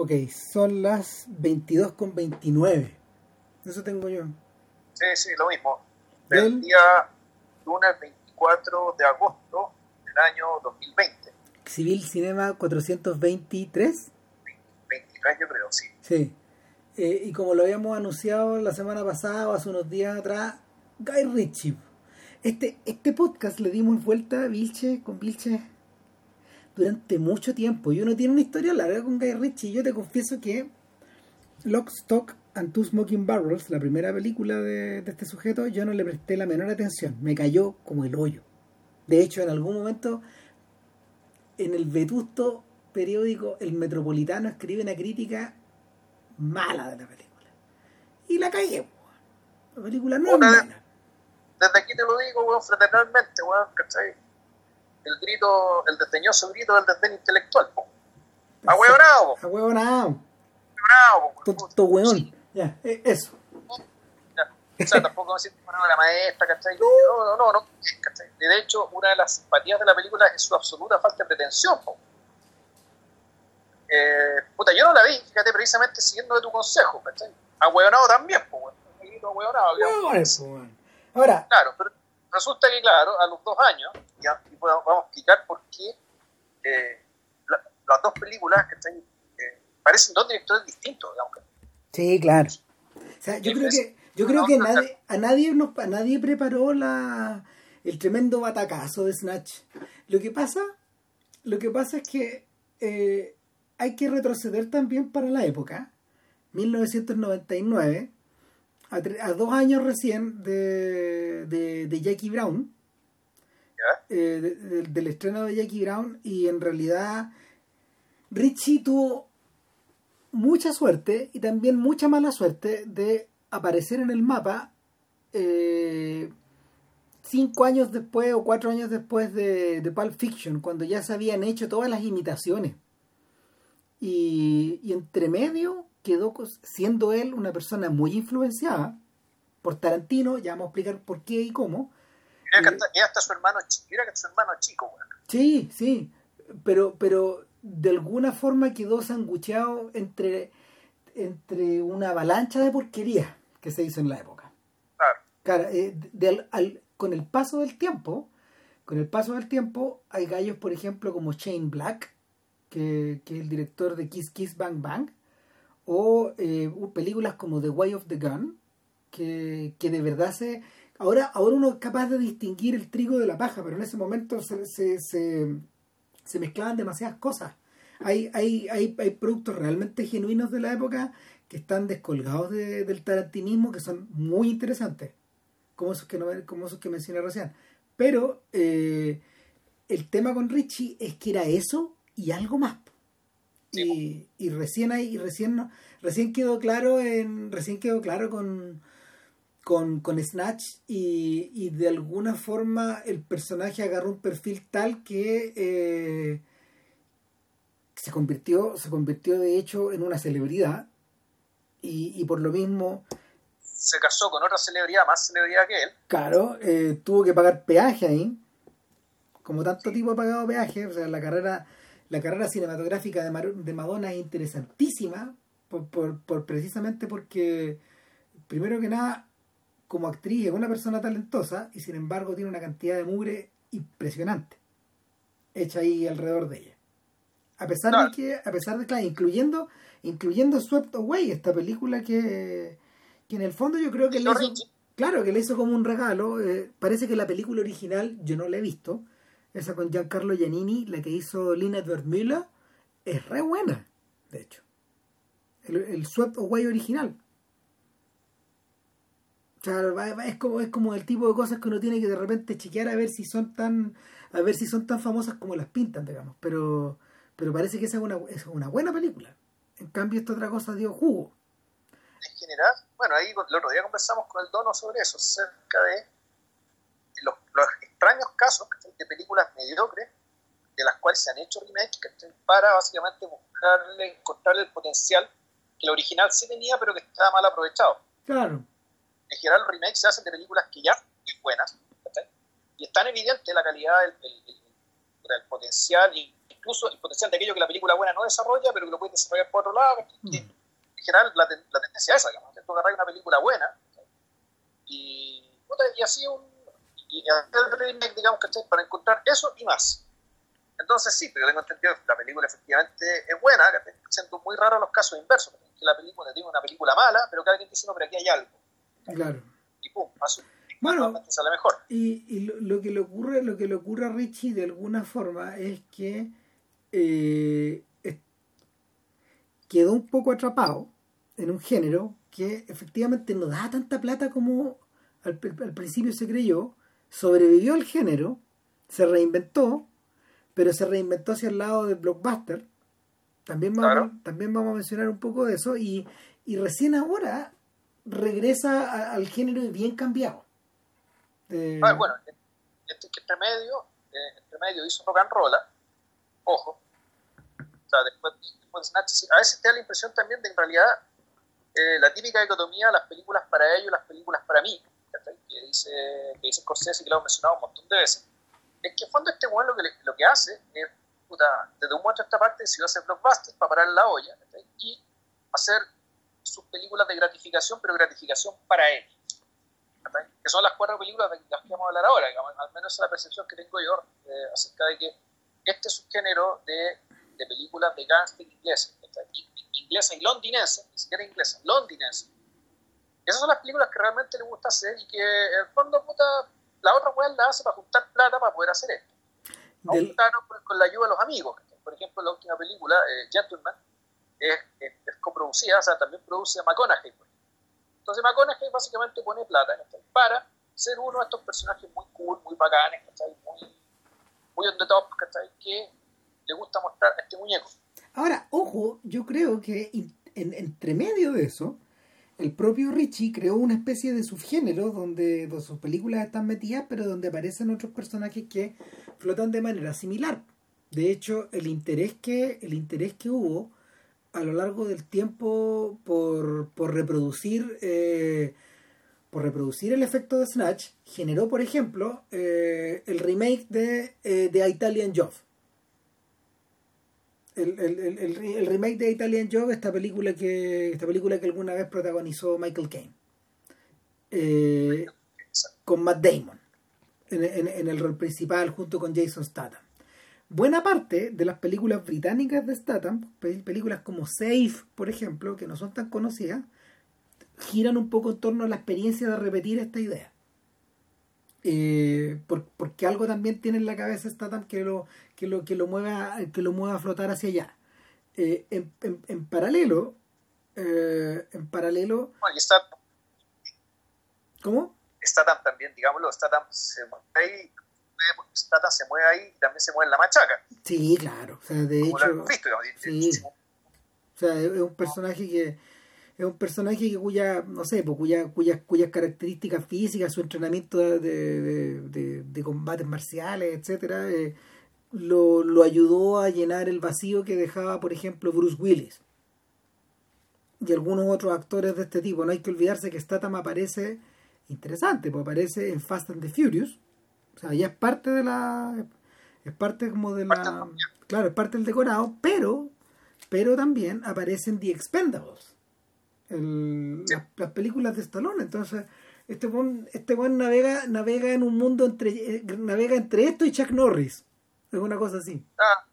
Ok, son las 22 con 29. Eso tengo yo. Sí, sí, lo mismo. Del- El día lunes 24 de agosto del año 2020. Civil Cinema 423. 23 yo creo, sí. Sí. Eh, y como lo habíamos anunciado la semana pasada o hace unos días atrás, Guy Ritchie. Este, este podcast le dimos vuelta a Vilche con Vilche durante mucho tiempo. Y uno tiene una historia larga con Guy Ritchie. Yo te confieso que Lock, Stock and Two Smoking Barrels, la primera película de, de este sujeto, yo no le presté la menor atención. Me cayó como el hoyo. De hecho, en algún momento, en el vetusto periódico El Metropolitano escribe una crítica mala de la película. Y la cagué. La película no es mala. Desde aquí te lo digo, weón, fraternalmente, weón, ¿cachai? El grito, el desdeñoso grito del desdén intelectual. ¡A huevonao! A. ¡Huevonao! Tonto hueón. Ya, eh, eso. O sea, tampoco decir bueno, la maestra, ¿cachai? No, no, no, De hecho, una de las simpatías de la película es su absoluta falta de pretensión, po. Eh, puta, yo no la vi, fíjate, precisamente siguiendo de tu consejo, ¿cachai? Ahueonado también, weón. Ahueonado, po, weón. Ahora, Claro, pero resulta que, claro, a los dos años, ya, y bueno, vamos a explicar por qué eh, la- las dos películas que están, eh, parecen dos directores distintos, digamos. sí, claro. O sea, yo creo que, yo creo que nadie, a nadie nos, a nadie preparó la el tremendo batacazo de Snatch. Lo que pasa, lo que pasa es que eh, hay que retroceder también para la época, 1999, a, dos años recién de, de, de Jackie Brown, eh, de- de- del estreno de Jackie Brown y en realidad Richie tuvo mucha suerte y también mucha mala suerte de aparecer en el mapa eh, cinco años después o cuatro años después de, de Pulp Fiction cuando ya se habían hecho todas las imitaciones. Y, y entre medio quedó siendo él una persona muy influenciada por Tarantino ya vamos a explicar por qué y cómo Mira que hasta, mira hasta su hermano, mira que su hermano chico. Sí, sí, pero, pero de alguna forma quedó sangucheado entre, entre una avalancha de porquería que se hizo en la época. Claro. Claro, eh, de al- al- con el paso del tiempo, con el paso del tiempo, hay gallos, por ejemplo, como Shane Black, que, que es el director de Kiss Kiss Bang Bang, o eh, películas como The Way of the Gun, que, que de verdad se... Ahora, ahora uno es capaz de distinguir el trigo de la paja, pero en ese momento se, se, se, mezclaban demasiadas cosas. Hay, hay, hay, hay productos realmente genuinos de la época que están descolgados de- del tarantinismo, que son muy interesantes, como esos que, no, como esos que mencioné recién. Pero eh, el tema con Richie es que era eso y algo más. Y, y recién hay, y recién no- recién quedó claro en, recién quedó claro con, con, con Snatch y, y de alguna forma el personaje agarró un perfil tal que eh, se convirtió, se convirtió de hecho en una celebridad y, y por lo mismo, Se casó con otra celebridad, más celebridad que él. claro, eh, tuvo que pagar peaje ahí, como tanto tipo ha pagado peaje, o sea, la carrera, la carrera cinematográfica de, Mar- de Madonna es interesantísima, por, por, por precisamente porque, primero que nada, como actriz es una persona talentosa y sin embargo tiene una cantidad de mugre impresionante hecha ahí alrededor de ella. A pesar de que, a pesar de claro, incluyendo, incluyendo Swept Away, esta película que, que en el fondo yo creo que le Hizo claro que le hizo como un regalo. eh, parece que la película original yo no la he visto. Esa con Giancarlo Giannini, la que hizo Lina Müller, es re buena, de hecho. El, el Swept Away original. O sea, es como, es como el tipo de cosas que uno tiene que de repente chequear a ver si son tan, a ver si son tan famosas como las pintan, digamos. Pero, pero parece que esa es una, es una buena película. En cambio, esta otra cosa dio jugo. en general, bueno, ahí el otro día conversamos con el Dono sobre eso, acerca de los, los extraños casos de películas mediocres de las cuales se han hecho remakes para básicamente buscarle, encontrarle el potencial que el original sí tenía, pero que estaba mal aprovechado. Claro. En general, los remakes se hacen de películas que ya son buenas y es tan evidente la calidad, el, el- el- el potencial y incluso el potencial de aquello que la película buena no desarrolla, pero que lo puede desarrollar por otro lado. Mm. En general, la, la, tendencia es esa, digamos, que agarrar una película buena y, y así un, y hacer remake, digamos, ¿cachai? Para encontrar eso y más. Entonces sí, pero yo tengo entendido que la película efectivamente es buena, que siendo muy raro los casos inversos, que la película tiene una película mala, pero que alguien dice, no, pero aquí hay algo. Claro. Y pum. Bueno, sale mejor. Y, y lo, que le ocurre, lo que le ocurre a Richie de alguna forma es que eh, quedó un poco atrapado en un género que efectivamente no da tanta plata como al, al principio se creyó, sobrevivió al género, se reinventó, pero se reinventó hacia el lado del blockbuster. También vamos, también vamos a mencionar un poco de eso y, y recién ahora regresa al género bien cambiado. Ah, bueno, este entre medio, eh, entre medio hizo rock and roll, ¿ah? ojo. O sea, después, después a veces te da la impresión también de en realidad eh, la típica dicotomía, las películas para ellos, las películas para mí, que dice, que dice Scorsese, que lo hemos mencionado un montón de veces, es que en fondo este bueno lo que, lo que hace es, puta, desde un momento a esta parte decidió hacer blockbusters para parar la olla y hacer sus películas de gratificación, pero gratificación para él. Que son las cuatro películas de las que vamos a hablar ahora, al menos es la percepción que tengo yo eh, acerca de que este es un género de, de películas de gángster inglesa, inglesa y londinense, ni siquiera inglesa, londinense. Esas son las películas que realmente le gusta hacer y que en el fondo, puta, la otra weá la hace para juntar plata para poder hacer esto. Del... con, la ayuda de los amigos. Por ejemplo, la última película, eh, Gentleman, es, es, coproducida, o sea, también produce McConaughey. Pues. Entonces McConaughey básicamente pone plata para ser uno de estos personajes muy cool, muy bacanes, muy, muy on the top, que le gusta mostrar a este muñeco. Ahora, ojo, yo creo que en, entre medio de eso, el propio Richie creó una especie de subgénero donde, sus películas están metidas, pero donde aparecen otros personajes que flotan de manera similar. De hecho, el interés que, el interés que hubo a lo largo del tiempo por, por reproducir eh, por reproducir el efecto de Snatch generó por ejemplo eh, el remake de, eh, de Italian Job el, el, el, remake de Italian Job esta película que esta película que alguna vez protagonizó Michael Caine con Matt Damon en, en, en el rol principal junto con Jason Statham buena parte de las películas británicas de Statham, películas como Safe, por ejemplo, que no son tan conocidas, giran un poco en torno a la experiencia de repetir esta idea. Eh, porque algo también tiene en la cabeza Statham que lo, que lo, que lo, mueva, que lo mueva a flotar hacia allá. Eh, en, en, paralelo, eh, en paralelo. ¿Cómo? Statham también, digámoslo, Statham se ahí Stata se mueve ahí y también se mueve en la machaca. Sí, claro. O sea, de hecho. sí. O sea, es un personaje que es un personaje que cuya, no sé, pues, cuya, cuyas, cuyas características físicas, su entrenamiento de, de, de, combates marciales, etcétera, eh, lo, lo ayudó a llenar el vacío que dejaba, por ejemplo, Bruce Willis y algunos otros actores de este tipo. No hay que olvidarse que Statham aparece interesante, pues aparece en Fast and the Furious, o sea, ya es parte de la. Es parte como de la. Claro, es parte del decorado, pero. Pero también aparecen The Expendables. Las, películas de Stallone. Entonces, este buen, este buen navega, navega en un mundo entre. Eh, navega entre esto y Chuck Norris. Es una cosa así. Ah,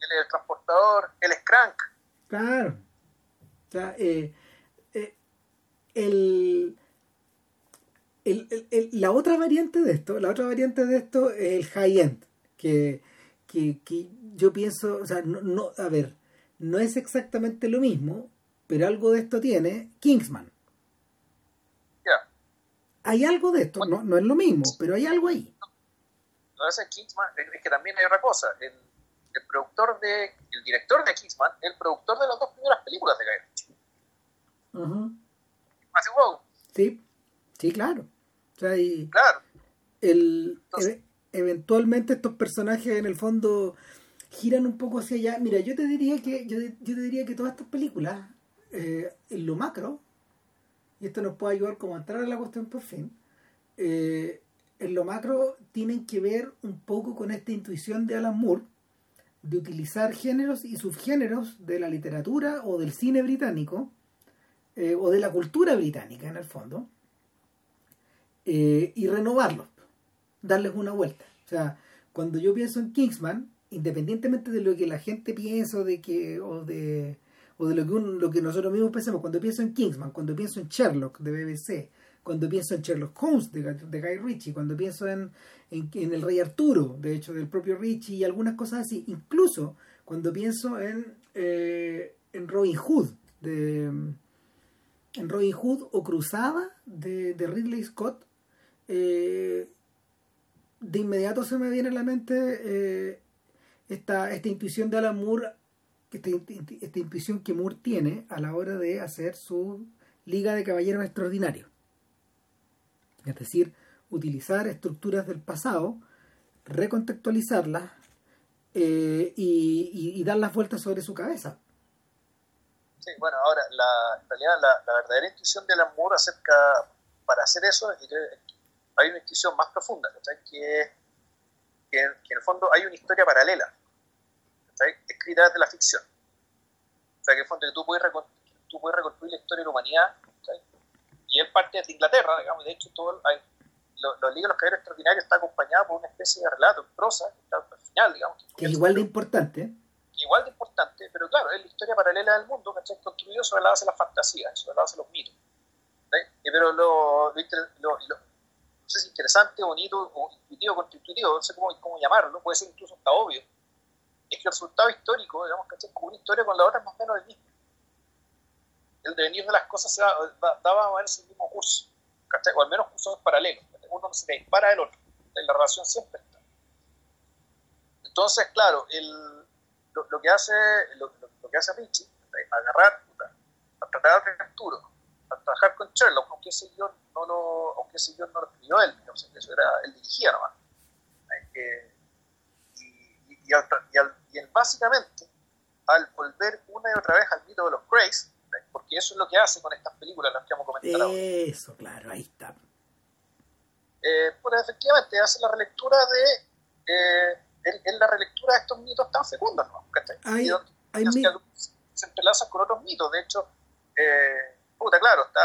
el, transportador, el Scrank. Claro. O sea, eh, eh, el el, la otra variante de esto, la otra variante de esto es el high-end, que, que, yo pienso, o sea, no, no, a ver, no es exactamente lo mismo, pero algo de esto tiene Kingsman. Ya. Hay algo de esto, no, no es lo mismo, pero hay algo ahí. No, es Kingsman, es que también hay otra cosa. El, el productor de, el director de Kingsman, el productor de las dos primeras películas de Guy Ritchie. Sí, sí, claro. O sea, y claro. el, eventualmente estos personajes en el fondo giran un poco hacia allá. Mira, yo te diría que, yo, yo te diría que todas estas películas, eh, en lo macro, y esto nos puede ayudar como a entrar a la cuestión por fin, eh, en lo macro tienen que ver un poco con esta intuición de Alan Moore de utilizar géneros y subgéneros de la literatura o del cine británico, eh, o de la cultura británica en el fondo, y renovarlos, darles una vuelta. O sea, cuando yo pienso en Kingsman, independientemente de lo que la gente piensa de que o de o de lo que lo que nosotros mismos pensamos cuando pienso en Kingsman cuando pienso en Sherlock de BBC cuando pienso en Sherlock Holmes de, Guy Ritchie cuando pienso en, en, el Rey Arturo de hecho del propio Ritchie y algunas cosas así. Incluso cuando pienso en eh, en Robin Hood de en Robin Hood o Cruzada de, de Ridley Scott eh, de inmediato se me viene a la mente eh, esta, esta intuición de Alan Moore, esta, esta intuición que Moore tiene a la hora de hacer su Liga de Caballeros Extraordinarios. Es decir, utilizar estructuras del pasado, recontextualizarlas eh, y, dar las vueltas sobre su cabeza. Sí, bueno, ahora, la, en realidad, la, verdadera intuición de Alan Moore acerca, para hacer eso, hay una intuición más profunda, que que, en el fondo hay una historia paralela, escrita desde la ficción. O sea, que en el fondo tú puedes, tú puedes reconstruir la historia de la humanidad, y él parte de Inglaterra, digamos, de hecho, todo hay, los, libros de los extraordinarios está acompañado por una especie de relato en prosa, que está al final, digamos. Que, es igual de importante. Igual de importante, pero claro, es la historia paralela del mundo, ¿cachai? Construido sobre la base de las fantasías, sobre la base de los mitos. Pero lo, lo, lo no sé si interesante, bonito, o intuitivo, contraintuitivo, no sé cómo, cómo llamarlo, puede ser incluso hasta obvio, es que el resultado histórico, digamos, ¿cachai? Como una historia con la otra es más o menos el mismo. El devenir de las cosas se da o menos el mismo curso, ¿cachai? O al menos cursos paralelos, uno no se dispara del otro, la relación siempre está. Entonces, claro, el, lo, que hace, lo, que hace Richie, agarrar, a tratar de Arturo, a trabajar con Sherlock, aunque ese guion no lo, aunque ese guion no lo escribió él, digamos, eso era, él dirigía nomás. Eh, y, y, al, y, al, y él básicamente, al volver una y otra vez al mito de los Greys, porque eso es lo que hace con estas películas las que hemos comentado. Eso, claro, ahí está. Eh, pues efectivamente hace la relectura de eh, en, la relectura de estos mitos tan fecundos, ¿no? Hay, hay se entrelazan con otros mitos, de hecho, eh, puta, claro, está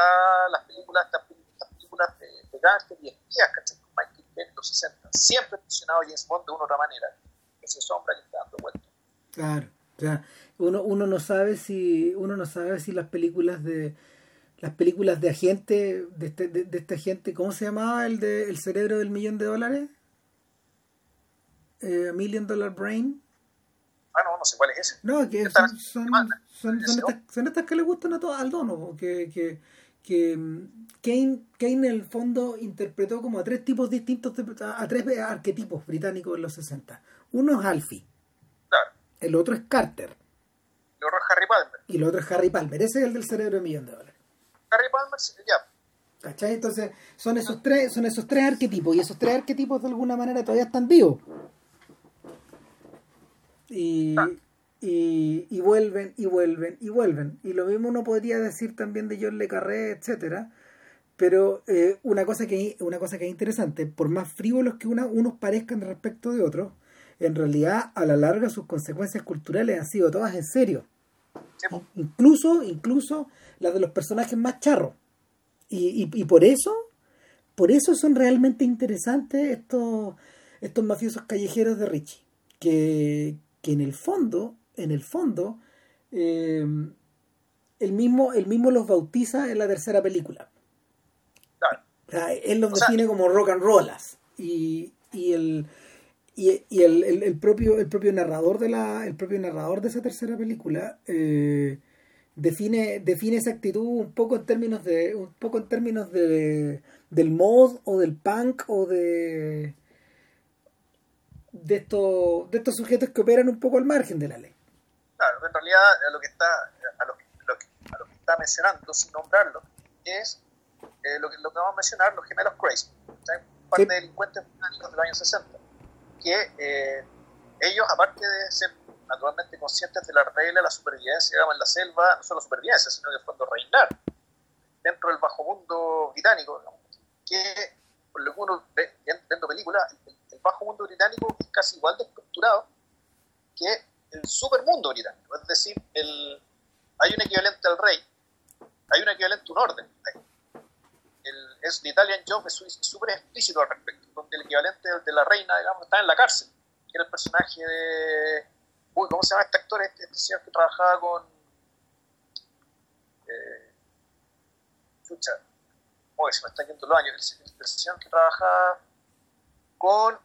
las películas, estas películas de, de gangster y espías, ¿cachai? Con Michael Bay en los 60. Siempre mencionado James Bond de una u otra manera. Ese sombra que está dando vuelta. Claro, o sea, uno, uno no sabe si, uno no sabe si las películas de las películas de agente, de, este, de, de esta gente, ¿cómo se llamaba el de El cerebro del millón de dólares? Eh, Million Dollar Brain. Ah, no, no sé cuál es ese. No, que son, son, son, son, estas, que le gustan a todo, al dono, que, que, que mm, Kane, Kane en el fondo interpretó como a tres tipos distintos, de, a tres arquetipos británicos en los 60. Uno es Alfie. Claro. El otro es Carter. El otro es Harry Palmer. Y el otro es Harry Palmer. Ese es el del cerebro de millón de dólares. Harry Palmer, ya. ¿Cachai? Entonces, son esos tres, son esos tres arquetipos, y esos tres arquetipos de alguna manera todavía están vivos. Y, y, y, vuelven, y vuelven, y vuelven. Y lo mismo uno podría decir también de John Le Carré, etcétera. Pero eh, una, cosa que, una cosa que es interesante, por más frívolos que una, unos parezcan respecto de otros, en realidad a la larga sus consecuencias culturales han sido todas en serio. Incluso, incluso las de los personajes más charros. Y, y, por eso, por eso son realmente interesantes estos, estos mafiosos callejeros de Richie. Que, que en el fondo, en el fondo, eh, el mismo, el mismo los bautiza en la tercera película él los define como rock and rollas y, y el y, y el, el, propio el propio narrador de la el propio narrador de esa tercera película eh, define define esa actitud un poco en términos de un poco en términos de del mod o del punk o de de estos de estos sujetos que operan un poco al margen de la ley. Claro en realidad a lo que está a lo, que, a lo que está mencionando sin nombrarlo es eh, lo, que, lo que vamos a mencionar, los gemelos Crazy, un par de delincuentes británicos del año 60, que eh, ellos, aparte de ser naturalmente conscientes de la regla, la supervivencia digamos, en la selva, no solo supervivencia, sino que cuando reinar dentro del bajo mundo británico, que por lo que uno ve viendo películas, el, bajo mundo británico es casi igual de estructurado que el supermundo británico, es decir, el, hay un equivalente al rey, hay un equivalente a un orden. Es The Italian Job es súper explícito al respecto, donde el equivalente de la reina, digamos, está en la cárcel, que era el personaje de... Uy, ¿cómo se llama este actor? Este, este señor que trabajaba con... Eh, escucha, uy, se me están yendo los años. El, el señor que trabajaba con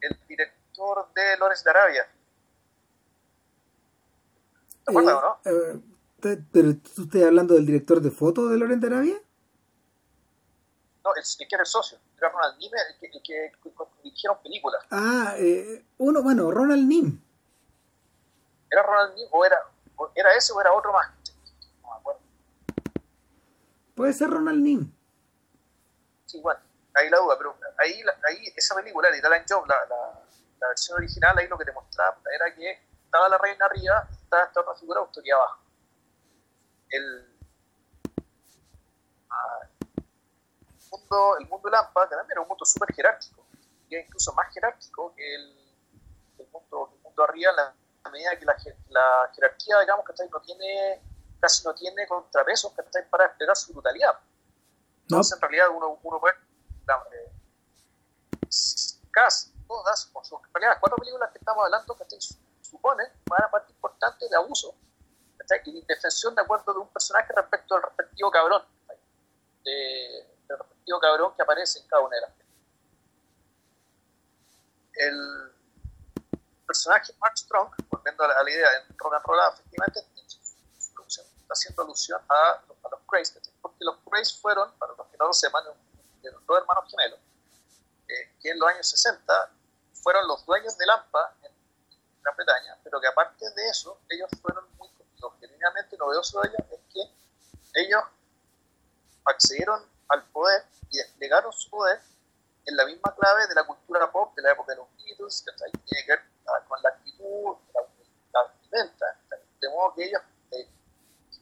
el director de Lores de Arabia. ¿Te acuerdas o no? Eh, ¿Pero tú estás hablando del director de fotos de Lorenzo Arabia? No, el, el, que era el socio. Era Ronald Nim, el que, el que, dirigieron películas. Ah, eh, uno, bueno, Ronald Nim. ¿Era Ronald Nim o era, o era ese o era otro más? No me acuerdo. Puede ser Ronald Nim. Sí, bueno, ahí la duda, pero ahí, ahí esa película, de Italian Job, la, la, la versión original, ahí lo que te mostraba era que estaba la reina arriba, estaba esta otra figura autoría abajo el, ah, mundo, el mundo Lampa, que también era un mundo súper jerárquico, y incluso más jerárquico que el, el, mundo, el mundo arriba, la, a medida que la, la jerarquía, digamos, que no tiene, casi no tiene contrapesos que está para desplegar su brutalidad. Entonces, no. en realidad, uno, uno puede. Eh, casi todas, en realidad, las cuatro películas que estamos hablando, que supone una parte importante de abuso y indefensión de acuerdo de un personaje respecto al respectivo cabrón, de, cabrón que aparece en cada una de las El personaje Mark Strong, volviendo a la, idea de rock and roll, efectivamente está haciendo alusión a, a los Craze, porque los Craze fueron, para los que no lo sepan, los dos hermanos gemelos, eh, que en los años 60 fueron los dueños de Lampa en Gran Bretaña, pero que aparte de eso, ellos fueron muy lo genuinamente novedoso de ellos es que ellos accedieron al poder y desplegaron su poder en la misma clave de la cultura pop de la época de los Beatles, que tiene que ver con la actitud, la, vestimenta, de modo que ellos eh,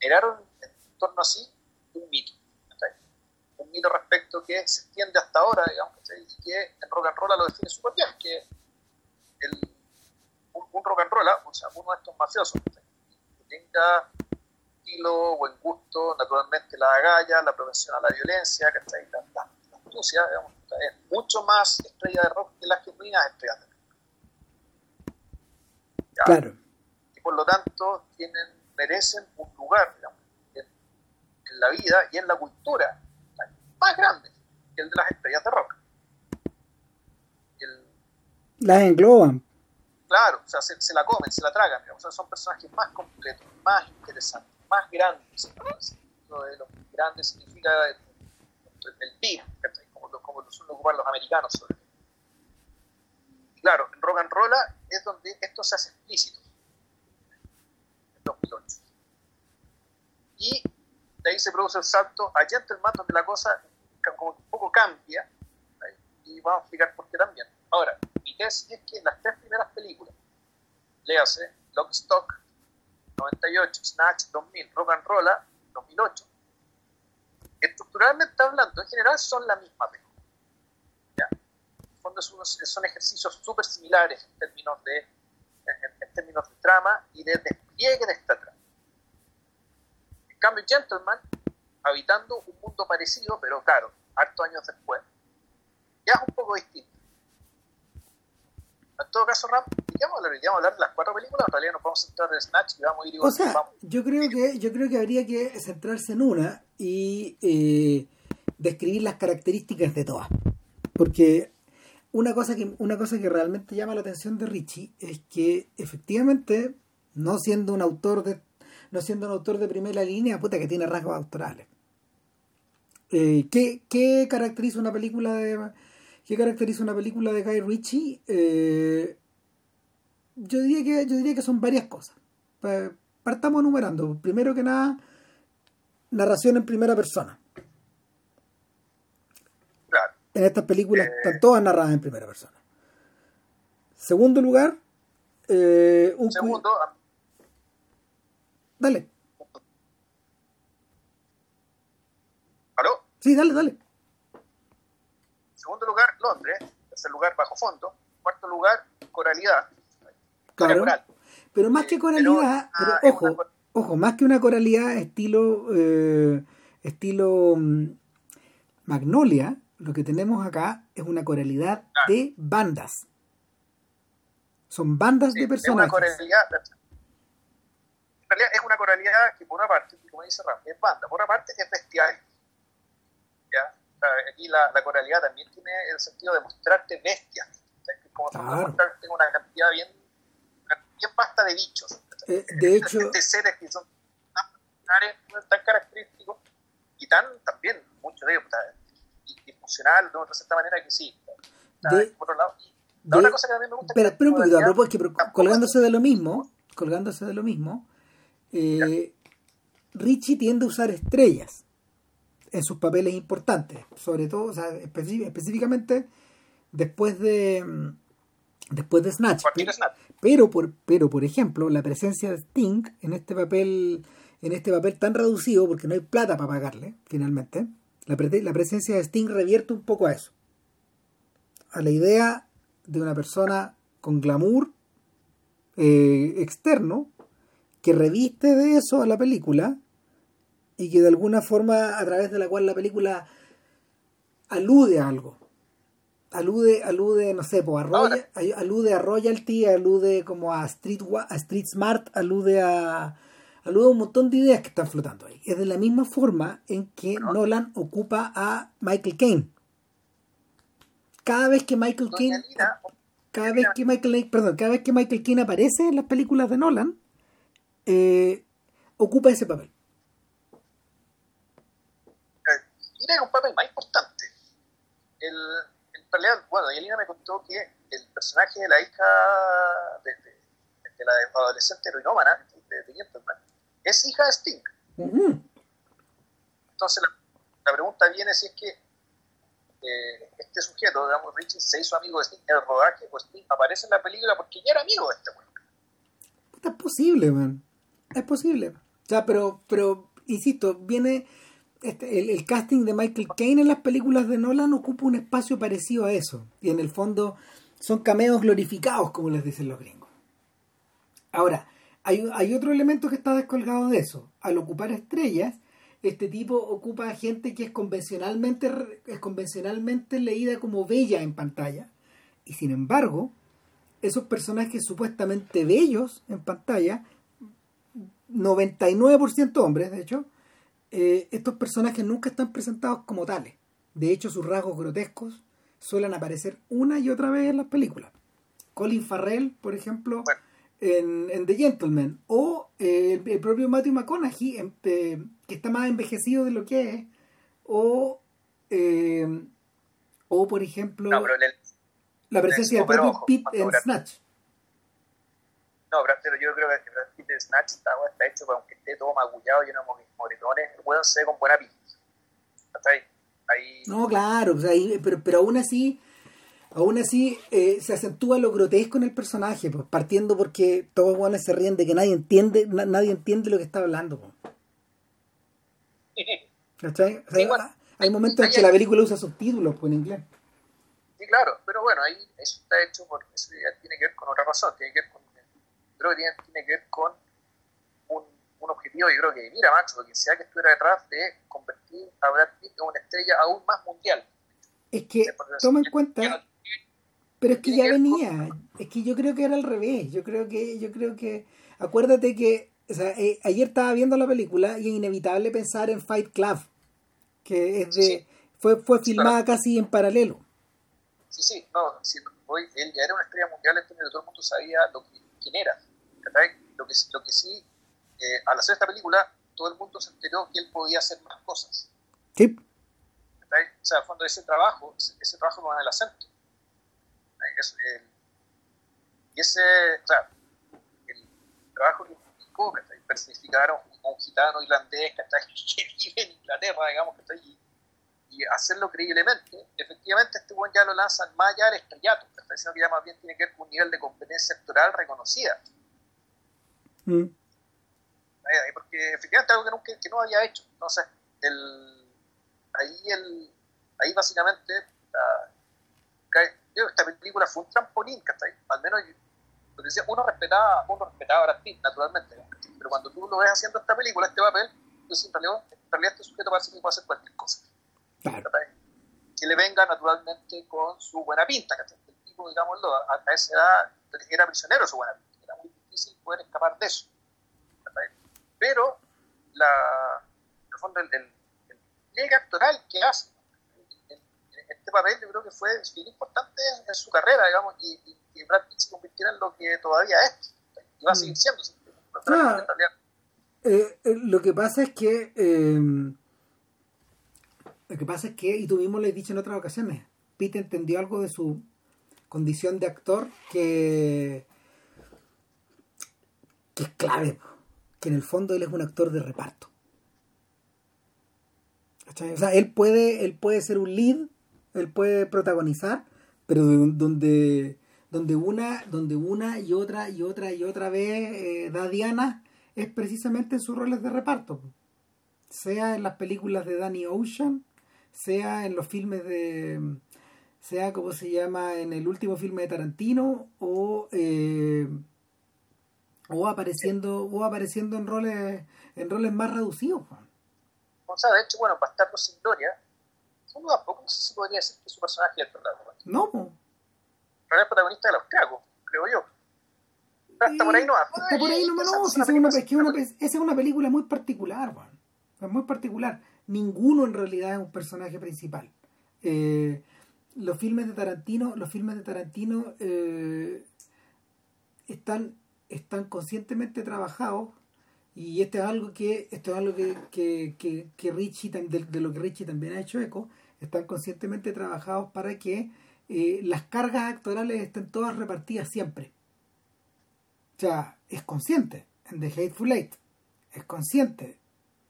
generaron en torno a sí un mito, un mito respecto que se extiende hasta ahora, digamos, y que en rock and roll lo define súper bien, que el, un, rock and roll, o sea, uno de estos mafiosos, tenga estilo, buen gusto, naturalmente la agallas, la propensión a la violencia, que la, la, la astucia, digamos, es mucho más estrella de rock que las genuinas estrellas de rock. ¿Ya? Claro. Y por lo tanto tienen, merecen un lugar digamos, en, en, la vida y en la cultura más grande que el de las estrellas de rock. El, las engloban claro, o sea, se, se la comen, se la tragan, o sea, son personajes más completos, más interesantes, más grandes. Lo de los grandes significa el, el big, como, lo, como lo suelen ocupar los americanos sobre todo. Y claro, en rock and roll es donde esto se hace explícito, en 2008. Y de ahí se produce el salto a Gentleman, donde la cosa como un poco cambia, y vamos a explicar por qué también. Ahora, mi tesis es que las tres primeras películas, léase Lock Stock 98, Snatch 2000, Rock and Roll 2008, estructuralmente hablando, en general son la misma película. En fondo son, son ejercicios súper similares en términos, de, en términos de trama y de despliegue de esta trama. En cambio, Gentleman, habitando un mundo parecido, pero claro, hartos años después, ya es un poco distinto en todo caso, Ram, digamos, a hablar de las cuatro películas, en realidad nos vamos a centrar en Snatch y vamos a ir igual. O sea, vamos. yo creo que yo creo que habría que centrarse en una y eh, describir las características de todas. Porque una cosa que una cosa que realmente llama la atención de Richie es que efectivamente no siendo un autor de no siendo un autor de primera línea, puta que tiene rasgos autorales. Eh, ¿qué, ¿Qué caracteriza una película de ¿Qué caracteriza una película de Guy Ritchie? Eh, yo, diría que, yo diría que son varias cosas. Partamos enumerando. Primero que nada, narración en primera persona. Claro. En estas películas eh... están todas narradas en primera persona. Segundo lugar, eh, un Segundo, Dale. ¿Aló? Sí, dale, dale segundo lugar, Londres. Tercer lugar, bajo fondo. Cuarto lugar, coralidad. Claro. Pero más que coralidad, pero, ojo, una- ojo, más que una coralidad estilo eh, estilo mm, Magnolia, lo que tenemos acá es una coralidad Ah. de bandas. Son bandas Sí, de es una coralidad. En realidad es una coralidad que por una parte, como dice Ram, es banda, por otra parte es bestial. ¿Ya? Aquí la, la coralidad también tiene el sentido de mostrarte bestias. es Como Claro. mostrarte una cantidad bien, bien vasta de bichos. Eh, de hecho, de seres que son tan particulares, tan característicos y tan también, muchos de ellos, puta, y- y funcional de otra cierta manera que sí. De- por otro lado. Y la de- otra cosa que también me gusta que espera un poquito, a propósito, que pro- tampoco colgándose de lo mismo, colgándose de lo mismo, eh, Richie tiende a usar estrellas en sus papeles importantes, sobre todo, o sea, específicamente después de mm, después de Snatch. Pero, por pero por ejemplo, la presencia de Sting en este papel en este papel tan reducido porque no hay plata para pagarle, finalmente. La, pre- la presencia de Sting revierte un poco a eso. A la idea de una persona con glamour eh, externo que reviste de eso a la película y que de alguna forma a través de la cual la película alude a algo alude alude no sé a Roya- a- alude a royalty alude como a street a street smart alude a alude a un montón de ideas que están flotando ahí. Es de la misma forma en que Nolan ocupa a Michael Caine. Cada vez que Michael Caine cada vez que Michael perdón, cada vez que Michael Keane aparece en las películas de Nolan eh, ocupa ese papel. Eh, Lina es un papel más importante. El, realidad, bueno, Yelina me contó que el personaje de la hija de, de- de la adolescente heroinómana, de, de Gentleman, es hija de Sting. Entonces la, la pregunta viene si es que eh, este sujeto, digamos, Richie, se hizo amigo de Sting en el rodaje, pues Sting aparece en la película porque ya era amigo de este weón. Es posible man es posible o sea pero pero insisto viene este, el, casting de Michael Caine en las películas de Nolan ocupa un espacio parecido a eso y en el fondo son cameos glorificados como les dicen los gringos Ahora, hay, hay otro elemento que está descolgado de eso. Al ocupar estrellas, este tipo ocupa a gente que es convencionalmente, es convencionalmente leída como bella en pantalla. Y sin embargo, esos personajes supuestamente bellos en pantalla, 99% hombres, de hecho, eh, estos personajes nunca están presentados como tales. De hecho, sus rasgos grotescos suelen aparecer una y otra vez en las películas. Colin Farrell, por ejemplo, Bueno. en, en The Gentleman, o eh, el, propio Matthew McConaughey, en- eh, que está más envejecido de lo que es, o, eh, o por ejemplo, No, pero el- la presencia del propio cuando en Snatch. No, pero, pero yo creo que de Snatch está, está hecho para aunque esté todo magullado, lleno de mo- moretones, el weón se ve con buena pinta. ¿Está ahí? Ahí, No, claro, o sea, ahí- pero, pero aún así, aún así eh, se acentúa lo grotesco en el personaje, pues, partiendo porque todos los guanes se ríen de que nadie entiende, na- nadie entiende lo que está hablando. pues. ¿Cachai? O sea, Sí, bueno, hay momentos en que la película usa subtítulos pues, en inglés. Sí, claro, pero bueno, ahí eso está hecho porque eso ya tiene que ver con otra razón, tiene que ver con, creo que tiene, tiene que ver con un, un objetivo, yo creo que mira Max, o quien sea que estuviera detrás de convertir a Brad Pitt en una estrella aún más mundial. Es que toma en cuenta, no- pero es que ya que venía, es que yo creo que era al revés, yo creo que, yo creo que, acuérdate que, o sea, eh, ayer estaba viendo la película y es inevitable pensar en Fight Club, que es de, Sí. fue, fue Sí, filmada casi en paralelo. Sí, sí, no, sí, hoy él ya era una estrella mundial, entonces todo el mundo sabía lo que, quién era. Lo que, lo que sí, eh, al hacer esta película, todo el mundo se enteró que él podía hacer más cosas. Sí. O sea, cuando ese trabajo, ese, ese trabajo no es el acento. Es y ese, o sea, el trabajo que implicó. Personificar a un, a un gitano irlandés. Que vive en Inglaterra, digamos, ¿cachai? Y, y hacerlo creíblemente, efectivamente este buen ya lo lanzan más allá del estrellato, que ya más bien tiene que ver con un nivel de competencia actoral reconocida. Mm. ¿cachai? Porque efectivamente algo que, nunca, que no había hecho. Entonces, el, ahí, el, ahí básicamente, la- esta película fue un trampolín, ¿cachai? Al menos decía, uno respetaba, uno respetaba a Brad Pitt, naturalmente, pero cuando tú lo ves haciendo esta película, este papel, pues en realidad, en realidad este sujeto parece que puede hacer cualquier cosa. Que le venga naturalmente con su buena pinta, El tipo, digámoslo, a, a esa edad era prisionero su buena pinta, difícil poder escapar de eso. Pero, la, en el fondo, el, el, el actoral que hace este papel yo creo que fue bien importante en, su carrera, digamos, y, y, y, Brad Pitt se convirtiera en lo que todavía es, y va a seguir mm. siendo. Ah, eh, eh, lo que pasa es que eh, lo que pasa es que, y tú mismo lo has dicho en otras ocasiones, Pete entendió algo de su condición de actor que, que es clave, que en el fondo él es un actor de reparto. O sea, él puede, él puede ser un lead él puede protagonizar, pero donde, donde, una, donde una y otra y otra y otra vez eh, da Diana es precisamente en sus roles de reparto. Sea en las películas de Danny Ocean, sea en los filmes de sea como se llama en el último filme de Tarantino o eh, o apareciendo o apareciendo en roles en roles más reducidos o sea de hecho bueno Bastardo sin Gloria uno tampoco no sé si podría decir que su personaje es el protagonista. No, Pero es el protagonista de los cagos, creo yo. Pero hasta por ahí no va. Hasta por ahí no, no, es, una, es que una, esa es una película muy particular, man. Es muy particular. Ninguno en realidad es un personaje principal. Eh, los filmes de Tarantino, los filmes de Tarantino eh, están, están conscientemente trabajados y esto es algo que esto es algo que, que, que, Richie de, de, lo que Richie también ha hecho eco están conscientemente trabajados para que eh, las cargas actorales estén todas repartidas siempre. O sea, es consciente en The Hateful Eight, es consciente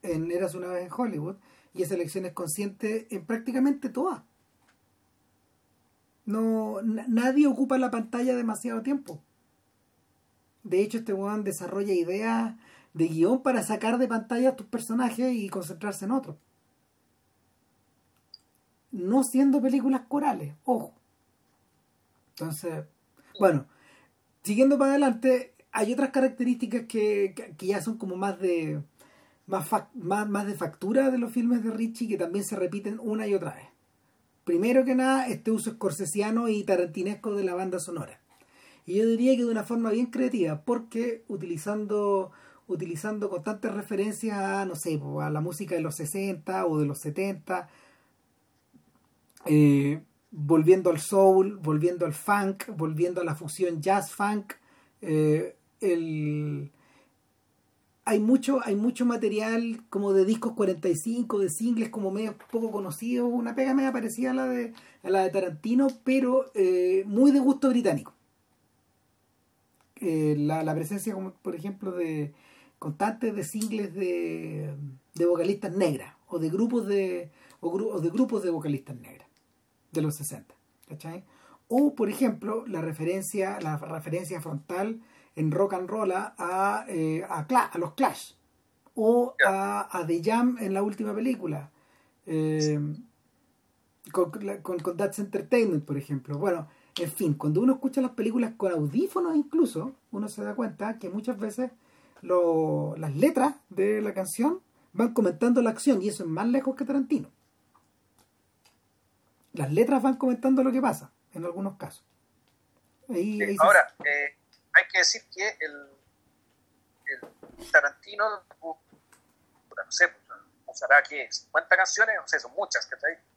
en Eras una vez en Hollywood, y esa elección es consciente en prácticamente todas. No, nadie ocupa la pantalla demasiado tiempo. De hecho, este weón desarrolla ideas de guion para sacar de pantalla a tus personajes y concentrarse en otros no siendo películas corales, ojo. Entonces, bueno, siguiendo para adelante, hay otras características que, que, ya son como más de más, más, más de factura de los filmes de Richie que también se repiten una y otra vez. Primero que nada, este uso escorsesiano y tarantinesco de la banda sonora. Y yo diría que de una forma bien creativa, porque utilizando utilizando constantes referencias a, no sé, a la música de los 60 o de los 70, eh, volviendo al soul, volviendo al funk, volviendo a la fusión jazz-funk. Eh, hay mucho, hay mucho material como de discos 45, de singles como medio poco conocidos, una pega media parecida a la de, a la de Tarantino, pero eh, muy de gusto británico. La, la, presencia, como por ejemplo, de constantes de singles de, vocalistas negras o de grupos de, o de grupos de vocalistas negras de los 60. ¿cachai? O, por ejemplo, la referencia, la referencia frontal en rock and roll a, eh, a, a, los Clash. O a, a, The Jam en la última película. Eh, con, con, That's Entertainment, por ejemplo. Bueno, en fin, cuando uno escucha las películas con audífonos incluso, uno se da cuenta que muchas veces lo, las letras de la canción van comentando la acción y eso es más lejos que Tarantino. Las letras van comentando lo que pasa, en algunos casos. Ahora, eh, hay que decir que el, el Tarantino, no sé, usará que 50 canciones, no sé, son muchas, que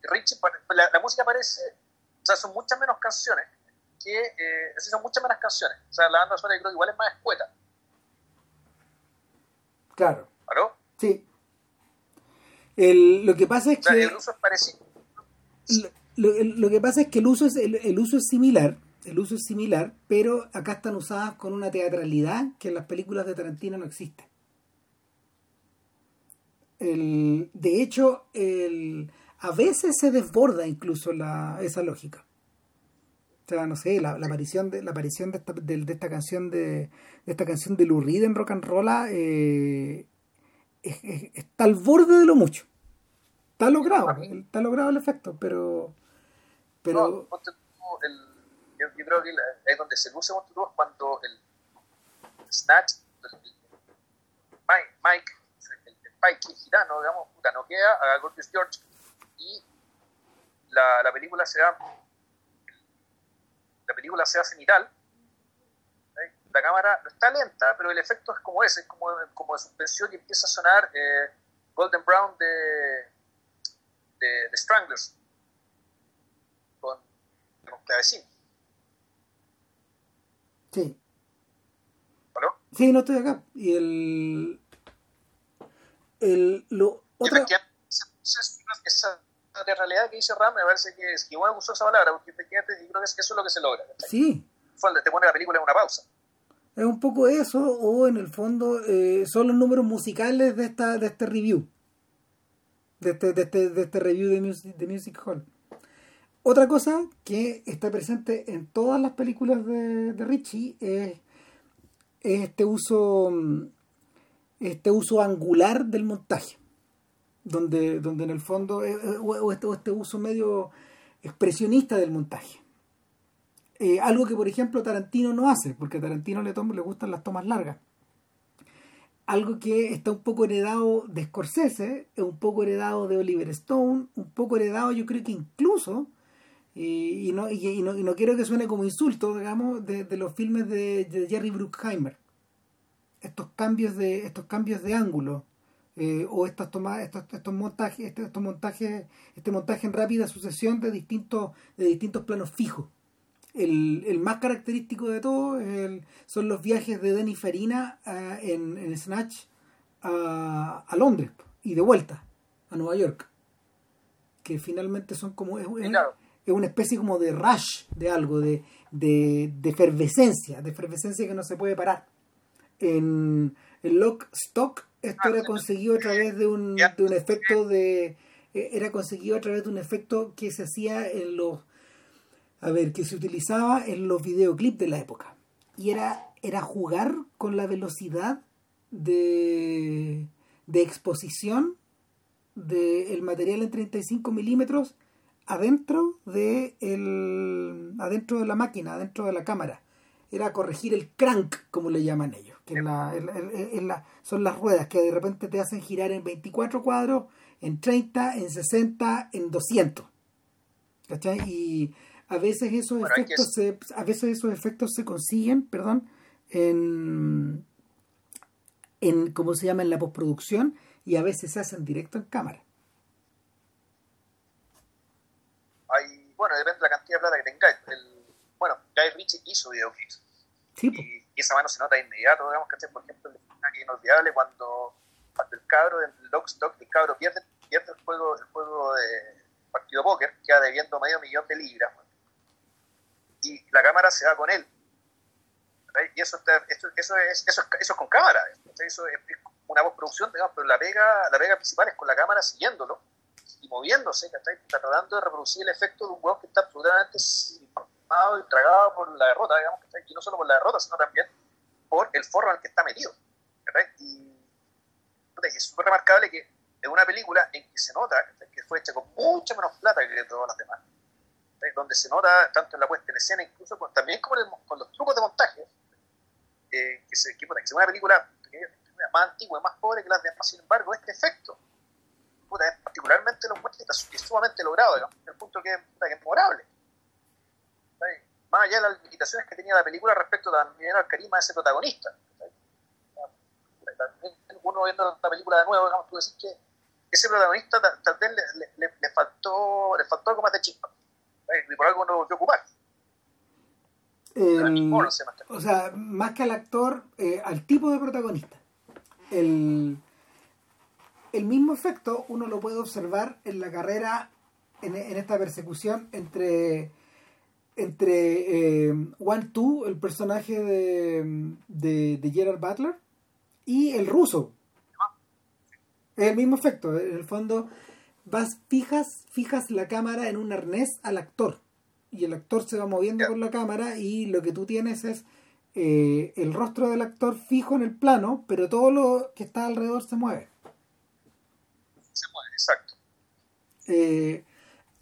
Richie, la, la, música parece, o sea, son muchas menos canciones, que, eh, son muchas menos canciones. O sea, la banda sonora creo que igual es más escueta. Claro. ¿Aló? Sí. El, lo que pasa es o sea, que... El uso es parecido lo, que pasa es que el uso es el, uso es similar el uso es similar pero acá están usadas con una teatralidad que en las películas de Tarantino no existe de hecho a veces se desborda incluso la, esa lógica. O sea no sé la, aparición de la aparición de esta, de, esta canción de, esta canción de Lou Reed en rock and roll eh, está al borde de lo mucho. Está logrado está logrado el efecto pero pero... el, yo, yo creo que es donde se luce es cuando el Snatch, el, Mike, Mike, el, el Pike gitano, digamos, puta, noquea a Gorgeous George y la, la película se da la película se hace viral la cámara no está lenta, pero el efecto es como ese, es como, como de suspensión y empieza a sonar eh, Golden Brown de, de, de Stranglers con, con clavecín. Sí. ¿Aló? Sí, no estoy acá. Y el. el lo, otra... esa, de realidad que dice Ram me parece que es que bueno usó esa palabra, porque efectivamente yo creo que eso es lo que se logra. Sí. Te pone la película en una pausa. Es un poco eso, o en el fondo eh, son los números musicales de esta de este review. De este, de este, de este review de Music, de Music Hall. Otra cosa que está presente en todas las películas de, de Richie es, es, este uso este uso angular del montaje. Donde, donde en el fondo, o este, o este uso medio expresionista del montaje eh, algo que, por ejemplo, Tarantino no hace, porque a Tarantino le, le gustan las tomas largas. Algo que está un poco heredado de Scorsese, un poco heredado de Oliver Stone, un poco heredado, yo creo que incluso, y, no, y, no, y no, quiero que suene como insulto, digamos, de, de los filmes de, de, Jerry Bruckheimer. Estos cambios de, estos cambios de ángulo, eh, o estas tomas, estos, estos montajes, estos, estos montajes, este montaje en rápida sucesión de distintos, de distintos planos fijos el, el, más característico de todo el, son los viajes de Denny Farina uh, en, en, Snatch a, a, Londres y de vuelta a Nueva York. Que finalmente son como. Es, claro. es una especie como de rush de algo, de, de, de, efervescencia, de efervescencia que no se puede parar. En, en Lock Stock, esto era conseguido a través de un, de un efecto de. Eh, era conseguido a través de un efecto que se hacía en los a ver, que se utilizaba en los videoclips de la época. Y era, era jugar con la velocidad de, de exposición del material en 35 milímetros adentro de, el, adentro de la máquina, adentro de la cámara. Era corregir el crank, como le llaman ellos, que en la, en la, son las ruedas que de repente te hacen girar en 24 cuadros, en 30, en 60, en 200. ¿Cachai? Y a veces esos bueno, efectos que... se, a veces esos efectos se consiguen perdón en en cómo se llama en la postproducción y a veces se hacen directo en cámara. Hay bueno depende de la cantidad de plata que tengáis. El, bueno Guy Ritchie hizo videoclips. Sí, y, esa mano se nota de inmediato digamos que por ejemplo es inolvidable cuando, cuando el cabro del Lockstock el cabro pierde, pierde el juego el juego de partido póker queda debiendo medio millón de libras y la cámara se va con él. Y eso, está, eso, eso, es, eso, eso es con cámara, eso es una postproducción, digamos, pero la pega, la pega principal es con la cámara siguiéndolo y moviéndose, tratando de reproducir el efecto de un huevo que está absolutamente silbado y tragado por la derrota, digamos, y no solo por la derrota, sino también por el forro en el que está metido. Y, y es súper remarcable que es una película en que se nota que fue hecha con mucha menos plata que todas las demás donde se nota tanto en la puesta en escena, incluso con, también con, el, con, los trucos de montaje, eh, que, se, que, que es una película más antigua, más pobre que las demás, sin embargo, este efecto puta, es particularmente lo muestra está sumamente logrado, digamos, el punto que, que es memorable. Allá de las limitaciones que tenía la película respecto también al carisma de ese protagonista. Uno viendo la película de nuevo, digamos, tú decís que ese protagonista tal, vez le, le, le, faltó, le faltó algo más de chispa y por algo no volvió a ocupar. El, o sea, más que al actor, eh, al tipo de protagonista. El, el mismo efecto uno lo puede observar en la carrera, en, en esta persecución entre entre eh, One Two, el personaje de, de, de, Gerard Butler, y el ruso. Es el mismo efecto. En el fondo, vas fijas, fijas la cámara en un arnés al actor y el actor se va moviendo con la cámara y lo que tú tienes es eh, el rostro del actor fijo en el plano, pero todo lo que está alrededor se mueve. Se mueve, exacto. Eh,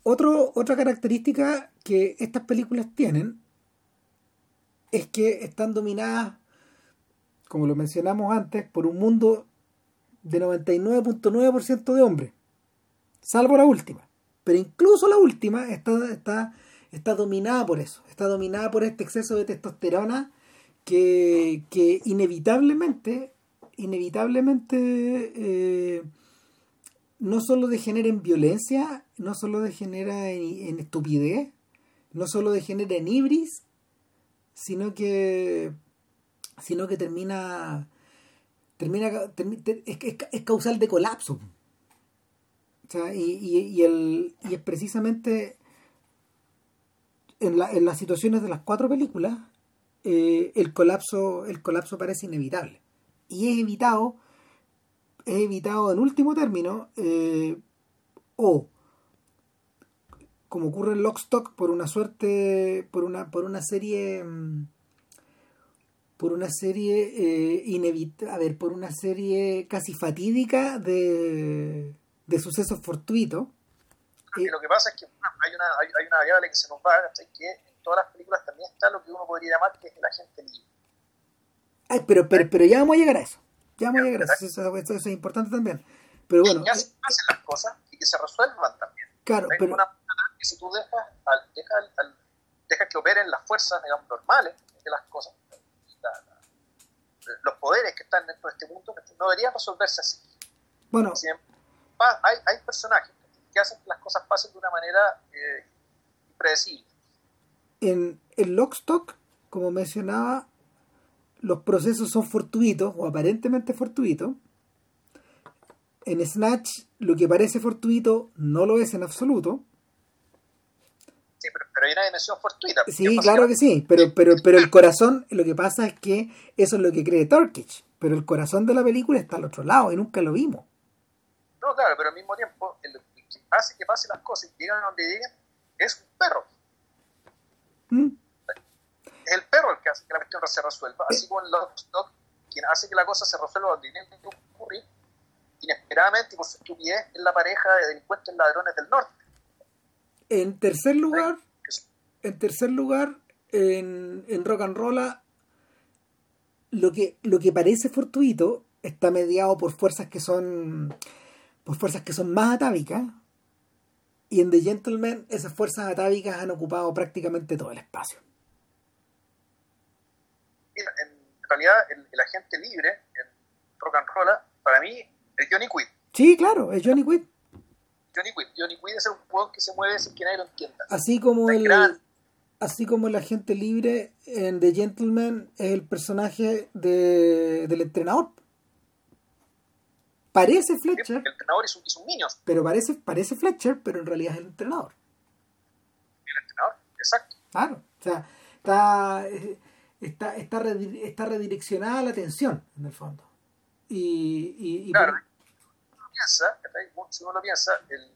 otra característica que estas películas tienen es que están dominadas, como lo mencionamos antes, por un mundo de 99.9% de hombres, salvo la última. Pero incluso la última está, está, está dominada por eso, está dominada por este exceso de testosterona que, que inevitablemente, inevitablemente eh, no solo degenera en violencia, no solo degenera en, estupidez, no solo degenera en ibris, sino que sino que termina termina, es, causal de colapso. O sea, y, y, el, y es precisamente en, la, en las situaciones de las cuatro películas eh, el colapso el colapso parece inevitable. Y es evitado es evitado en último término eh, o como ocurre en Lockstock por una suerte por una por una serie mm, por una serie eh, a ver por una serie casi fatídica de, de sucesos fortuitos. Lo que pasa es que hay una, hay, una variable que se nos va que en todas las películas también está lo que uno podría llamar que es el agente libre. Ay, pero, pero, pero ya vamos a llegar a eso ya vamos a llegar eso eso, eso, es importante también. Pero bueno que hacen las cosas y que se resuelvan también. Claro pero una, que si tú dejas, al, dejas, al, dejas que operen las fuerzas digamos, normales de las cosas los poderes que están dentro de este mundo no deberían resolverse así. Bueno. Hay, hay personajes que hacen que las cosas pasen de una manera eh, impredecible. En el Lockstock como mencionaba los procesos son fortuitos o aparentemente fortuitos en Snatch lo que parece fortuito no lo es en absoluto. Sí, pero, hay una dimensión fortuita. Sí, claro que sí, pero, pero, pero el corazón, lo que pasa es que eso es lo que cree Turkish, pero el corazón de la película está al otro lado y nunca lo vimos. No, claro, pero al mismo tiempo, el que hace que pasen las cosas y llegan donde lleguen es un perro. ¿Mm? Es el perro el que hace que la cuestión se resuelva, así como el Lockstock, quien hace que la cosa se resuelva tiene que ocurrir inesperadamente y por su estupidez es la pareja de delincuentes ladrones del norte. En tercer lugar, en tercer lugar, en, en Rock and Roll, lo que, lo que parece fortuito está mediado por fuerzas que son por fuerzas que son más atávicas y en The Gentleman esas fuerzas atávicas han ocupado prácticamente todo el espacio. Mira, en realidad el, el agente libre en Rock and Roll para mí es Johnny Quid. Sí, claro, es Johnny Quid. Johnny Quid. Johnny Quid es un juego que se mueve sin que nadie lo entienda. Así como el, así como el agente libre en The Gentleman es el personaje de, del entrenador. Parece Fletcher. el entrenador es un, es un Pero parece, parece Fletcher, pero en realidad es el entrenador. El entrenador, exacto. Claro. O sea, está, está, está, está redireccionada la atención, en el fondo. Y, y, claro, piensa, si uno lo piensa, el,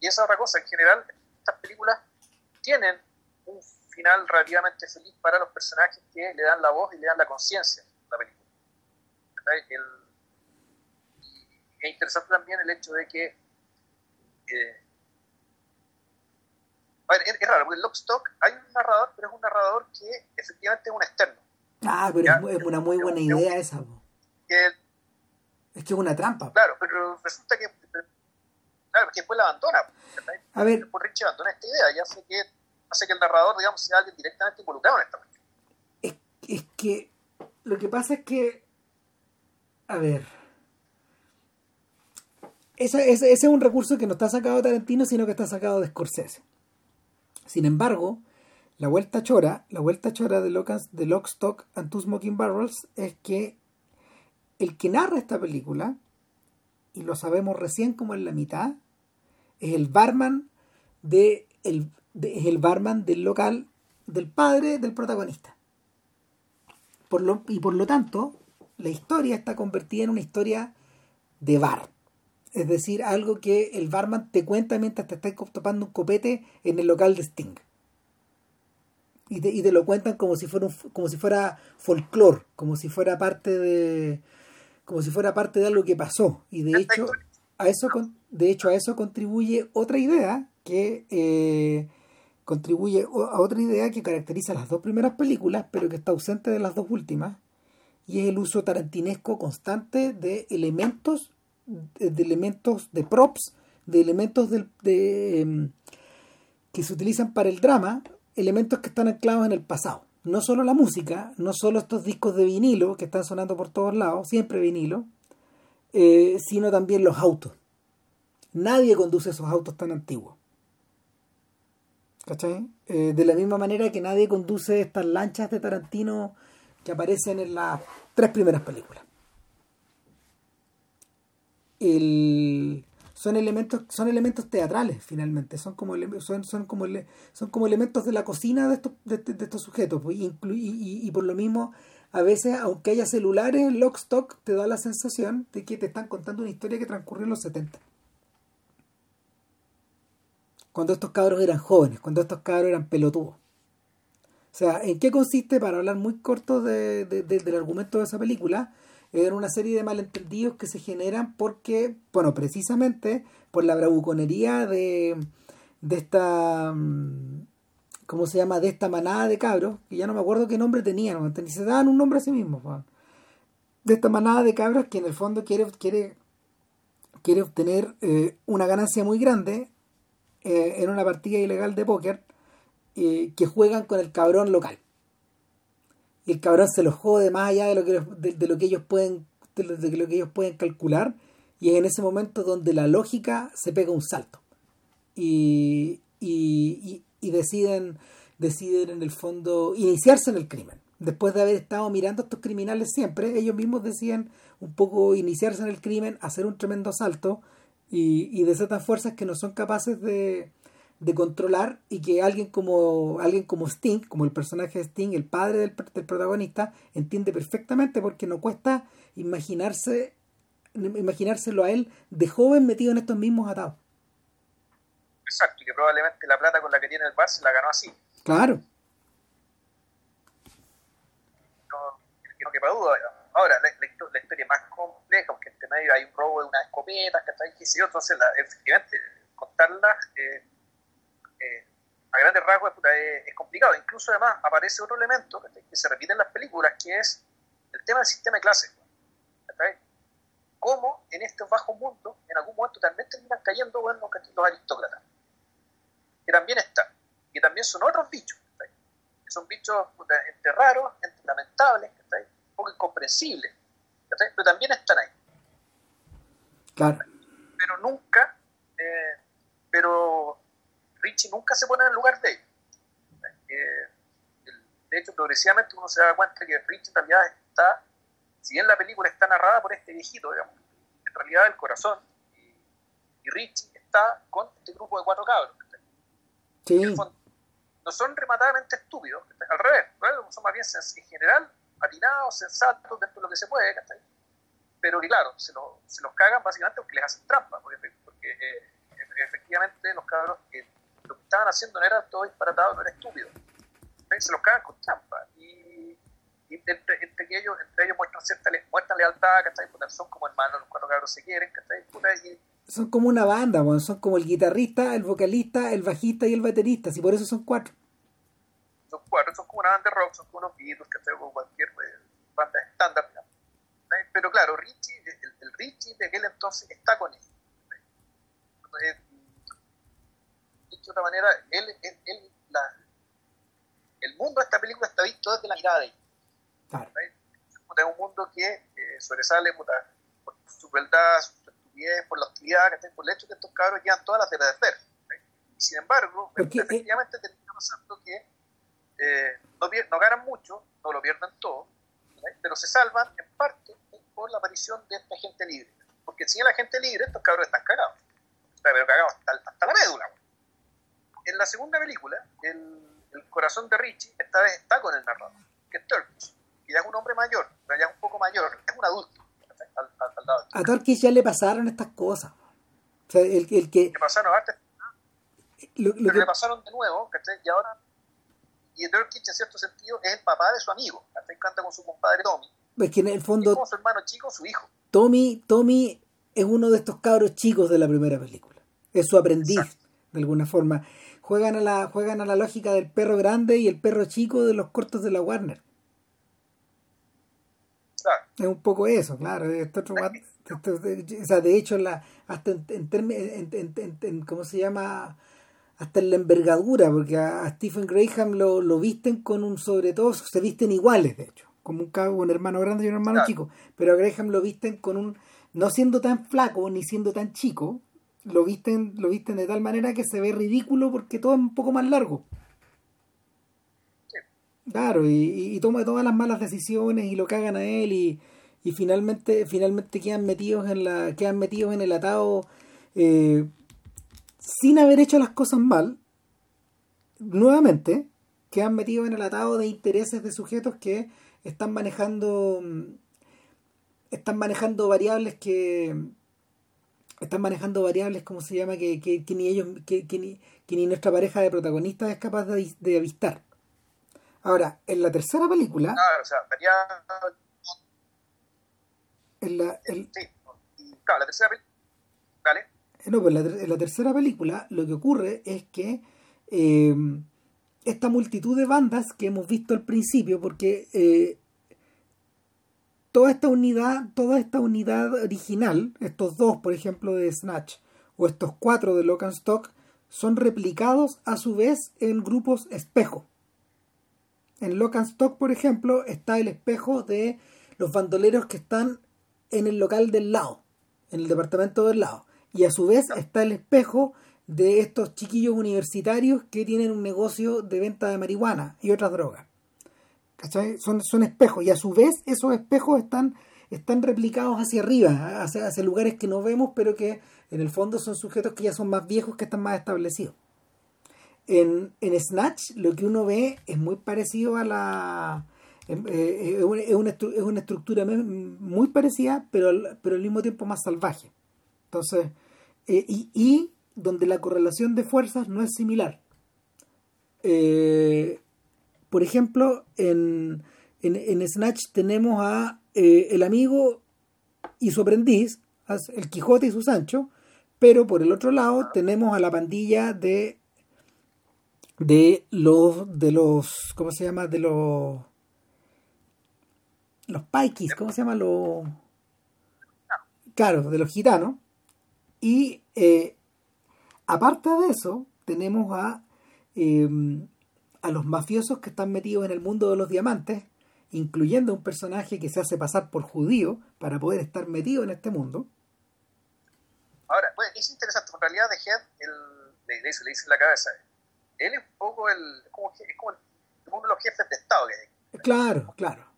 y esa otra cosa, en general, estas películas tienen un final relativamente feliz para los personajes que le dan la voz y le dan la conciencia a la película. El, es interesante también el hecho de que eh, a ver, es, raro, porque en Lockstock hay un narrador, pero es un narrador que efectivamente es un externo. Ah, pero es, una muy buena idea esa. Es que es una trampa. Claro, pero resulta que, claro, que después la abandona. A ver. Después Richie abandona esta idea y hace que, hace que el narrador, digamos, sea alguien directamente involucrado en esta cuestión. Es, es que lo que pasa es que, a ver, ese, ese, es un recurso que no está sacado de Tarantino, sino que está sacado de Scorsese. Sin embargo, la vuelta chora, la vuelta chora de, Locas, de Lockstock and Two Smoking Barrels es que el que narra esta película, y lo sabemos recién como en la mitad, es el barman de el, es el barman del local del padre del protagonista. Y por lo tanto, la historia está convertida en una historia de bar. Es decir, algo que el barman te cuenta mientras te está topando un copete en el local de Sting. Y te, y te lo cuentan como si fuera como si fuera folclore, como si fuera parte de, como si fuera parte de algo que pasó. Y de hecho, a eso, de hecho, a eso contribuye otra idea que, eh, contribuye a otra idea que caracteriza las dos primeras películas, pero que está ausente de las dos últimas, y es el uso tarantinesco constante de elementos, de, elementos de props, de elementos de, em, que se utilizan para el drama, elementos que están anclados en el pasado. No solo la música, no solo estos discos de vinilo que están sonando por todos lados, siempre vinilo, eh, sino también los autos. Nadie conduce esos autos tan antiguos. ¿Cachai? Eh, de la misma manera que nadie conduce estas lanchas de Tarantino que aparecen en las tres primeras películas. Son elementos son elementos teatrales finalmente son como son, son como son como elementos de la cocina de estos de, estos sujetos pues, y, y, por lo mismo a veces aunque haya celulares Lockstock te da la sensación de que te están contando una historia que transcurrió en los 70 cuando estos cabros eran jóvenes, cuando estos cabros eran pelotudos. O sea, ¿en qué consiste, para hablar muy corto de, del argumento de esa película? Era una serie de malentendidos que se generan porque, bueno, precisamente por la bravuconería de, de esta, mm, ¿cómo se llama? De esta manada de cabros, que ya no me acuerdo qué nombre tenían, ni se daban un nombre a sí mismos. De esta manada de cabros que en el fondo quiere, quiere, quiere obtener eh, una ganancia muy grande eh, en una partida ilegal de póker eh, que juegan con el cabrón local. Y el cabrón se los jode más allá de lo que, de, lo que ellos pueden de lo, que ellos pueden calcular y es en ese momento donde la lógica se pega un salto. Y, y, y, deciden deciden en el fondo iniciarse en el crimen. Después de haber estado mirando a estos criminales siempre ellos mismos deciden un poco iniciarse en el crimen hacer un tremendo salto y, y desatan fuerzas que no son capaces de, de controlar y que alguien como alguien como Sting, como el personaje de Sting, el padre del, del, protagonista, entiende perfectamente porque no cuesta imaginarse imaginárselo a él de joven metido en estos mismos atados. Exacto, y que probablemente la plata con la que tiene el bar se la ganó así. Claro. No, no quepa duda. Ahora, la, la, historia más compleja, porque entre medio hay un robo de una escopeta, que está ahí, entonces la, efectivamente contarla eh, a grandes rasgos es, complicado. Incluso además aparece otro elemento que, se repite en las películas, que es el tema del sistema de clases. Cómo en estos bajos mundos, en algún momento también terminan cayendo bueno, los aristócratas, que también están, que también son otros bichos, que son bichos entre raros, entre lamentables, poco incomprensible, pero también están ahí. Claro. Pero nunca, eh, pero Richie nunca se pone en el lugar de ellos. Eh, de hecho, progresivamente uno se da cuenta que Richie en realidad está, si bien la película está narrada por este viejito, digamos, en realidad el corazón y, Richie está con este grupo de cuatro cabros. Sí. no son rematadamente estúpidos, al revés, son más bien en general atinados, sensatos, dentro de lo que se puede, Pero claro, se, se, los cagan básicamente porque les hacen trampa, porque, eh, efectivamente los cabros que lo que estaban haciendo no era todo disparatado, no era estúpido. Se los cagan con trampa. Y, entre, ellos, entre ellos muestran cierta muestran lealtad, son como hermanos, los cuatro cabros se quieren, son como una banda, son como el guitarrista, el vocalista, el bajista y el baterista, y por eso son cuatro son cuatro, son como una banda de rock, son como unos Beatles, que como cualquier pues, banda estándar. Pero claro, Richie, el, Richie de aquel entonces está con él. Entonces, de otra manera, él, él, la, el mundo de esta película está visto desde la mirada de él. Es un mundo que eh, sobresale por su verdad, su estupidez, por la hostilidad, por el hecho de que estos cabros llevan todas las de perder. Sin embargo, Porque, eh, efectivamente termina pasando que eh, no, no, ganan mucho, no lo pierden todo, pero se salvan en parte por la aparición de esta gente libre. Porque si la gente libre, estos cabros están cagados. Pero cagados hasta, la médula. En la segunda película, el, corazón de Richie esta vez está con el narrador, que es Turkish, que ya es un hombre mayor, pero ya es un poco mayor, es un adulto. a Turkish ya le pasaron estas cosas. O sea, el, el que... Le pasaron antes, lo, lo que... le pasaron de nuevo, y ahora y Nurkic en cierto sentido es el papá de su amigo, hasta encanta con su compadre Tommy. Es que en el fondo... como su hermano chico, su hijo. Tommy, Tommy es uno de estos cabros chicos de la primera película. Es su aprendiz, de alguna forma. Juegan a la juegan a la lógica del perro grande y el perro chico de los cortos de la Warner. Es un poco eso claro esto otro, o sea, de hecho la hasta en, en, en, cómo se llama hasta en la envergadura porque a, Stephen Graham lo, lo, visten con un sobre todo se visten iguales de hecho como un, un hermano grande y un hermano chico pero a Graham lo visten con un no siendo tan flaco ni siendo tan chico lo visten, lo visten de tal manera que se ve ridículo porque todo es un poco más largo. Claro, y, y, toma todas las malas decisiones y lo cagan a él y, y finalmente, finalmente quedan metidos en la, quedan metidos en el atado eh, sin haber hecho las cosas mal, nuevamente, quedan metidos en el atado de intereses de sujetos que están manejando están manejando variables que están manejando variables, como se llama? Que, que, ni ellos, que, ni, ni, nuestra pareja de protagonistas es capaz de, de, avistar. Ahora, en la tercera película. No, o sea, En la, el, sí, claro, la tercera película. Vale. No, pues en la tercera película lo que ocurre es que eh, esta multitud de bandas que hemos visto al principio, porque eh, toda esta unidad, toda esta unidad original, estos dos, por ejemplo, de Snatch, o estos cuatro de Lock and Stock, son replicados a su vez en grupos espejo. En Lock and Stock, por ejemplo, está el espejo de los bandoleros que están en el local del lado, en el departamento del lado. Y a su vez está el espejo de estos chiquillos universitarios que tienen un negocio de venta de marihuana y otras drogas. Son, son espejos y a su vez esos espejos están, están replicados hacia arriba, hacia, hacia, lugares que no vemos, pero que en el fondo son sujetos que ya son más viejos, que están más establecidos. En, en Snatch lo que uno ve es muy parecido a la... Em, eh, es, una, es, una, estructura muy parecida, pero, pero al mismo tiempo más salvaje. Entonces, eh, y, y donde la correlación de fuerzas no es similar. Eh, por ejemplo, en, en, Snatch tenemos a eh, el amigo y su aprendiz, el Quijote y su Sancho, pero por el otro lado tenemos a la pandilla de de los de los ¿cómo se llama? de los los paikis, ¿cómo se llama? los claro, de los gitanos y eh, aparte de eso tenemos a em, a los mafiosos que están metidos en el mundo de los diamantes, incluyendo un personaje que se hace pasar por judío para poder estar metido en este mundo. Ahora, pues, es interesante, en realidad de Head, el, le, dice, le dice en la cabeza, él es un poco el, como, es como uno de los jefes de Estado que hay. Claro, claro.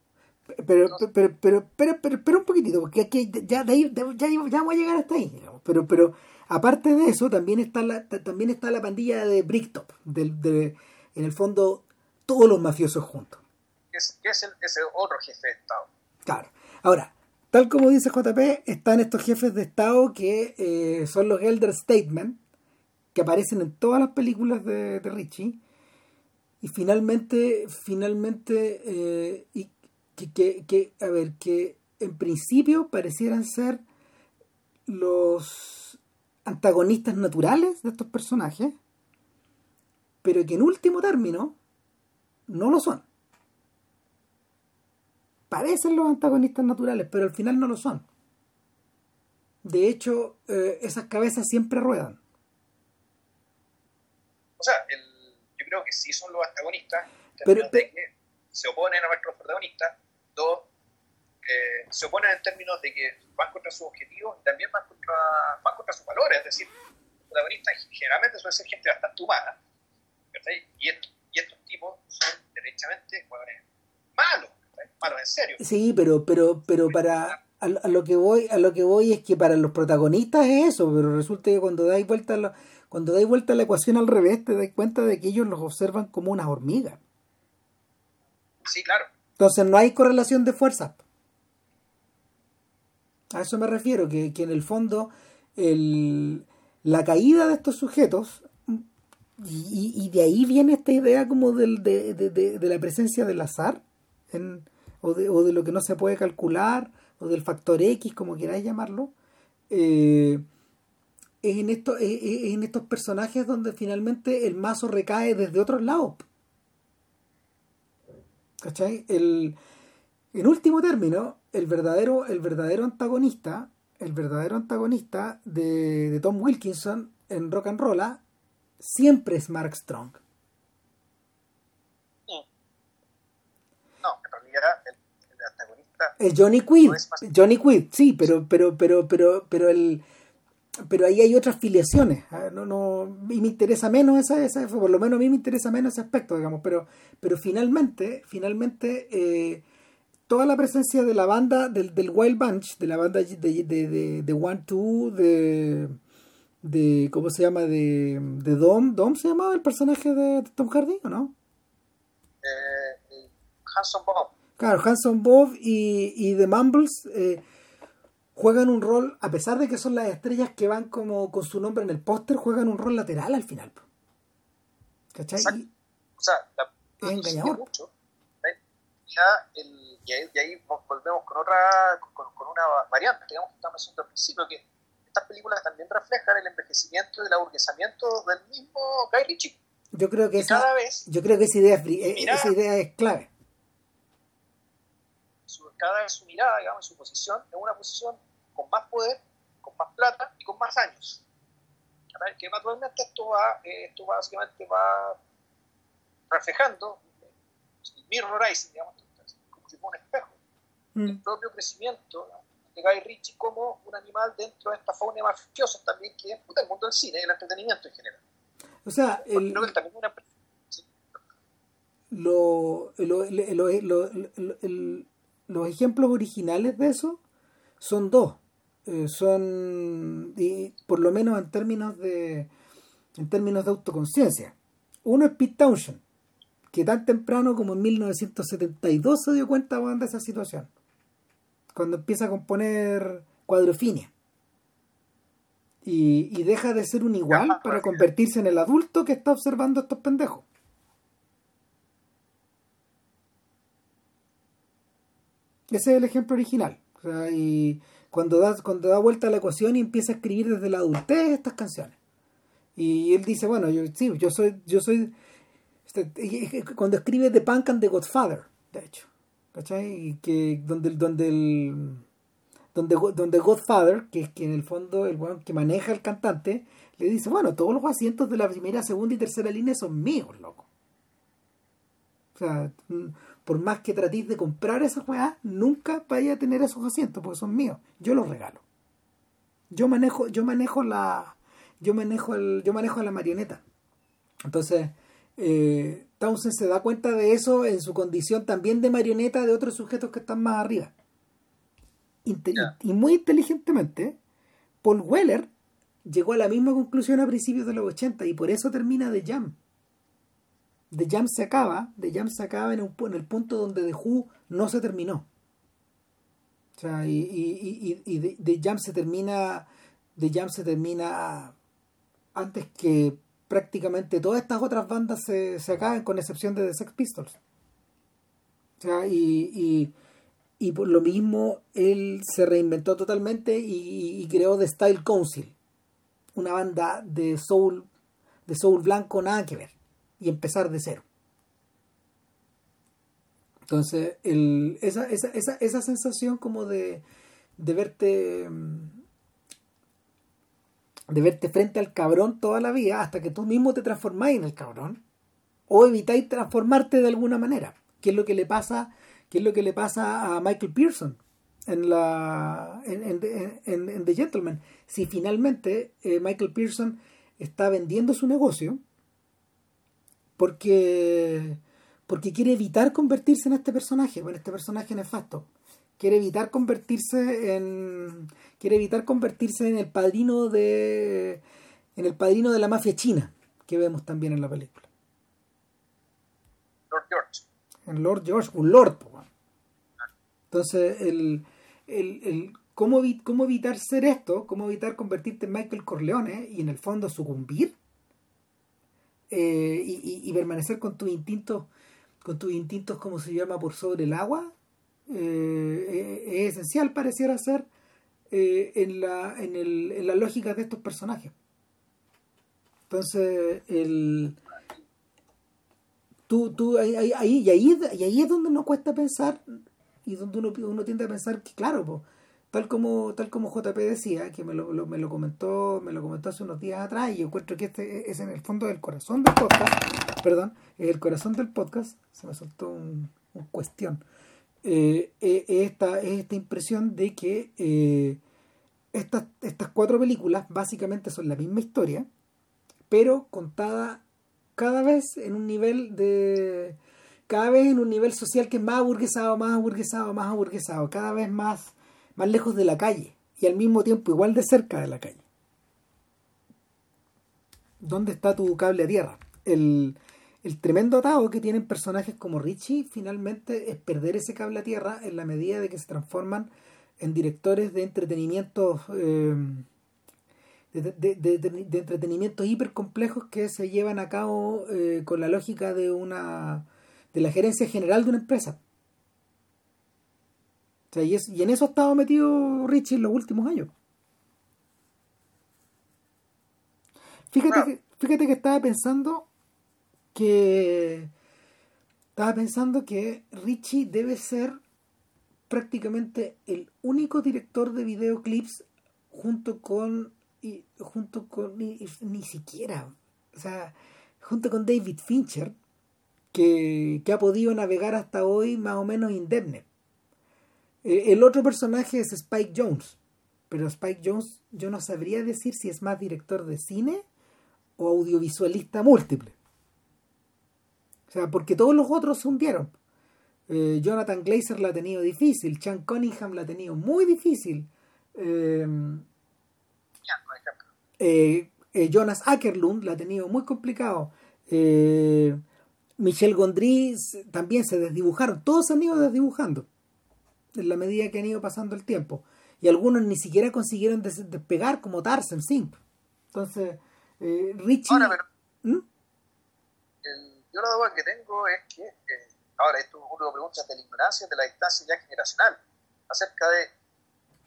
Pero, pero, pero, pero, pero, un poquitito, porque aquí ya, de ahí, ya, ya vamos a llegar hasta ahí. Pero, pero aparte de eso, también está la, también está la pandilla de Bricktop, del, de, en el fondo todos los mafiosos juntos. Es, es el, ese otro jefe de Estado. Claro. Ahora, tal como dice JP, están estos jefes de Estado que eh, son los Elder Statement, que aparecen en todas las películas de, Richie. Y finalmente, finalmente, eh, y que, que, a ver, que en principio parecieran ser los antagonistas naturales de estos personajes, pero que en último término no lo son. Parecen los antagonistas naturales, pero al final no lo son. De hecho, eh, esas cabezas siempre ruedan. O sea, yo creo que sí son los antagonistas, pero, de que se oponen a nuestros protagonistas, dos, eh, se oponen en términos de que van contra sus objetivos y también van contra, van contra sus valores, es decir, los protagonistas generalmente suelen ser gente bastante humana, y, estos tipos son derechamente malos, malos en serio. Sí, pero, pero, pero para a, lo que voy, a lo que voy es que para los protagonistas es eso, pero resulta que cuando dais vuelta a la, cuando dais vuelta a la ecuación al revés, te das cuenta de que ellos los observan como unas hormigas. Sí, claro. Entonces no hay correlación de fuerzas. A eso me refiero, que, que en el fondo el, la caída de estos sujetos y, de ahí viene esta idea como del, de, de, de, la presencia del azar en, o, de, o de lo que no se puede calcular o del factor X, como queráis llamarlo. Eh, es en, esto, en estos personajes donde finalmente el mazo recae desde otros lados. ¿Cachai? El, en último término, el verdadero, el verdadero antagonista, el verdadero antagonista de, de Tom Wilkinson en Rock and Roll siempre es Mark Strong. No, en realidad el, el antagonista es Johnny Quid. Johnny Quid, sí, pero, pero, pero, pero, pero el pero ahí hay otras filiaciones ¿ah? no, no, y me interesa menos esa, esa, por lo menos a mí me interesa menos ese aspecto digamos pero pero finalmente finalmente eh, toda la presencia de la banda del, del Wild Bunch de la banda de, de, de, de One Two de de cómo se llama de, de Dom Dom se llamaba el personaje de Tom Hardy o no eh, Hanson Bob claro Hanson Bob y, y The Mumbles eh, juegan un rol, a pesar de que son las estrellas que van como con su nombre en el póster, juegan un rol lateral al final. ¿Cachai? Y, o sea, la, es engañador. Mucho, ya el, y, ahí, y, ahí, volvemos con otra, con, con, una variante, digamos que estamos haciendo al principio, que estas películas también reflejan el envejecimiento y el aburguesamiento del mismo Guy Ritchie. Yo creo que, esa, cada vez, yo creo que esa idea, es, mirada, esa idea es clave. Su, cada vez su mirada, digamos, su posición es una posición con más poder, con más plata y con más años. Que naturalmente esto va, eh, esto básicamente va reflejando el mirrorizing, digamos, como si fuera un espejo, mm. el propio crecimiento de Guy Ritchie como un animal dentro de esta fauna mafiosa también que es el mundo del cine y el entretenimiento en general. O sea, el, creo que también una, sí. lo, lo, lo, los ejemplos originales de eso son dos eh, son y por lo menos en términos de en términos de autoconciencia uno es Pete Townshend que tan temprano como en 1972 se dio cuenta de esa situación cuando empieza a componer cuadrofinia y, y deja de ser un igual para convertirse en el adulto que está observando a estos pendejos ese es el ejemplo original o sea, y cuando da, cuando da vuelta a la ecuación y empieza a escribir desde la adultez estas canciones. Y él dice, bueno, yo sí, yo soy, yo soy este, cuando escribe The Punk and the Godfather, de hecho. ¿Cachai? Y que donde, donde el donde, donde Godfather, que es que en el fondo el bueno, que maneja el cantante, le dice, bueno, todos los asientos de la primera, segunda y tercera línea son míos, loco. O sea, por más que tratéis de comprar esas weas, nunca vaya a tener esos asientos porque son míos. Yo los regalo. Yo manejo, yo manejo la, yo manejo el, yo manejo la marioneta. Entonces, eh, Townsend se da cuenta de eso en su condición también de marioneta de otros sujetos que están más arriba. Intel yeah. Y muy inteligentemente, Paul Weller llegó a la misma conclusión a principios de los 80 y por eso termina The Jam. The Jam se acaba, The Jam se acaba en, un, en el punto donde The Who no se terminó. O sea, y, y, y, y The, The, Jam se termina, The Jam se termina antes que prácticamente todas estas otras bandas se, se acaben, con excepción de The Sex Pistols. O sea, y, y, por lo mismo él se reinventó totalmente y, creó The Style Council, una banda de soul, de soul blanco nada que ver y empezar de cero. Entonces, el, esa, esa, esa, esa sensación como de, de verte de verte frente al cabrón toda la vida hasta que tú mismo te transformáis en el cabrón. O evitáis transformarte de alguna manera. Que es lo que le pasa que es lo que le pasa a Michael Pearson en la en The Gentleman si finalmente eh, Michael Pearson está vendiendo su negocio porque porque quiere evitar convertirse en este personaje, en este personaje nefasto. Quiere evitar convertirse en quiere evitar convertirse en el padrino de en el padrino de la mafia china que vemos también en la película. Lord George. En Lord George, un lord. Entonces, el, el, el ¿cómo, cómo evitar ser esto, cómo evitar convertirte en Michael Corleone y en el fondo sucumbir eh, y, y, permanecer con tus instintos, con tus instintos, como se llama, por sobre el agua, eh, es esencial, pareciera ser, eh, en, la, en, el, en la lógica de estos personajes. Entonces, el, tú, tú, ahí, ahí, y, ahí, y ahí es donde nos cuesta pensar y donde uno, uno tiende a pensar que, claro, pues, tal como tal como JP decía que me lo, me lo comentó me lo comentó hace unos días atrás y encuentro que este es en el fondo del corazón del podcast perdón el corazón del podcast se me soltó un, cuestión eh, eh, esta esta impresión de que eh, estas estas cuatro películas básicamente son la misma historia pero contada cada vez en un nivel de cada vez en un nivel social que es más aburguesado más aburguesado más aburguesado cada vez más más lejos de la calle y al mismo tiempo igual de cerca de la calle. ¿Dónde está tu cable a tierra? El, tremendo atado que tienen personajes como Richie finalmente es perder ese cable a tierra en la medida de que se transforman en directores de entretenimiento eh, de, de, entretenimientos hiper complejos que se llevan a cabo eh, con la lógica de una de la gerencia general de una empresa y, en eso ha estado metido Richie en los últimos años. Fíjate, que, fíjate que estaba pensando que estaba pensando que Richie debe ser prácticamente el único director de videoclips junto con y junto con ni, siquiera o sea junto con David Fincher que, que ha podido navegar hasta hoy más o menos indemne eh, el otro personaje es Spike Jones, pero Spike Jones yo no sabría decir si es más director de cine o audiovisualista múltiple. O sea, porque todos los otros se hundieron. Eh, Jonathan Glazer la ha tenido difícil, Chan Cunningham la ha tenido muy difícil. Em, eh, Jonas Ackerlund la ha tenido muy complicado. Michel Gondry también se desdibujaron. Todos se han ido desdibujando en la medida que han ido pasando el tiempo. Y algunos ni siquiera consiguieron despegar como Tarzan Simp. Entonces, eh, Richie... Ahora, pero, ¿Mm? Yo la duda que tengo es que, eh, ahora esto uno pregunta de la ignorancia, de la distancia ya generacional, acerca de,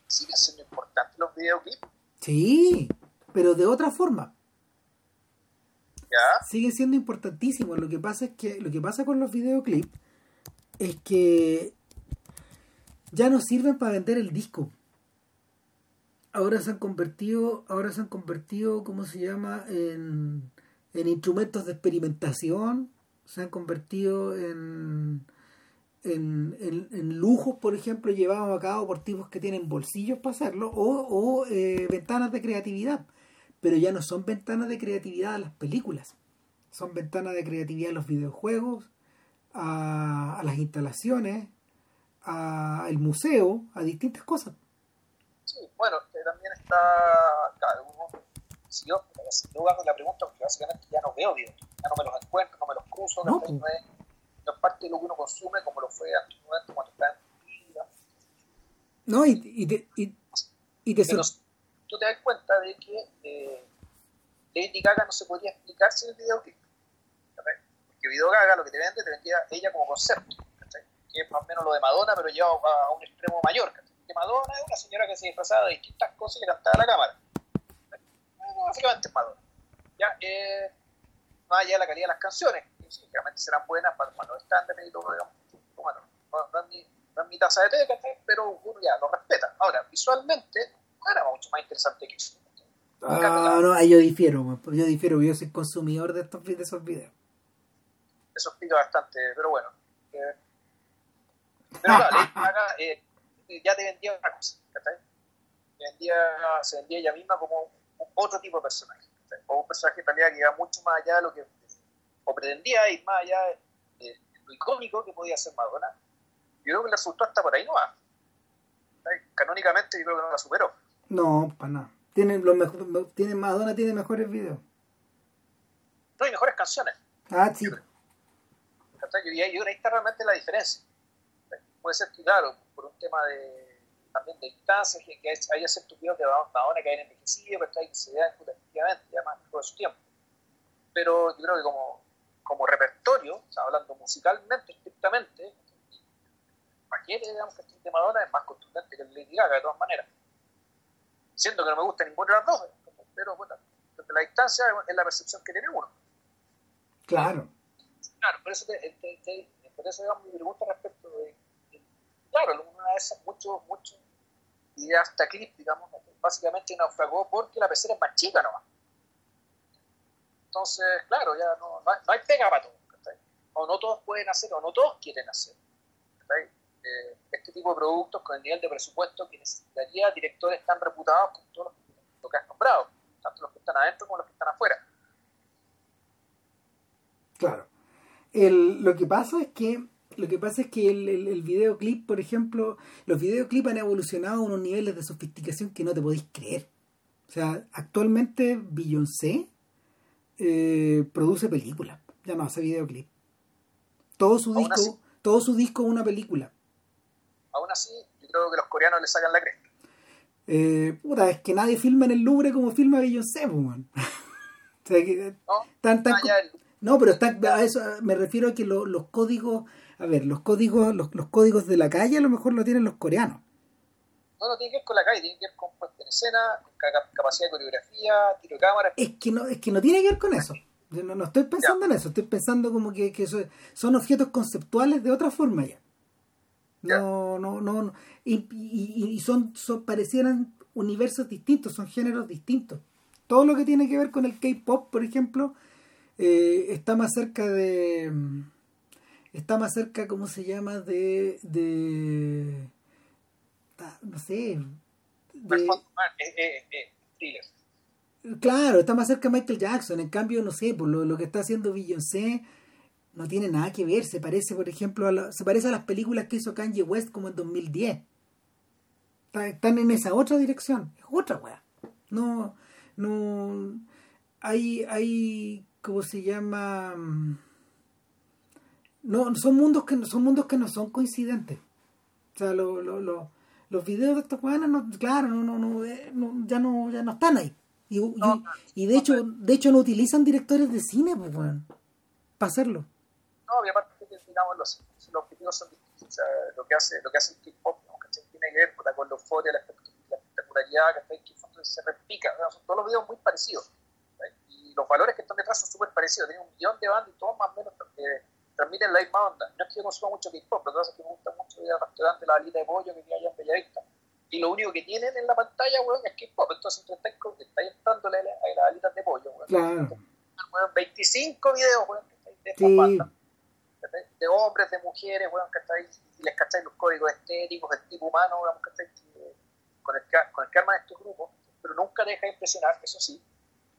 ¿siguen siendo importantes los videoclips? Sí, pero de otra forma. ¿Ya? Siguen siendo importantísimos. Lo que pasa es que lo que pasa con los videoclips es que ya no sirven para vender el disco. Ahora se han convertido, ahora se han convertido, ¿cómo se llama? En, en instrumentos de experimentación, se han convertido en, en, en, lujos, por ejemplo, llevados a cabo por tipos que tienen bolsillos para hacerlo, o, o eh, ventanas de creatividad. Pero ya no son ventanas de creatividad a las películas, son ventanas de creatividad a los videojuegos, a, a las instalaciones, al museo, a distintas cosas. Sí, bueno, también está, claro, si yo, yo hago la pregunta, porque básicamente ya no veo videos, ya no me los encuentro, no me los cruzo, no, pues. no, es, no, es, parte de lo que uno consume como lo fue antiguamente cuando estaba en vida. No, y, y te, y, y te tú te das cuenta de que eh, Lady Gaga no se podía explicar sin el videoclip. Porque Video Gaga lo que te vende, te vendía ella como concepto que es más o menos lo de Madonna, pero llevado a, un extremo mayor. Que Madonna es una señora que se disfrazaba de distintas cosas y le cantaba a la cámara. Básicamente es Madonna. Ya, eh, más allá de la calidad de las canciones, que sinceramente serán buenas para, los estándares y todo, digamos. Bueno, no, es mi, no mi taza de té, pero uno ya lo respeta. Ahora, visualmente, no era mucho más interesante que eso. Ah, no, ahí yo difiero, yo difiero, yo soy consumidor de, estos, de esos videos. Eso explica bastante, pero bueno. Eh, pero claro, eh, ya te vendía una cosa, vendía, se vendía ella misma como otro tipo de personaje, o un personaje en realidad que iba mucho más allá de lo que, o pretendía ir más allá de, lo icónico que podía ser Madonna. Yo creo que le resultó hasta por ahí no va. Canónicamente yo creo que no la superó. No, para nada. Tiene, los mejor, tiene, Madonna tiene mejores videos. No, hay mejores canciones. Ah, sí. Y ahí está realmente la diferencia puede ser que, claro, por un tema de también de distancia, que, que haya ciertos videos de Madonna que hayan envejecido, que se vean efectivamente, además todo su tiempo. Pero yo creo que como, como repertorio, o sea, hablando musicalmente, estrictamente, paquete, digamos, que de Madonna es más contundente que el Lady Gaga, de todas maneras. siendo que no me gusta ninguna de las dos, pero bueno, la distancia es la percepción que tiene uno. Claro. Claro, por eso, te, te, por eso digamos, mi pregunta respecto de, claro, una de esas muchos, muchos ideas hasta clip, digamos, básicamente naufragó porque la pecera es más chica nomás. Entonces, claro, ya no, no, hay, pega para todos. O no todos pueden hacer, o no todos quieren hacer. Eh, este tipo de productos con el nivel de presupuesto que necesitaría directores tan reputados como todos los, que has nombrado, tanto los que están adentro como los que están afuera. Claro. El, lo que pasa es que lo que pasa es que el, el, videoclip, por ejemplo, los videoclips han evolucionado a unos niveles de sofisticación que no te podéis creer. O sea, actualmente Beyoncé eh, produce películas, ya no hace videoclip. Todo su disco, todo su disco es una película. Aún así, yo creo que los coreanos le sacan la cresta. Eh, puta, es que nadie filma en el Louvre como filma Beyoncé, man. o sea, que, no, no, pero está, a eso me refiero a que los códigos, a ver, los códigos, los, los, códigos de la calle a lo mejor lo tienen los coreanos. No, no tiene que ver con la calle, tiene que ver con puesta en escena, con capacidad de coreografía, tiro de cámara. Es que no, es que no tiene que ver con eso. Yo no, no estoy pensando en eso, estoy pensando como que, que son objetos conceptuales de otra forma ya. No, no, no, Y, y, y son, son, parecieran universos distintos, son géneros distintos. Todo lo que tiene que ver con el K-pop, por ejemplo, eh, está más cerca de. Está más cerca, ¿cómo se llama? De. de no sé. De, claro, está más cerca de Michael Jackson. En cambio, no sé, por lo, lo que está haciendo Beyoncé no tiene nada que ver. Se parece, por ejemplo, a se parece a las películas que hizo Kanye West como en 2010. Están en esa otra dirección. Es otra weá. No, no. Hay, hay, ¿cómo se llama? No, son mundos que son mundos que no son coincidentes. O sea, lo, lo, lo, los videos de estos weones, no, claro, no, no, no, eh, ya no, ya no están ahí. Y, y, de hecho, de hecho no utilizan directores de cine, pues, bueno, para hacerlo. No, y aparte digamos los, los objetivos son distintos. O sea, lo que hace, lo que hace el K-pop, ¿no? tiene que ver con la, con la euforia, la, espectacularidad, que se replica. Son todos los videos muy parecidos. Y los valores que están detrás son súper parecidos. Tienen un millón de bandas y todos más o menos eh, transmiten la misma onda. No es que yo consuma mucho K-pop, pero es que me gusta mucho ir al restaurante La Alita de Pollo que tiene allá en Bellavista. Y lo único que tienen en la pantalla, weón, es K-pop. Entonces, estás, estás entrando a las alitas de pollo, weón. Claro. 25 videos, weón, de esta sí de hombres, de mujeres, bueno, Y les cacháis los códigos estéticos del tipo humano, Con el, que, con el que arman estos grupos, pero nunca deja de impresionar, eso sí,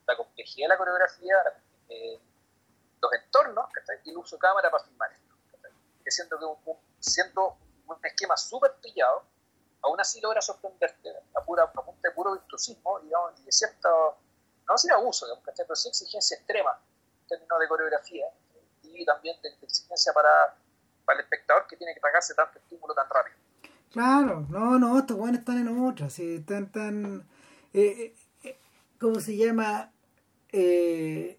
la complejidad de la coreografía, eh, los entornos, Y el uso de cámara para filmar esto, Que siento que un, un esquema súper pillado, aún así logra sorprenderte a, pura, a punta de puro virtuosismo, y de cierto, no sé abuso, digamos, pero sí exigencia extrema en términos de coreografía, y también de, exigencia para, para, el espectador que tiene que pagarse tanto estímulo tan rápido. Claro, no, no, estos buenos están en otra, sí, están tan... Eh, eh, ¿Cómo se llama? Eh,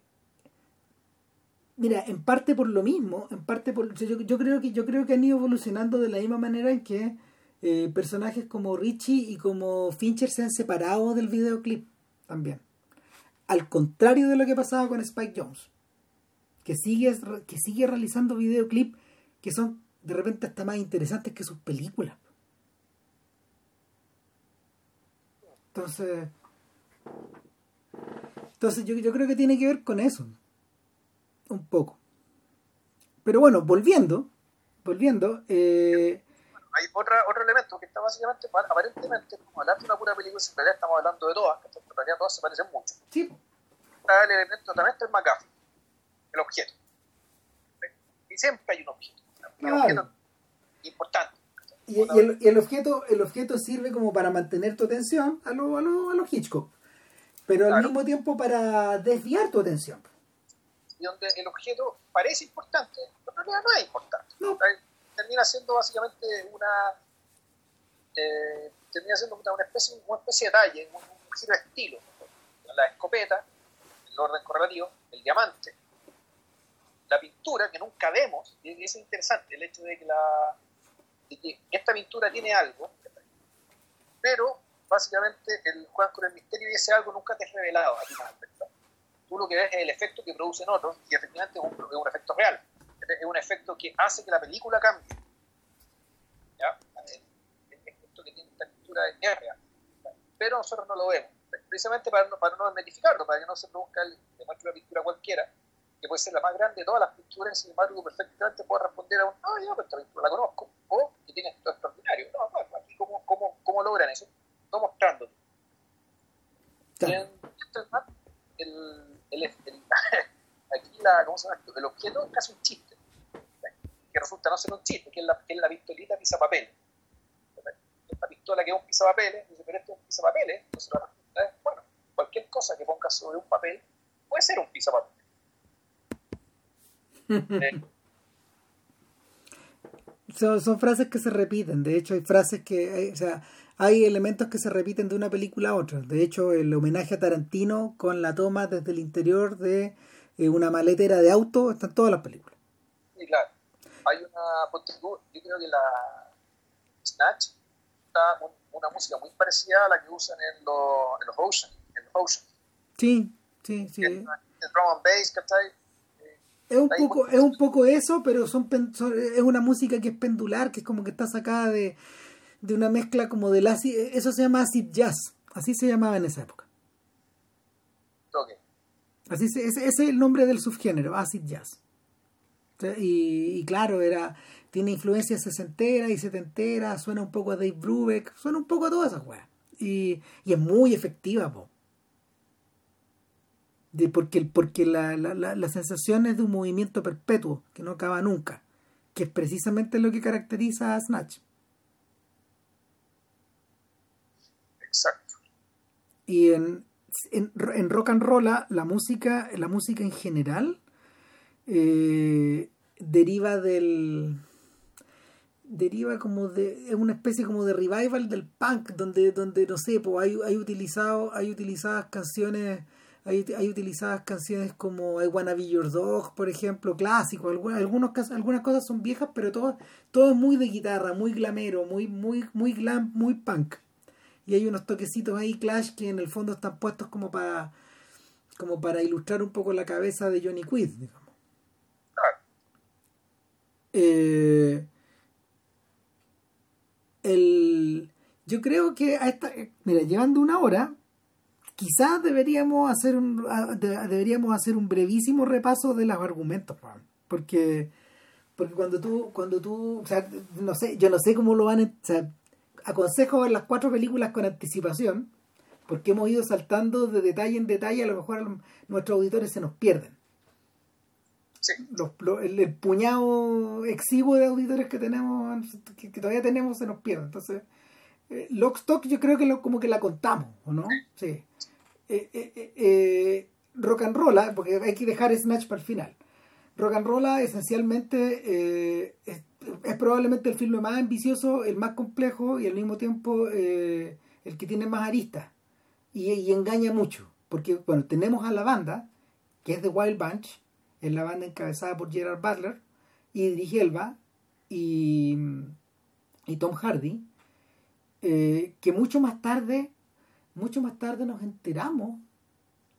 mira, en parte por lo mismo, en parte por... Yo, creo que, yo creo que han ido evolucionando de la misma manera en que eh, personajes como Richie y como Fincher se han separado del videoclip también. Al contrario de lo que pasaba con Spike Jones que sigue, que sigue realizando videoclips que son de repente hasta más interesantes que sus películas. Entonces, entonces yo, yo creo que tiene que ver con eso, un poco. Pero bueno, volviendo, volviendo, eh, hay otra, otro elemento que está básicamente, aparentemente, como hablar de una pura película, en realidad estamos hablando de todas, que en realidad todas se parecen mucho. Sí. Está el elemento también del McGuffin el objeto. Y siempre hay un objeto. Un objeto importante. Y, el, el, objeto, el objeto sirve como para mantener tu atención a lo, a lo, a lo Hitchcock, pero al mismo tiempo para desviar tu atención. Y donde el objeto parece importante, pero en realidad no es importante. Termina siendo básicamente una. Eh, termina siendo una especie, una especie de talle, un, un giro de estilo. La escopeta, el orden correlativo, el diamante, la pintura que nunca vemos, y es interesante el hecho de que, la, esta pintura tiene algo, pero básicamente el juegas con el misterio y ese algo nunca te es revelado a ti Tú lo que ves es el efecto que producen otros y efectivamente es un, es un efecto real. Es un efecto que hace que la película cambie. ¿Ya? El, efecto que tiene esta cultura es real. Pero nosotros no lo vemos. Precisamente para no, para no desmitificarlo, para que no se produzca el, demuestre una pintura cualquiera, que puede ser la más grande de todas las pinturas, sin embargo, perfectamente puede responder a un, ah, pero esta pintura la conozco, o que tiene esto extraordinario. No, no, aquí, ¿cómo, cómo, cómo logran eso? No mostrándote. Claro. El, el, el, aquí la, ¿cómo se llama? el objeto es casi un chiste, que resulta no ser un chiste, que es la, que es la pistolita papel Esta pistola que es un pisapapeles, dice, pero esto es un pisapapeles, entonces la respuesta es, bueno, cualquier cosa que pongas sobre un papel puede ser un pisapapel. eh, son, frases que se repiten, de hecho hay frases que, o sea, hay elementos que se repiten de una película a otra. De hecho, el homenaje a Tarantino con la toma desde el interior de eh, una maletera de auto está en todas las películas. Sí, claro. Hay una, yo creo que la Snatch está una música muy parecida a la que usan en, los, en los Ocean. En los Ocean. Sí, sí, sí. El, drum and bass, ¿cachai? Es un, poco, es un poco eso, pero son, son, es una música que es pendular, que es como que está sacada de, de una mezcla como del acid, eso se llama acid jazz, así se llamaba en esa época. Okay. Así ese, ese, es el nombre del subgénero, acid jazz. Y, y, claro, era tiene influencias sesentera y setentera, suena un poco a Dave Brubeck, suena un poco a todas esas weas. Y, y es muy efectiva, po. De, porque porque la, la, la, la sensación es de un movimiento perpetuo, que no acaba nunca, que es precisamente lo que caracteriza a Snatch. Y en, en, en, rock and roll la música, la música en general eh, deriva del deriva como de es una especie como de revival del punk donde donde no sé pues hay, hay utilizado hay utilizadas canciones hay, hay utilizadas canciones como I Wanna Be Your Dog por ejemplo clásico algunos algunas cosas son viejas pero todo todo es muy de guitarra muy glamero muy muy muy glam muy punk y hay unos toquecitos ahí Clash que en el fondo están puestos como para como para ilustrar un poco la cabeza de Johnny Quid digamos. Eh, el, yo creo que a esta, mira llevando una hora quizás deberíamos hacer un deberíamos hacer un brevísimo repaso de los argumentos porque porque cuando tú cuando tú o sea no sé yo no sé cómo lo van a aconsejo ver las cuatro películas con anticipación, porque hemos ido saltando de detalle en detalle, a lo mejor nuestros auditores se nos pierden. Los, el, puñado exiguo de auditores que tenemos, que, todavía tenemos, se nos pierde. Entonces, eh, Lockstock yo creo que lo, como que la contamos, ¿o no? Sí. Eh, eh, eh rock and Roll, ¿ah? porque hay que dejar Snatch para el final. Rock and Roll esencialmente es, es probablemente el filme más ambicioso, el más complejo y al mismo tiempo eh, el que tiene más aristas. Y, engaña mucho, porque bueno, tenemos a la banda, que es The Wild Bunch, es la banda encabezada por Gerard Butler, Idris Elba y, y Tom Hardy, eh, que mucho más tarde, mucho más tarde nos enteramos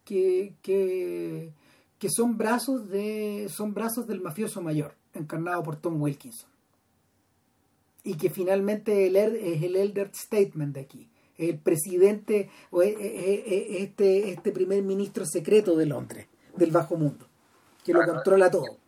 que, que, que son brazos de son brazos del mafioso mayor encarnado por Tom Wilkinson y que finalmente el, er, es el elder statement de aquí. El presidente o este este primer ministro secreto de Londres del bajo mundo que lo controla todo.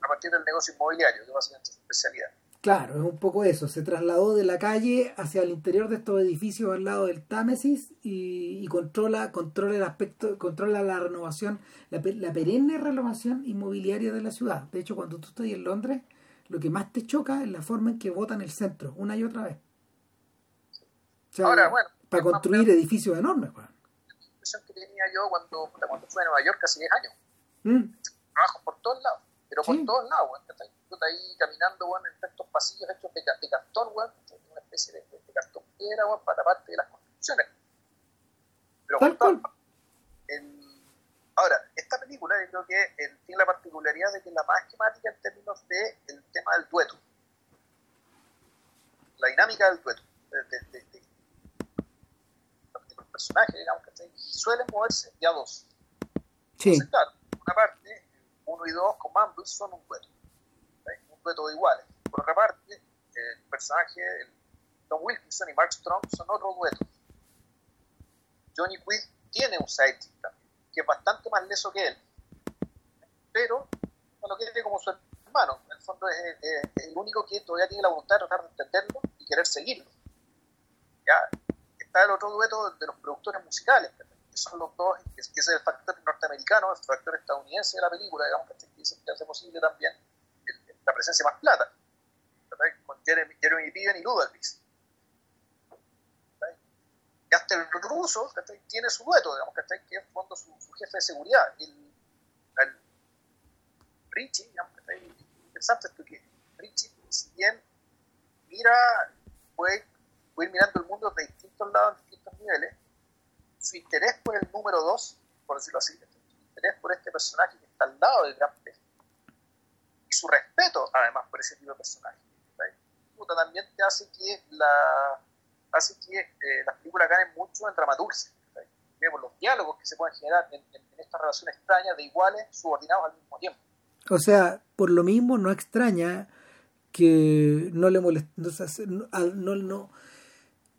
A partir del negocio inmobiliario que básicamente es su especialidad. Claro es un poco eso. Se trasladó de la calle hacia el interior de estos edificios al lado del Támesis y, controla controla el aspecto controla la renovación la, la perenne renovación inmobiliaria de la ciudad. De hecho cuando tú estás en Londres lo que más te choca es la forma en que votan el centro, una y otra vez. Ahora, bueno, para construir edificios enormes. La impresión que tenía yo cuando, cuando fui a Nueva York hace 10 años. Mm. Trabajo por todos lados, pero por todos lados. Bueno, está ahí caminando bueno, en estos pasillos hechos de, de cartón, bueno, una especie de, de cartón piedra bueno, para parte de las construcciones. Pero Tal cual. Ahora, esta película yo creo que tiene la particularidad de que es la más esquemática en términos del de tema del dueto. La dinámica del dueto. personajes, digamos, que suelen moverse de a dos. Sí. Entonces, claro, una parte, uno y dos con Mumbles son un dueto, un dueto de iguales. Por otra parte, el personaje, Tom Wilkinson y Mark Strong son otro dueto. Johnny Quinn tiene un sidekick también, que es bastante más leso que él, pero no lo quiere como su hermano. En el fondo es, el único que todavía tiene la voluntad de tratar de entenderlo y querer seguirlo. ¿Ya? Está el otro dueto de los productores musicales, que son los dos, que es el factor norteamericano, el factor estadounidense de la película, digamos, que hace posible también la presencia más plata, con Jeremy, Jeremy Piven y Ludacris. Hasta el ruso tiene su dueto, digamos, que es fondo su, su, jefe de seguridad. El, el Richie, digamos, es interesante esto que Richie, si bien mira, puede, puede ir mirando el mundo de distintos lados, en distintos niveles, su interés por el número 2, por decirlo así, su interés por este personaje que está al lado del gran pez, y su respeto además por ese tipo de personaje, también te hace que la hace que eh, las películas ganen mucho en dramaturgia. Vemos los diálogos que se pueden generar en, en, en estas relaciones extrañas de iguales subordinados al mismo tiempo. O sea, por lo mismo no extraña que no le molestó, no, no,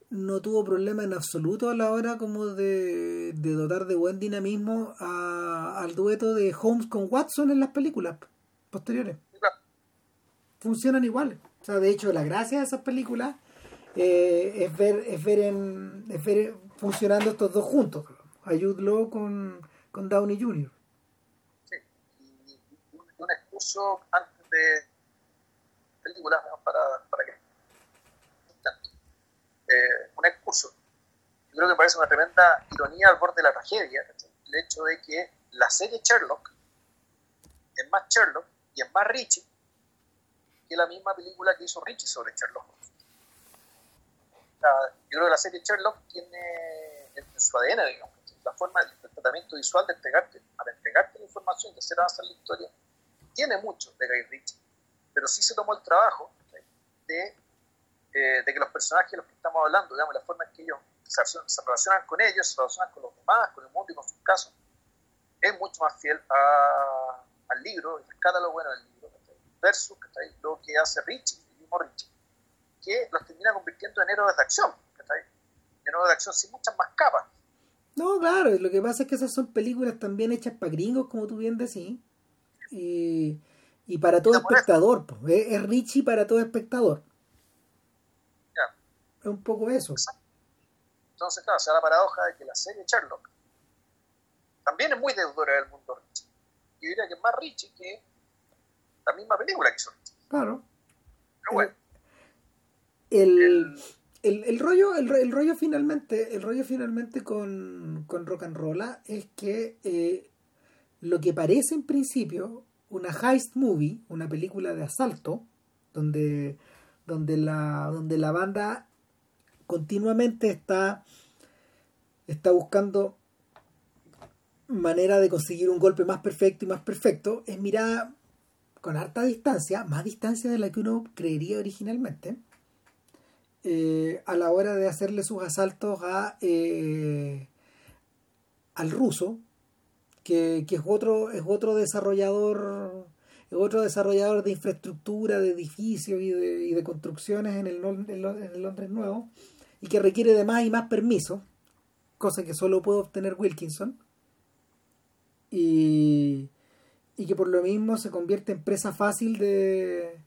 no, tuvo problema en absoluto a la hora como de, de dotar de buen dinamismo a, al dueto de Holmes con Watson en las películas posteriores. Funcionan iguales. O sea, de hecho, la gracia de esas películas eh, es ver es ver en es ver funcionando estos dos juntos. A Jude Law con, con Downey Jr. Sí, y, un excurso antes de películas para, para que eh, un excurso. Yo creo que parece una tremenda ironía al borde de la tragedia, el hecho de que la serie Sherlock es más Sherlock y es más Richie que la misma película que hizo Richie sobre Sherlock Holmes. Yo creo que la serie Sherlock tiene en su ADN, digamos, la forma del tratamiento visual de entregarte, para entregarte la información, de hacer avanzar la historia, tiene mucho de Guy Ritchie, pero sí se tomó el trabajo de, eh, de que los personajes de los que estamos hablando, digamos, la forma en que ellos se, se relacionan con ellos, se relacionan con los demás, con el mundo y con sus casos, es mucho más fiel a, al libro, rescata lo bueno del libro, versus lo que hace Richie, el mismo Richie, que los termina convirtiendo en héroes de acción, en héroes de acción sin muchas más capas. No, claro, lo que pasa es que esas son películas también hechas para gringos, como tú bien decís, y, y para todo espectador, pues, es, es Richie para todo espectador. Ya. Es un poco eso. Exacto. Entonces, claro, se da la paradoja de que la serie Sherlock también es muy deudora del mundo Richie. Yo diría que es más Richie que la misma película que hizo Richie. Claro. Pero bueno. El, el, el rollo, el, el, rollo finalmente, el rollo finalmente con, con Rock and Rolla es que eh, lo que parece en principio una heist movie, una película de asalto, donde, donde, la, donde la banda continuamente está, está buscando manera de conseguir un golpe más perfecto y más perfecto, es mirada con harta distancia, más distancia de la que uno creería originalmente, eh, a la hora de hacerle sus asaltos a eh, al ruso, que, que, es otro, es otro desarrollador, es otro desarrollador de infraestructura, de edificios y de, y de construcciones en el, en el Londres Nuevo, y que requiere de más y más permisos, cosa que solo puede obtener Wilkinson. Y, y que por lo mismo se convierte en presa fácil de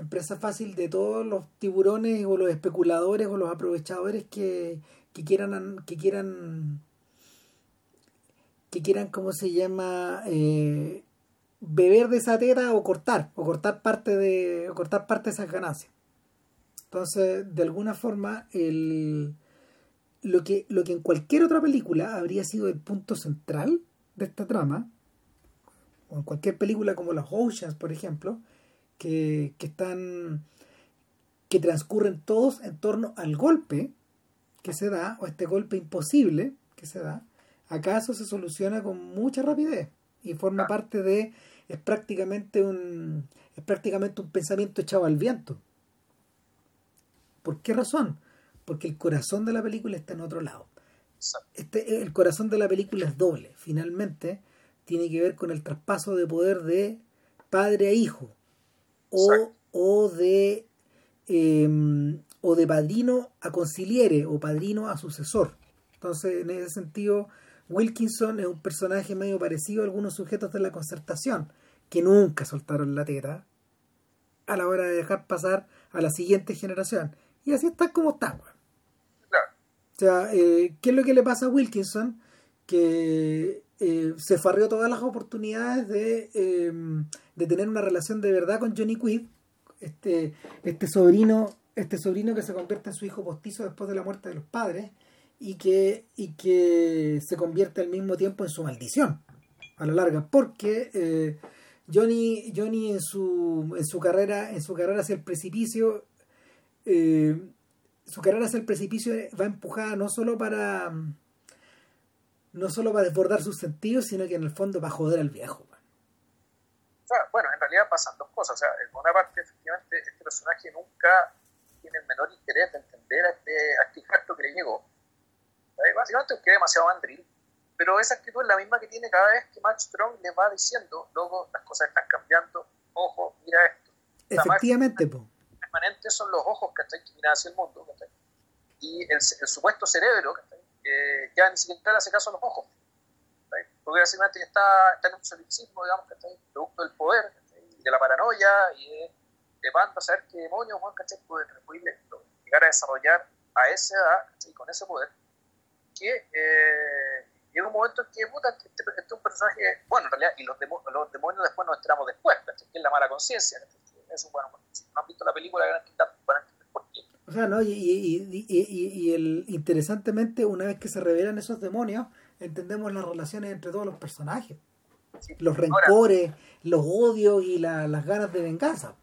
empresa fácil de todos los tiburones o los especuladores o los aprovechadores que, que quieran que quieran que quieran cómo se llama eh, beber de esa teta o cortar o cortar parte de cortar parte de esas ganancias. Entonces de alguna forma el lo que lo que en cualquier otra película habría sido el punto central de esta trama o en cualquier película como los Oceans por ejemplo que, que están que transcurren todos en torno al golpe que se da o este golpe imposible que se da acaso se soluciona con mucha rapidez y forma parte de es prácticamente un es prácticamente un pensamiento echado al viento. ¿por qué razón? porque el corazón de la película está en otro lado. Este, el corazón de la película es doble. Finalmente, tiene que ver con el traspaso de poder de padre a hijo o, o de em, o de padrino a conciliere o padrino a sucesor. Entonces, en ese sentido, Wilkinson es un personaje medio parecido a algunos sujetos de la concertación, que nunca soltaron la teta a la hora de dejar pasar a la siguiente generación. Y así está como está, O sea, eh, ¿qué es lo que le pasa a Wilkinson? Que eh, se farrió todas las oportunidades de, em, de tener una relación de verdad con Johnny Quid, este, este sobrino, este sobrino que se convierte en su hijo postizo después de la muerte de los padres y que, y que se convierte al mismo tiempo en su maldición a la larga, porque eh, Johnny, Johnny en su, en su carrera, en su carrera hacia el precipicio, eh, su carrera hacia el precipicio va empujada no solo para no solo para desbordar sus sentidos, sino que en el fondo va a joder al viejo. bueno, en realidad pasan dos cosas. O sea, en una parte, efectivamente, este personaje nunca tiene el menor interés de entender a este, a este que le llegó. Básicamente es que es demasiado mandril pero esa actitud es la misma que tiene cada vez que Max Strong le va diciendo, luego las cosas están cambiando, ojo, mira esto. Efectivamente, po. Permanentes son los ojos que miran hacia el mundo, y el, supuesto cerebro, que ya ni siquiera le hace caso a los ojos. Porque básicamente ya está, está en un solipsismo, digamos, que producto del poder, de la paranoia y de, de a saber qué demonios pueden llegar a desarrollar a esa edad, con ese poder, que eh, llega un momento en que, puta, este, este, es un personaje, bueno, en realidad, y los, los demonios después nos entramos después, que es la mala conciencia. Eso, bueno, si no han visto la película, van a. O sea, ¿no? Y, y, y, y, el, interesantemente, una vez que se revelan esos demonios, entendemos las relaciones entre todos los personajes. los rencores, los odios y la, las ganas de venganza.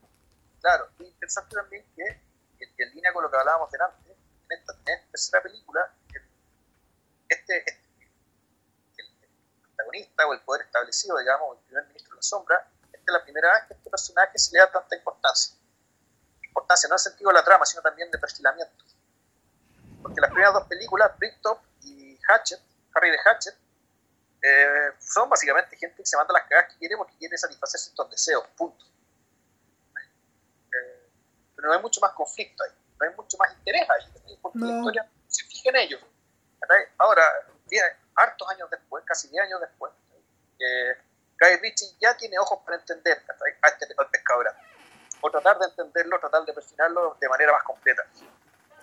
Claro, y interesante también que, en línea con lo que hablábamos delante, en esta, en esta tercera película, este, este o el poder establecido, digamos, el primer ministro de la sombra, esta es la primera vez que a este personaje se le da tanta importancia. Importancia no en el sentido de la trama, sino también de perfilamiento. Porque las primeras dos películas, Bricktop y Hatchet, Harry de Hatchet, eh, son básicamente gente que se manda las cagadas que quiere porque quiere satisfacer ciertos deseos, punto. Eh, pero no hay mucho más conflicto ahí, no hay mucho más interés ahí, porque la historia se fija en ellos. Ahora, hartos años después, casi 10 años después, eh, Guy Ritchie ya tiene ojos para entender a este al pescador o tratar de entenderlo, tratar de perfinarlo de manera más completa.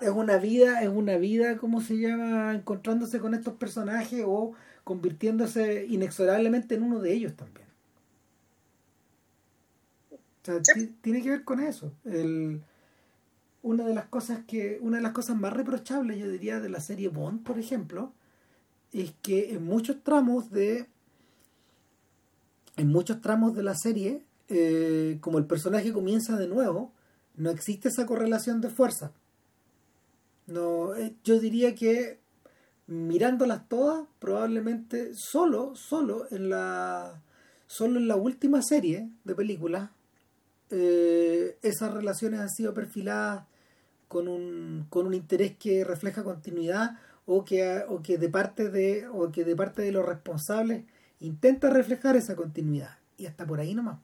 Es una vida, es una vida, ¿cómo se llama? Encontrándose con estos personajes o convirtiéndose inexorablemente en uno de ellos también. O sea, tiene que ver con eso. El, una de las cosas que, una de las cosas más reprochables, yo diría, de la serie Bond, por ejemplo, es que en muchos tramos de en muchos tramos de la serie eh, como el personaje comienza de nuevo no existe esa correlación de fuerza. No eh, yo diría que mirándolas todas probablemente solo solo en la solo en la última serie de películas eh, esas relaciones han sido perfiladas con un, con un interés que refleja continuidad o que, o que de parte de o que de parte de los responsables intenta reflejar esa continuidad. Y hasta por ahí nomás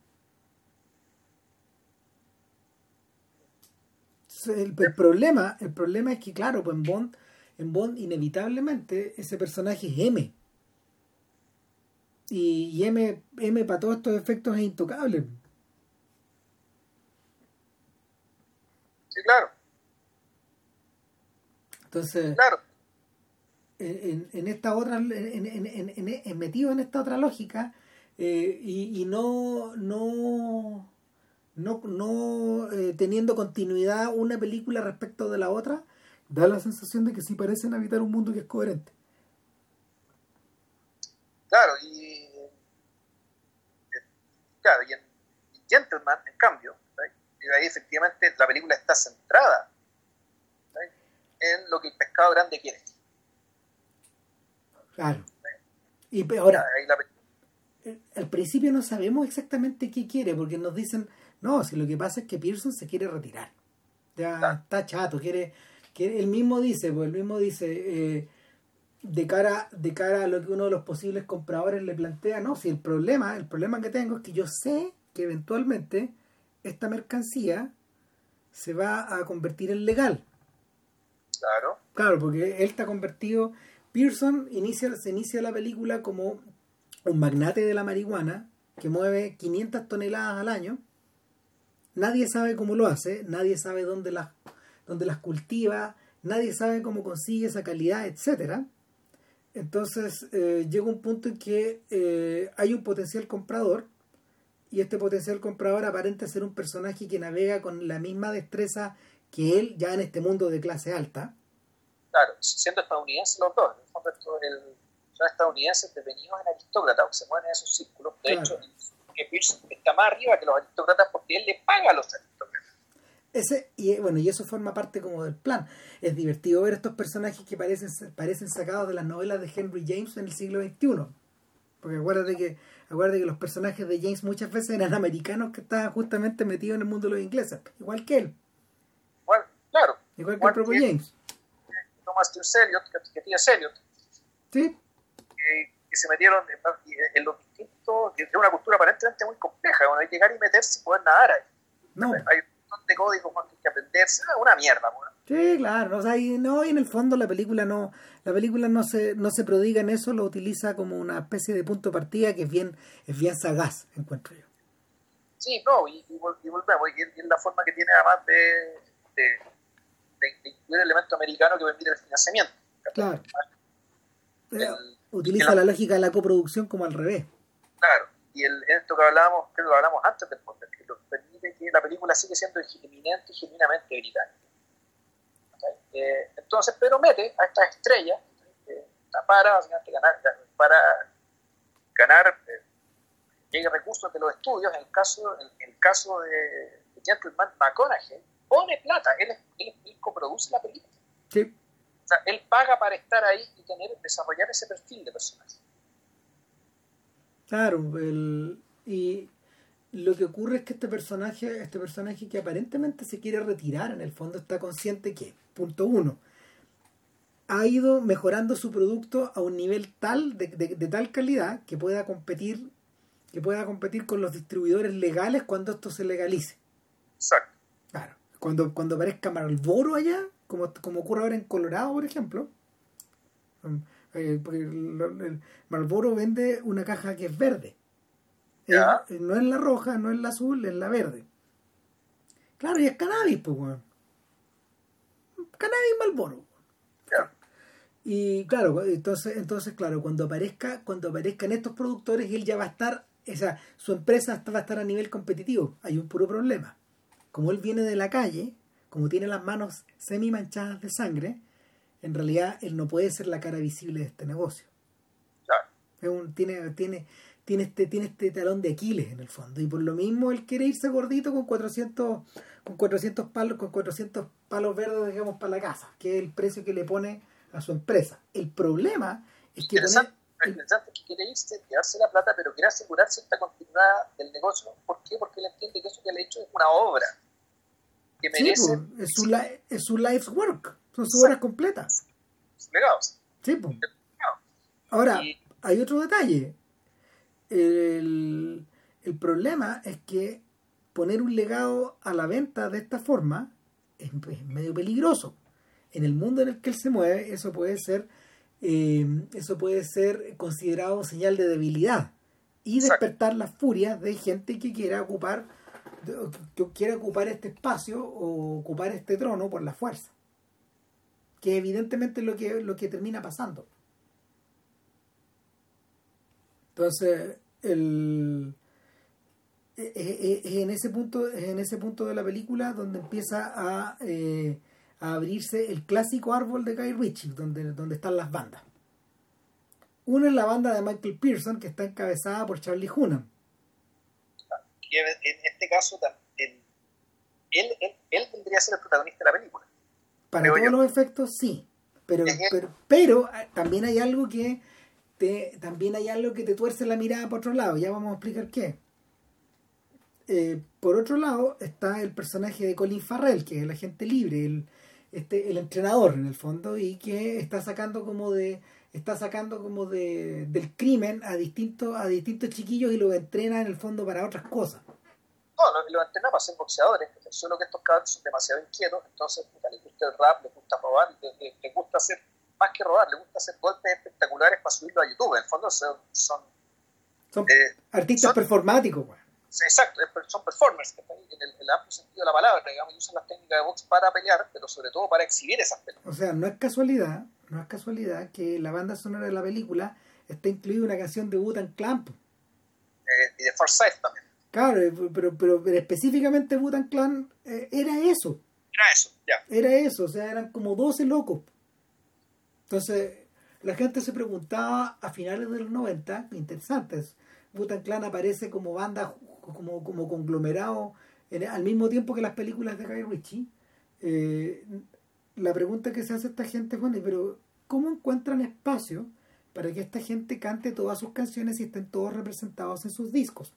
el, problema el problema es que claro pues en Bond en Bond inevitablemente ese personaje es M. Y, M, M para todos estos efectos es intocable. Sí claro. Entonces claro. en, esta otra, en, metido en esta otra lógica eh, y, no, no, no, no eh, teniendo continuidad una película respecto de la otra, da la sensación de que sí parecen habitar un mundo que es coherente. Claro, y, claro, y en Gentleman, en cambio, ahí efectivamente la película está centrada en lo que el pescado grande quiere. Claro. Y ahora, al principio no sabemos exactamente qué quiere, porque nos dicen, no, si lo que pasa es que Pearson se quiere retirar. Ya está chato, quiere, que él mismo dice, pues él mismo dice, eh, de cara, de cara a lo que uno de los posibles compradores le plantea, no, si el problema, el problema que tengo es que yo sé que eventualmente esta mercancía se va a convertir en legal. Claro. Claro, porque él está convertido. Pearson inicia, se inicia la película como un magnate de la marihuana que mueve 500 toneladas al año. Nadie sabe cómo lo hace, nadie sabe dónde las, dónde las cultiva, nadie sabe cómo consigue esa calidad, etcétera. Entonces eh, llega un punto en que eh, hay un potencial comprador y este potencial comprador aparenta ser un personaje que navega con la misma destreza que él ya en este mundo de clase alta. Claro, siendo estadounidenses los dos, en el fondo el, son estadounidenses devenidos en aristócratas, se mueven en esos círculos. De hecho, que Pierce está más arriba que los aristócratas porque él le paga a los aristócratas. Ese, y bueno, y eso forma parte como del plan. Es divertido ver estos personajes que parecen, parecen sacados de las novelas de Henry James en el siglo XXI. Porque acuérdate que, acuérdate que los personajes de James muchas veces eran americanos que estaban justamente metidos en el mundo de los ingleses, igual que él. Igual, claro. Igual, que el propio James. Thomas T. Eliot, que, que tiene Eliot. Sí. Que, se metieron en, en los distintos, de una cultura aparentemente muy compleja, cuando hay que llegar y meterse y poder nadar ahí. No. Hay un montón de códigos que hay que aprenderse, una mierda, bueno. Sí, claro, o sea, y, no, y en el fondo la película no, la película no se, no se prodiga en eso, lo utiliza como una especie de punto de partida que es bien, es bien sagaz, encuentro yo. Sí, no, y, y, volvemos, y es la forma que tiene además de, de, de, incluir elementos americanos que permiten el financiamiento. Claro. El, utiliza la lógica de la coproducción como al revés. Claro, y el, esto que hablábamos, creo que hablamos antes del podcast, que permite que la película sigue siendo eminente y genuinamente británica. Eh, entonces Pedro mete a estas estrellas eh, para ganar, para ganar eh, llegue recursos de los estudios. En el caso, en el caso de, Gentleman McConaughey, pone plata, él, él, coproduce la película. Sí. O sea, él paga para estar ahí y tener, desarrollar ese perfil de personaje. Claro, el, y lo que ocurre es que este personaje, este personaje que aparentemente se quiere retirar, en el fondo está consciente que, punto uno, ha ido mejorando su producto a un nivel tal, de, de, tal calidad, que pueda competir, que pueda competir con los distribuidores legales cuando esto se legalice. Exacto. Claro. Cuando, cuando aparezca Marlboro allá, como, como ocurre ahora en Colorado, por ejemplo. Eh, porque el Marlboro vende una caja que es verde no es la roja, no es la azul, es la verde. Claro, y es cannabis, pues, weón. Cannabis Malboro. Y claro, entonces, entonces, claro, cuando aparezca, cuando aparezcan estos productores, él ya va a estar, o sea, su empresa va a estar a nivel competitivo. Hay un puro problema. Como él viene de la calle, como tiene las manos semi manchadas de sangre, en realidad él no puede ser la cara visible de este negocio. Claro. tiene, tiene, tiene este, tiene este talón de Aquiles en el fondo. Y por lo mismo él quiere irse gordito con 400, con 400 palos, con 400 palos verdes, digamos, para la casa, que es el precio que le pone a su empresa. El problema es que... Interesante, interesante que quiere irse, quedarse la plata, pero quiere asegurarse esta continuidad del negocio. ¿Por qué? Porque él entiende que eso que le ha hecho es una obra. Que merece... es, su es su life's work. Son sus horas completas. Legados. Sí, pues. Ahora, hay otro detalle el, el problema es que poner un legado a la venta de esta forma es, medio peligroso. En el mundo en el que él se mueve, eso puede ser, eh, eso puede ser considerado señal de debilidad y despertar las furias de gente que quiera ocupar que quiera ocupar este espacio o ocupar este trono por la fuerza. Que evidentemente es lo que, lo que termina pasando. Entonces, el, e, e, e, en ese punto en ese punto de la película donde empieza a, eh, a abrirse el clásico árbol de Guy Ritchie donde, donde están las bandas. Una es la banda de Michael Pearson que está encabezada por Charlie Hunnam. Y en este caso él, él, él, tendría que ser el protagonista de la película para todos los efectos sí pero, pero, pero eh, también hay algo que también hay algo que te tuerce la mirada por otro lado, ya vamos a explicar qué. Eh, por otro lado está el personaje de Colin Farrell, que es el agente libre, el, este, el entrenador en el fondo, y que está sacando como de está sacando como de, del crimen a distintos, a distintos chiquillos y los entrena en el fondo para otras cosas. No, los lo entrena para ser boxeadores, solo que estos cabros son demasiado inquietos, entonces les gusta el rap, les gusta robar, les, gusta hacer, más que robar, les gusta hacer golpes espectaculares para subirlo a YouTube. En el fondo son, son, eh, artistas performáticos, Exacto, son performers en el, amplio sentido de la palabra, digamos, y usan las técnicas de box para pelear, pero sobre todo para exhibir esas peleas. O sea, no es casualidad, no es casualidad que la banda sonora de la película está incluida una canción de Butan Clan. Eh, y de Side también. Claro, eh, pero, pero, específicamente Butan Clan eh, era eso. Era eso, ya. Era eso, o sea, eran como 12 locos. Entonces, la gente se preguntaba a finales de los 90, interesante, Butan Clan aparece como banda como, como conglomerado al mismo tiempo que las películas de Guy Ritchie, eh, la pregunta que se hace esta gente es, bueno, pero ¿cómo encuentran espacio para que esta gente cante todas sus canciones y estén todos representados en sus discos?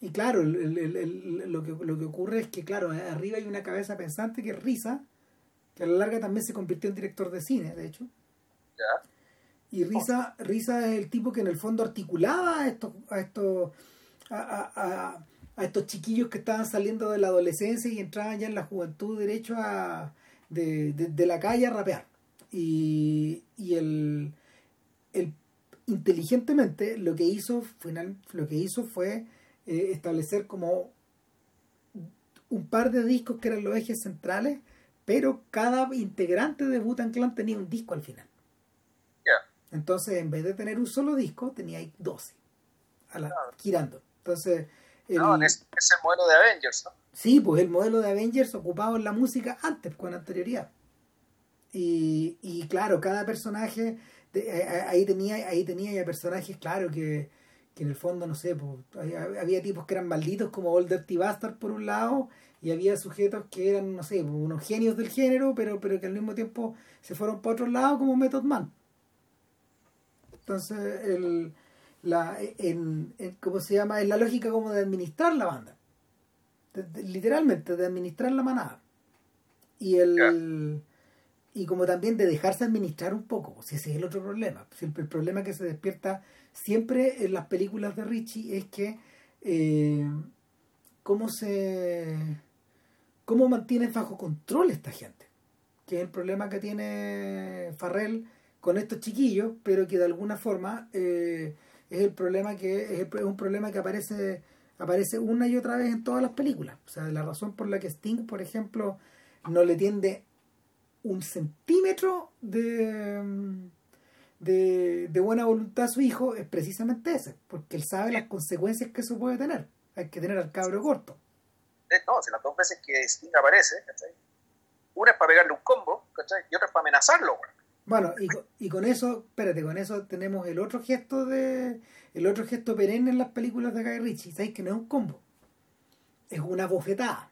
Y claro, lo, que, lo que ocurre es que, claro, arriba hay una cabeza pensante que es Risa, que a la larga también se convirtió en director de cine, de hecho. Y Risa, Risa es el tipo que en el fondo articulaba a estos, a estos a, a, estos chiquillos que estaban saliendo de la adolescencia y entraban ya en la juventud derecho a, de, de, la calle a rapear. Y, y el, el, inteligentemente lo que hizo, final, lo que hizo fue eh, establecer como un par de discos que eran los ejes centrales, pero cada integrante de Butan Clan tenía un disco al final. Entonces, en vez de tener un solo disco, tenía ahí 12 a la, girando. Entonces. no, es, el modelo de Avengers, ¿no? Sí, pues el modelo de Avengers ocupado en la música antes, con anterioridad. Y, y claro, cada personaje, ahí tenía ahí tenía ya personajes, claro, que, que en el fondo, no sé, pues, había, tipos que eran malditos como Old Dirty Bastard por un lado, y había sujetos que eran, no sé, pues, unos genios del género, pero, pero que al mismo tiempo se fueron para otro lado como Method Man. Entonces, el, la, en, ¿cómo se llama? Es la lógica como de administrar la banda. literalmente, de administrar la manada. Y el y como también de dejarse administrar un poco, si ese es el otro problema. El, el problema que se despierta siempre en las películas de Richie es que eh, cómo se cómo mantiene bajo control esta gente. Que es el problema que tiene Farrell con estos chiquillos, pero que de alguna forma eh, es el problema que es, un problema que aparece aparece una y otra vez en todas las películas. O sea, la razón por la que Sting, por ejemplo, no le tiende un centímetro de, de, de buena voluntad a su hijo es precisamente ese, porque él sabe las consecuencias que eso puede tener. Hay que tener al cabro corto. No, si las dos veces que Sting aparece, una es para pegarle un combo y otra es para amenazarlo. Bueno, y, y con eso, espérate, con eso tenemos el otro gesto de el otro gesto perenne en las películas de Guy Ritchie, ¿sabes? Que no es un combo, es una bofetada.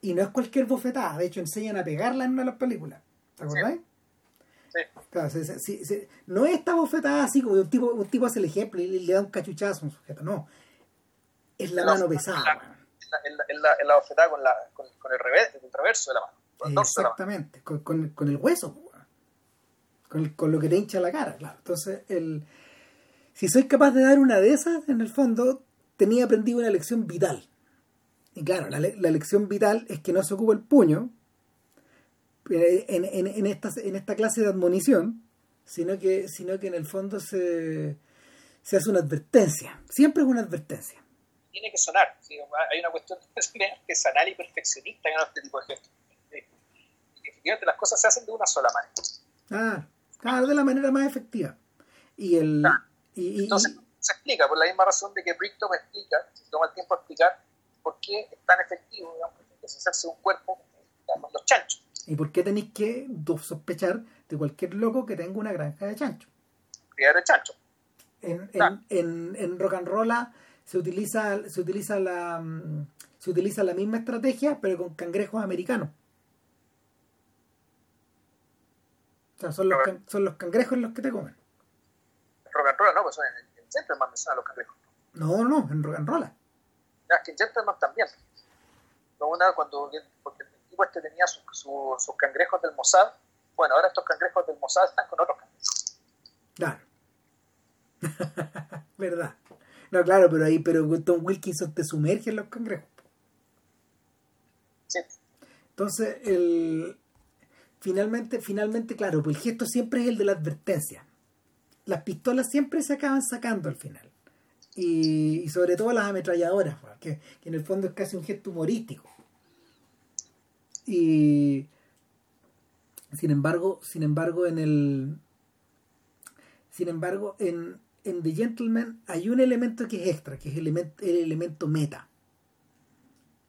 Y no es cualquier bofetada, de hecho enseñan a pegarla en una de las películas. ¿Te acordáis? Sí. Claro, no es esta bofetada así como un tipo, un tipo hace el ejemplo y le da un cachuchazo a un sujeto, no. Es la, mano pesada. Es la, la, bofetada con, la, con, el, revés, el reverso de la mano. Exactamente, Con, con, con, el hueso con, lo que te hincha la cara, claro. Entonces, el, si soy capaz de dar una de esas, en el fondo, tenía aprendido una lección vital. Y claro, la, la lección vital es que no se ocupa el puño en, en, en, esta, en esta clase de admonición, sino que, sino que en el fondo se, se hace una advertencia. Siempre es una advertencia. Tiene que sonar. Hay una cuestión artesanal y perfeccionista en este tipo de gestos. Y efectivamente las cosas se hacen de una sola manera. Ah, Claro, de la manera más efectiva. Y el. Y, Entonces, se explica por la misma razón de que Brickton explica, se toma el tiempo a explicar por qué es tan efectivo, digamos, deshacerse un cuerpo los chanchos. ¿Y por qué tenéis que sospechar de cualquier loco que tenga una granja de chancho? Criadero de chancho. En, en, en, rock and roll se utiliza, se utiliza la mm, se utiliza la misma estrategia, pero con cangrejos americanos. O sea, son los, son los cangrejos los que te comen. En rock and roll no, pues son en, en Gentleman me los cangrejos. No, no, en rock and roll. Ya, es que en Gentleman también. No, una, cuando, porque este tenía sus cangrejos del Mossad, bueno, ahora estos cangrejos del Mossad están con otros cangrejos. Claro. ¿Verdad? No, claro, pero ahí, pero Tom Wilkinson te sumerge en los cangrejos. Sí. Entonces, el, finalmente, finalmente, claro, pues el gesto siempre es el de la advertencia. Las pistolas siempre se acaban sacando al final. Y, y sobre todo las ametralladoras, que, que en el fondo es casi un gesto humorístico. Y sin embargo, sin embargo, en el sin embargo, en, en The Gentleman hay un elemento que es extra, que es el elemento, el elemento meta.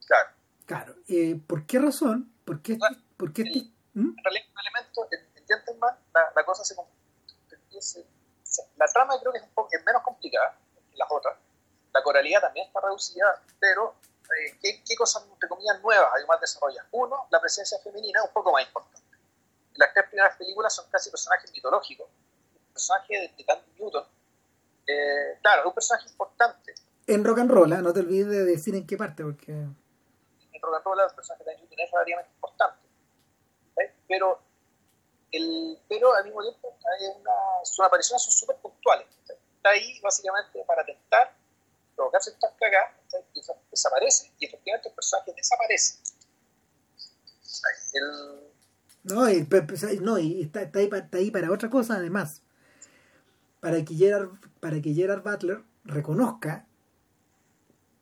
Claro. Claro. Eh, ¿Por qué razón? ¿Por qué, Bueno, por qué el- este- ¿Mm? En realidad, un elemento, en, en Gentleman, la, la cosa se, se- se- La trama creo que es, un poco, es menos complicada que las otras. La coralidad también está reducida, pero eh, ¿qué, ¿qué cosas, entre comillas, nuevas hay más desarrolladas? Uno, la presencia femenina es un poco más importante. Las tres primeras películas son casi personajes mitológicos. El personaje de, de Newton, eh, claro, es un personaje importante. En rock and roll, ¿ah? no te olvides de decir en qué parte, porque en rock and roll el personaje de Tandy Newton es relativamente importante. Pero, el, pero al mismo tiempo hay una, sus apariciones son súper puntuales. Está ahí básicamente para tentar provocarse estas cagadas, y desaparece, y efectivamente el personaje desaparece. ¿sí? El, no, y, no, está, está ahí, pa- está ahí para otra cosa además. Para que Gerard, para que Gerard Butler reconozca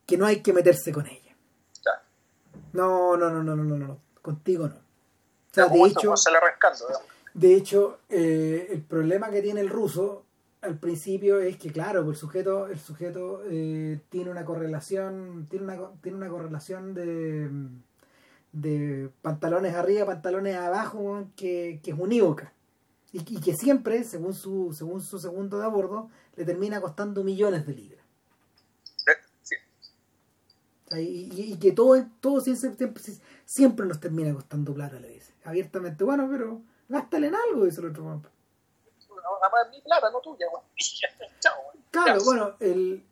que no hay que meterse con ella. claro, No, no, no, no, no, no, no, contigo no. O sea, de hecho, se le digamos. De hecho, eh, el problema que tiene el ruso al principio es que, claro, el sujeto, el sujeto eh, tiene una correlación, tiene una, tiene una correlación de, de pantalones arriba, pantalones abajo, que, que es unívoca. Y, y que siempre, según su, según su segundo de a bordo, le termina costando millones de libras. Eh, sí, y, y- y que todo, todo siempre, siempre, siempre nos termina costando plata, le dice. Abiertamente, bueno, pero gástale en algo, dice el otro. Weón. Además, mi plata, no tuya, güey. Chao, güey. Claro, bueno, el,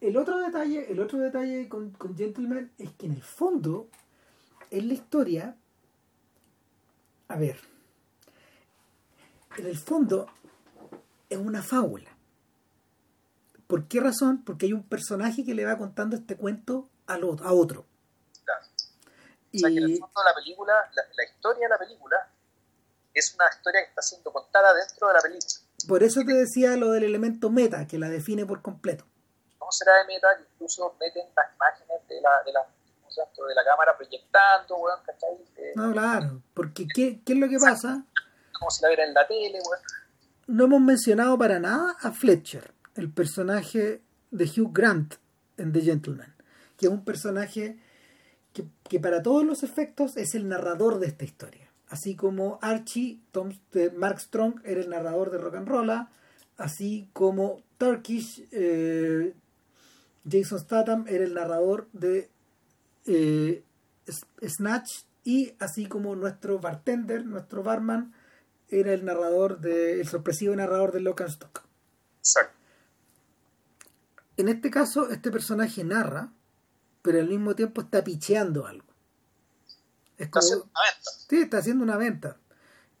el otro detalle, el otro detalle con, con Gentleman es que en el fondo, en la historia, a ver, en el fondo es una fábula. ¿Por qué razón? Porque hay un personaje que le va contando este cuento al otro, a otro. Claro. O sea, que en el fondo la película, la, la historia de la película es una historia que está siendo contada dentro de la película. por eso te decía lo del elemento meta, que la define por completo. ¿Cómo será de meta que incluso meten las imágenes de la, de la, de la cámara proyectando, weón, ¿cachai? No, claro, porque ¿qué, qué es lo que pasa? Como si la viera en la tele, weón. no hemos mencionado para nada a Fletcher, el personaje de Hugh Grant en The Gentleman, que es un personaje que, que para todos los efectos es el narrador de esta historia. Así como Archie, Tom, de Mark Strong, era el narrador de Rock and Roll, así como Turkish, eh, Jason Statham era el narrador de eh, Snatch, y así como nuestro bartender, nuestro barman, era el narrador de, el sorpresivo narrador de Lock and Stock. Exacto. En este caso, este personaje narra, pero al mismo tiempo está picheando algo. Es Está haciendo una venta. sí, está haciendo una venta.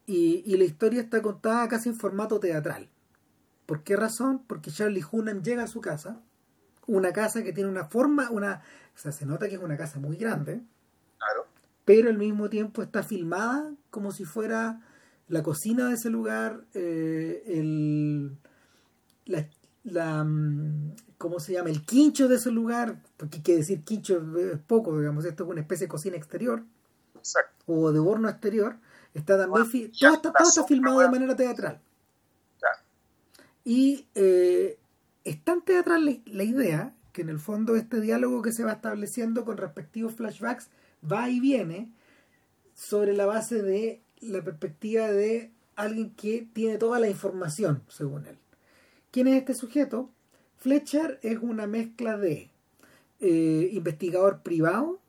Y, y la historia está contada casi en formato teatral. ¿Por qué razón? Porque Charlie Hunnam llega a su casa, una casa que tiene una forma, una, o sea, se nota que es una casa muy grande, Claro. pero al mismo tiempo está filmada como si fuera la cocina de ese lugar, eh, el, la, la, mm, ¿cómo se llama? El quincho de ese lugar, porque hay que decir quincho es poco, digamos, esto es una especie de cocina exterior Exacto. o de horno exterior, está Bueno, todo, está, todo está filmado de manera teatral. Claro. Y eh, es tan teatral la, la idea que en el fondo este diálogo que se va estableciendo con respectivos flashbacks va y viene sobre la base de la perspectiva de alguien que tiene toda la información, según él. ¿Quién es este sujeto? Fletcher es una mezcla de eh, investigador privado,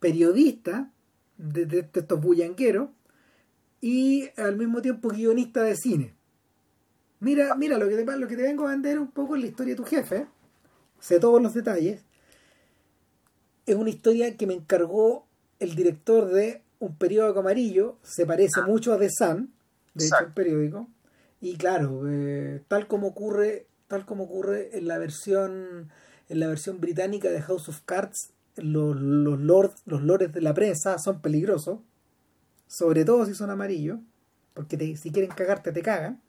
periodista, de, de- de estos bullangueros, y al mismo tiempo guionista de cine. Mira, mira, lo que te, lo que te vengo a vender un poco es la historia de tu jefe. Sé todos los detalles. Es una historia que me encargó el director de Un periódico amarillo. Se parece Ah. mucho a The Sun, de hecho, el periódico. Y claro, eh, tal como ocurre, tal como ocurre en la versión, en la versión británica de House of Cards, los, los lords, los lores de la prensa son peligrosos, sobre todo si son amarillos, porque si quieren cagarte te cagan.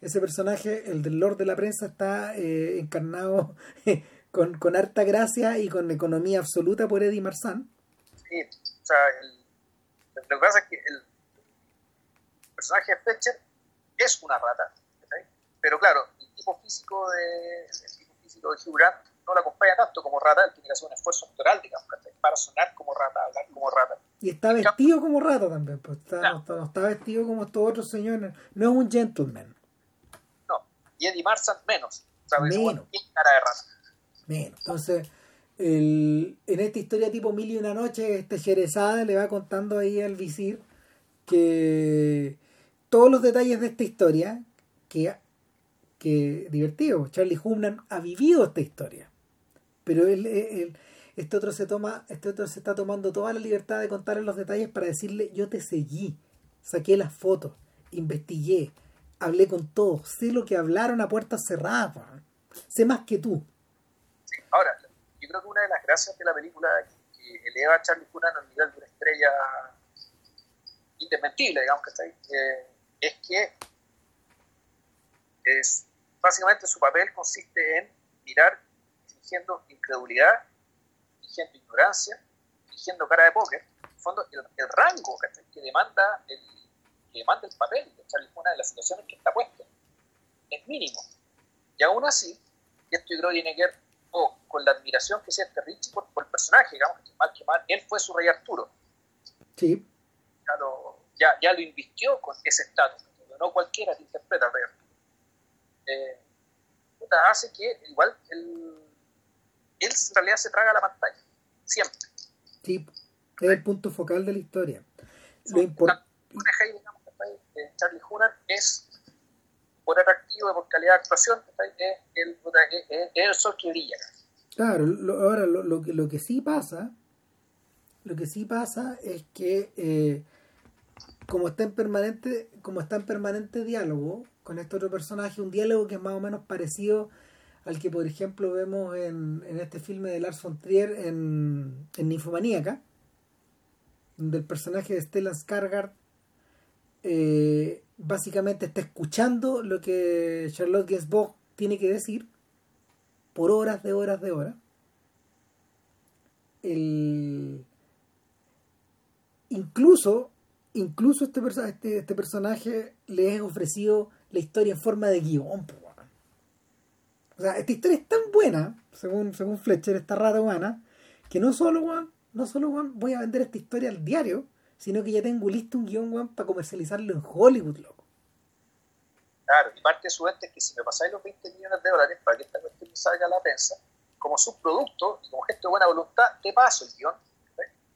Ese personaje, el del lord de la prensa, está eh, encarnado con, con harta gracia y con economía absoluta por Eddie Marsan. Sí, o sea, lo que pasa es que el personaje de Fletcher es una rata, pero claro, el tipo físico de, el tipo físico de Hugh no la acompaña tanto como rata, él tiene que hacer un esfuerzo actoral, digamos, para sonar como rata, hablar como rata. Y está vestido como rata también, pues está, no. está, está, vestido como estos otros señores, no es un gentleman. No, y Eddie Marsan menos, ¿sabes? Menos. cara de rata. Menos, entonces... El, en esta historia tipo Mil y una noche, este Jerezada le va contando ahí al visir que todos los detalles de esta historia, que, que divertido, Charlie Hunnam ha vivido esta historia, pero él, este otro se toma, este otro se está tomando toda la libertad de contarle los detalles para decirle yo te seguí, saqué las fotos, investigué, hablé con todos, sé lo que hablaron a puertas cerradas, sé más que tú. Ahora, yo creo que una de las gracias de la película que eleva a Charlie Hunnam al nivel de una estrella indesmentible, digamos que está eh, es que es, básicamente su papel consiste en mirar fingiendo incredulidad, fingiendo ignorancia, fingiendo cara de póker, en el fondo el, el rango que demanda el, que demanda el papel de Charlie en las situaciones que está puesto es mínimo. Y aún así, esto yo creo que tiene que ver oh, con la admiración que siente Richie por, por, el personaje, digamos, que mal que mal, él fue su rey Arturo. Sí. Ya lo, ya, ya lo invistió con ese estatus, no cualquiera te interpreta al rey Arturo. Eh, hace que igual él, él en realidad se traga la pantalla, siempre. Sí, es el punto focal de la historia. Lo importante Charlie Hunnam es por atractivo, por calidad de actuación, es el, es el sol que brilla. Claro, lo, ahora lo, lo, que, lo que sí pasa, lo que sí pasa es que eh, como está en permanente, como está en permanente diálogo con este otro personaje, un diálogo que es más o menos parecido al que por ejemplo vemos en, este filme de Lars von Trier en, Ninfomaníaca, donde el personaje de Stellan Skarsgård eh, básicamente está escuchando lo que Charlotte Gainsbourg tiene que decir por horas de horas de horas. El... Incluso, incluso este, este, este, personaje le es ofrecido la historia en forma de guion. O sea, esta historia es tan buena, según, según Fletcher, esta rata humana, que no solo, no solo voy a vender esta historia al diario, sino que ya tengo listo un guion, weón, para comercializarlo en Hollywood, loco. Claro, y parte de su ente es que si me pasáis los 20 millones de dólares para que esta cuestión salga a la prensa, como subproducto y como gesto de buena voluntad, te paso el guion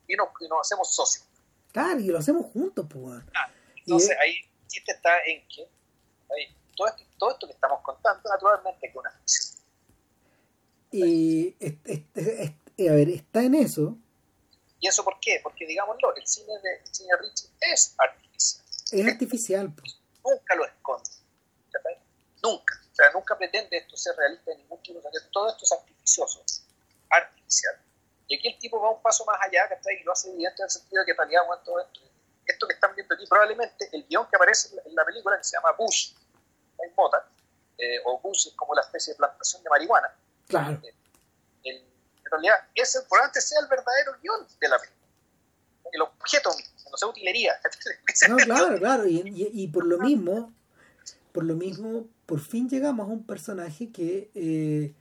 y, nos, y nos hacemos socios. Claro, y lo hacemos juntos, pues, weón. Claro. Entonces, y, ahí el chiste está en que ahí, todo, esto, todo esto que estamos contando, naturalmente, es una ficción. Y, este, este, a ver, está en eso, ¿Y eso por qué? Porque, digámoslo, el cine de, el cine Richie es artificial. Es artificial. Pues. Nunca lo esconde. ¿sabes? Nunca. O sea, nunca pretende esto ser realista en ningún tipo. O sea, todo esto es artificioso, artificial. Y aquí el tipo va un paso más allá, ¿cachai? Y lo hace evidente en el sentido de que, en realidad, bueno, todo esto, esto que están viendo aquí, probablemente el guion que aparece en la película, que se llama Bush, en Mota, eh, o Bush es como la especie de plantación de marihuana. Claro. Eh, el, en realidad ese probablemente sea el verdadero guion de la película. El objeto no sea utilería. No, claro, claro, y, y, y, por lo mismo, por lo mismo, por fin llegamos a un personaje que eh,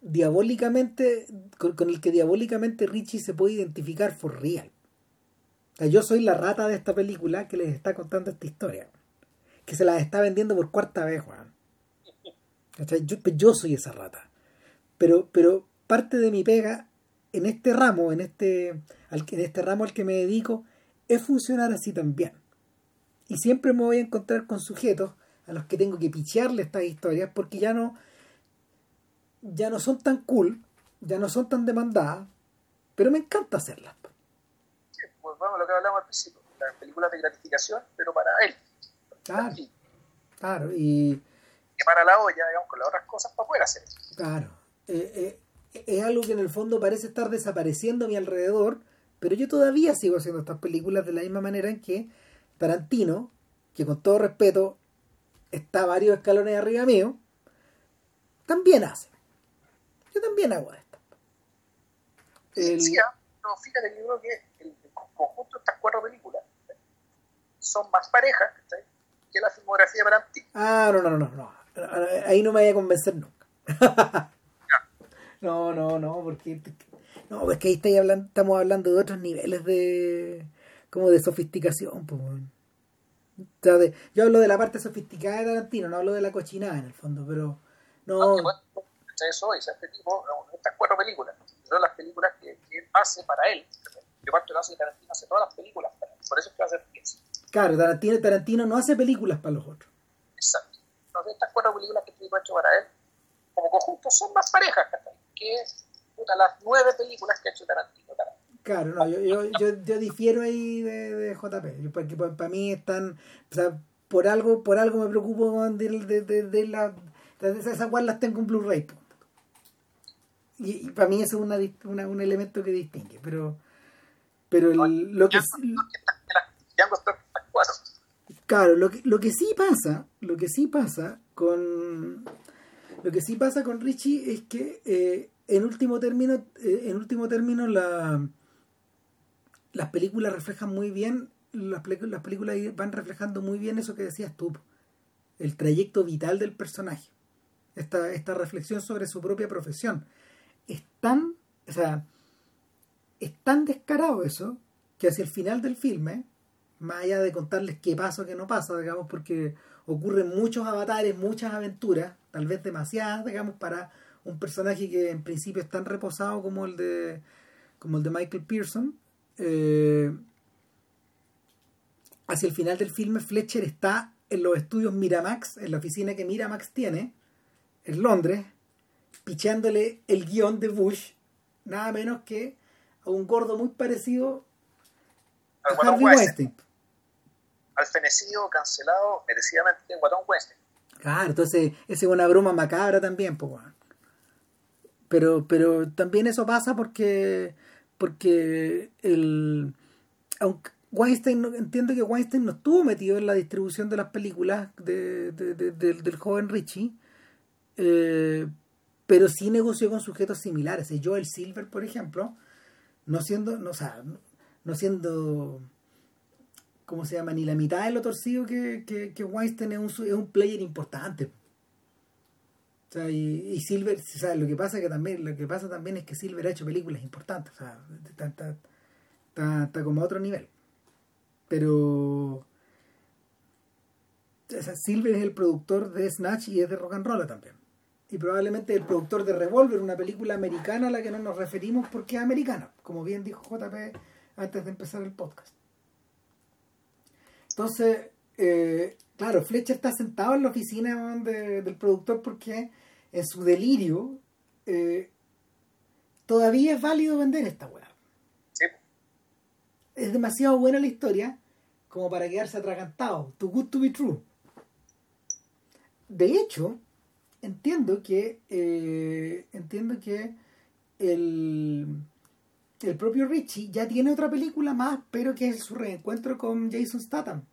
diabólicamente, con, con, el que diabólicamente Richie se puede identificar for real. O sea, yo soy la rata de esta película que les está contando esta historia. Que se la está vendiendo por cuarta vez, Juan. O sea, yo, yo soy esa rata. Pero, pero parte de mi pega en este ramo, en este, en este ramo al que me dedico, es funcionar así también. Y siempre me voy a encontrar con sujetos a los que tengo que pichearle estas historias porque ya no, ya no son tan cool, ya no son tan demandadas, pero me encanta hacerlas. Sí, pues a lo que hablamos al principio, las películas de gratificación, pero para él. Claro. Claro, y... Que para la olla, digamos, con las otras cosas para poder hacer eso. Claro. Eh, eh, es algo que en el fondo parece estar desapareciendo a mi alrededor, pero yo todavía sigo haciendo estas películas de la misma manera en que Tarantino, que con todo respeto está varios escalones arriba mío, también hace. Yo también hago esto. El... Sí, ah, no, fíjate, yo creo que el, conjunto de estas cuatro películas son más parejas que la filmografía de Tarantino. Ah, no, no, no, no. Ahí no me voy a convencer nunca. no, no, no, porque no, es que ahí hablando, estamos hablando de otros niveles de como de sofisticación, pues. yo hablo de la parte sofisticada de Tarantino, no hablo de la cochinada en el fondo, pero no. eso es, este tipo, estas cuatro películas, son las películas que, él hace para él. Yo parto de hace Tarantino hace todas las películas para él, por eso es que va a hacer piensa. Claro, Tarantino, Tarantino no hace películas para los otros. Exacto. Entonces, estas cuatro películas que ha hecho para él, como conjunto, son más parejas que puta, las nueve películas que ha hecho Tarantino. Claro, no, yo, yo, yo, yo, difiero ahí de, de JP, porque para, mí están, o sea, por algo, por algo me preocupo de, de, de, la, de esas cual las tengo en Blu-ray. Y, y, para mí eso es una, una, un elemento que distingue, pero pero el, lo que claro lo que, lo que sí pasa lo que sí pasa con lo que sí pasa con Richie es que eh, en último término eh, en último término la las películas reflejan muy bien, las, las películas van reflejando muy bien eso que decías tú, el trayecto vital del personaje, esta, esta reflexión sobre su propia profesión. Es tan, o sea, es tan descarado eso que hacia el final del filme, más allá de contarles qué pasa o qué no pasa, digamos, porque ocurren muchos avatares, muchas aventuras, tal vez demasiadas, digamos, para un personaje que en principio es tan reposado como el de como el de Michael Pearson, eh, hacia el final del filme, Fletcher está en los estudios Miramax, en la oficina que Miramax tiene, en Londres, pichándole el guion de Bush, nada menos que a un gordo muy parecido a Harvey Weinstein. Al fenecido, cancelado, merecidamente, Guatón Weinstein. Claro, entonces esa es una broma macabra también, pues, pero, pero también eso pasa porque porque el aunque Weinstein entiendo que Weinstein no estuvo metido en la distribución de las películas de, del joven Richie eh, pero sí negoció con sujetos similares Joel Silver por ejemplo no siendo no, no siendo ¿cómo se llama? ni la mitad de lo torcido que, que, Weinstein es un, player importante o sea, y, Silver, o lo que pasa que también, lo que pasa también es que Silver ha hecho películas importantes, o sea, está, como a otro nivel. Pero Silver es el productor de Snatch y es de Rock and Roll también. Y probablemente el productor de Revolver, una película americana a la que no nos referimos porque es americana, como bien dijo JP antes de empezar el podcast. Entonces, eh, claro, Fletcher está sentado en la oficina del productor porque en su delirio, eh, todavía es válido vender esta weá. Es demasiado buena la historia como para quedarse atragantado. Too good to be true. De hecho, entiendo que eh, entiendo que el, el propio Richie ya tiene otra película más, pero que es su reencuentro con Jason Statham.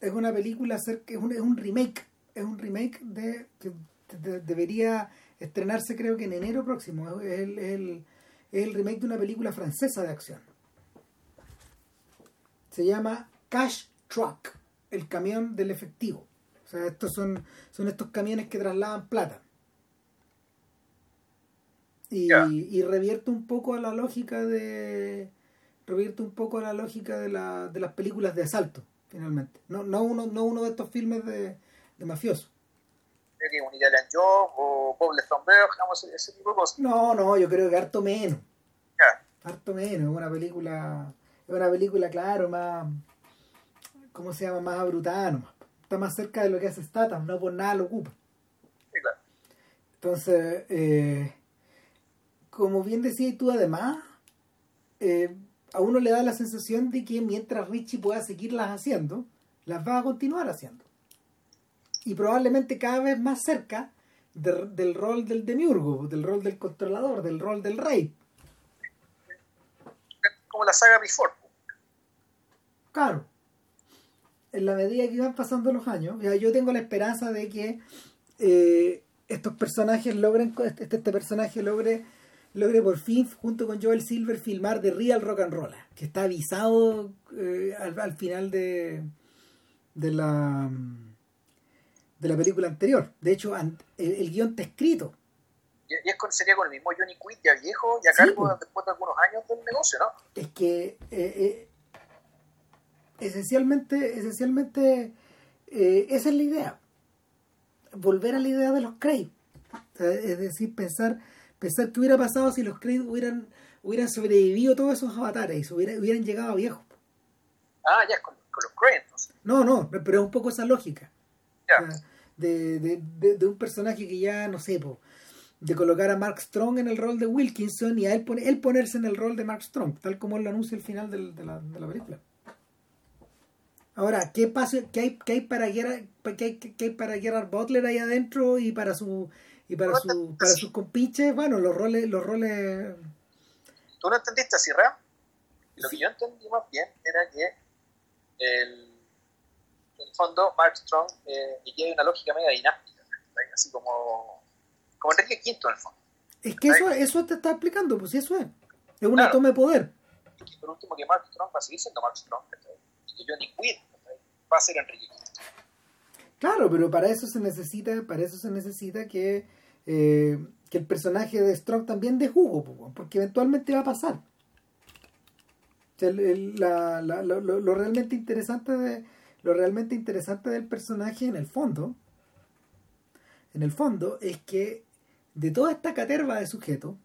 Es una película, es un, es un remake es un remake de que debería estrenarse creo que en enero próximo. Es el, el, remake de una película francesa de acción. Se llama Cash Truck, el camión del efectivo. O sea, estos son, son estos camiones que trasladan plata. Y, y revierte un poco a la lógica de revierte un poco a la lógica de, la, de las películas de asalto finalmente no, no uno no uno de estos filmes de, de mafioso. que un Italian Job o ese tipo de cosas. No, no, yo creo que harto menos. Harto menos, es una película, es una película, claro, más, ¿cómo se llama? Más brutal, Está más cerca de lo que hace Statham, no por nada lo ocupa. Sí, claro. Entonces, eh, como bien decías tú, además, eh, a uno le da la sensación de que mientras Richie pueda seguirlas haciendo, las va a continuar haciendo. Y probablemente cada vez más cerca del rol del demiurgo, del rol del controlador, del rol del rey. Como la saga Before. Claro. En la medida que van pasando los años, yo tengo la esperanza de que eh, estos personajes logren, este, este personaje logre logre por fin, junto con Joel Silver, filmar The Real Rock and Roll, que está avisado eh, al, final de, de la de la película anterior. De hecho, el, guion está escrito. Y, es con, sería con el mismo Johnny Quinn ya viejo y a cargo después de algunos años del negocio, ¿no? Es que eh, eh, esencialmente, esencialmente esa es la idea. Volver a la idea de los Craig. es decir, pensar pensar qué hubiera pasado si los Kraid hubieran, hubieran sobrevivido todos esos avatares y se hubieran, llegado a viejos. Ah, ya, con, con los Kraid No, no, pero es un poco esa lógica. de, de, de, un personaje que ya, no sé, de colocar a Mark Strong en el rol de Wilkinson y a él, él ponerse en el rol de Mark Strong, tal como él lo anuncia al final de, la, de, la, película. Ahora, ¿qué, pasa, qué, hay, qué hay para Gerard, qué hay, qué hay para Gerard Butler ahí adentro y para su y para, su, para sus compinches, bueno, los roles, los roles... ¿Tú no entendiste así, Ram? Lo que yo entendí más bien era que el, en el fondo Mark Strong eh, una lógica media dinástica, así como, como Enrique V en el fondo. Es que eso, eso te está explicando, pues eso es. Es una toma de poder. Y por último que Mark Strong va a seguir siendo Mark Strong, y que Johnny Quinn va a ser Enrique V. Claro, pero para eso se necesita, para eso se necesita que eh, que el personaje de Strong también de jugo, porque eventualmente va a pasar. lo, realmente interesante de lo realmente interesante del personaje en el fondo en el fondo es que de toda esta caterva de sujetos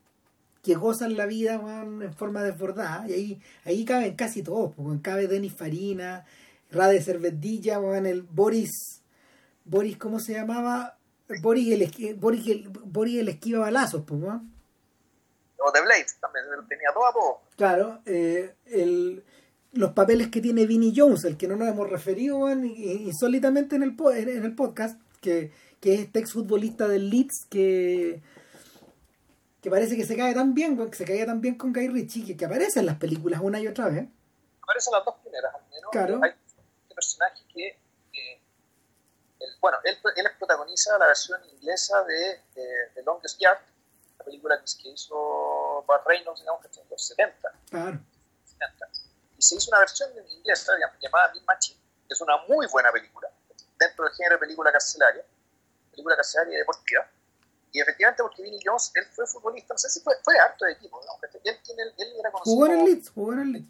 que gozan la vida en forma desbordada y ahí ahí caben casi todos porque cabe Denis Farina Rade Cervedilla en el Boris Boris cómo se llamaba Boris el, Boris el, Boris el esquiva balazos, pues, ¿no? O de Blade también, tenía todo a poco. Claro, eh, el, los papeles que tiene Vinnie Jones, el que no nos hemos referido insólitamente en el, en el podcast, que, que es este exfutbolista del Leeds que, que parece que se cae tan bien, que se cae tan bien con Guy Ritchie, que, que aparece en las películas una y otra vez. Aparecen las dos primeras, al menos. Claro. Hay este personaje que bueno, él, él protagoniza la versión inglesa de, de, Longest Yard, la película que hizo Bart Reynolds, digamos, en los 70. Claro. Y se hizo una versión en inglés llamada Big Machine, que es una muy buena película, dentro del género de película carcelaria, película carcelaria y deportiva. Y efectivamente, porque Vinny Jones, él fue futbolista, no sé si fue, fue harto de equipo, ¿no? él, él, era conocido jugó en el Leeds, jugó en el Leeds.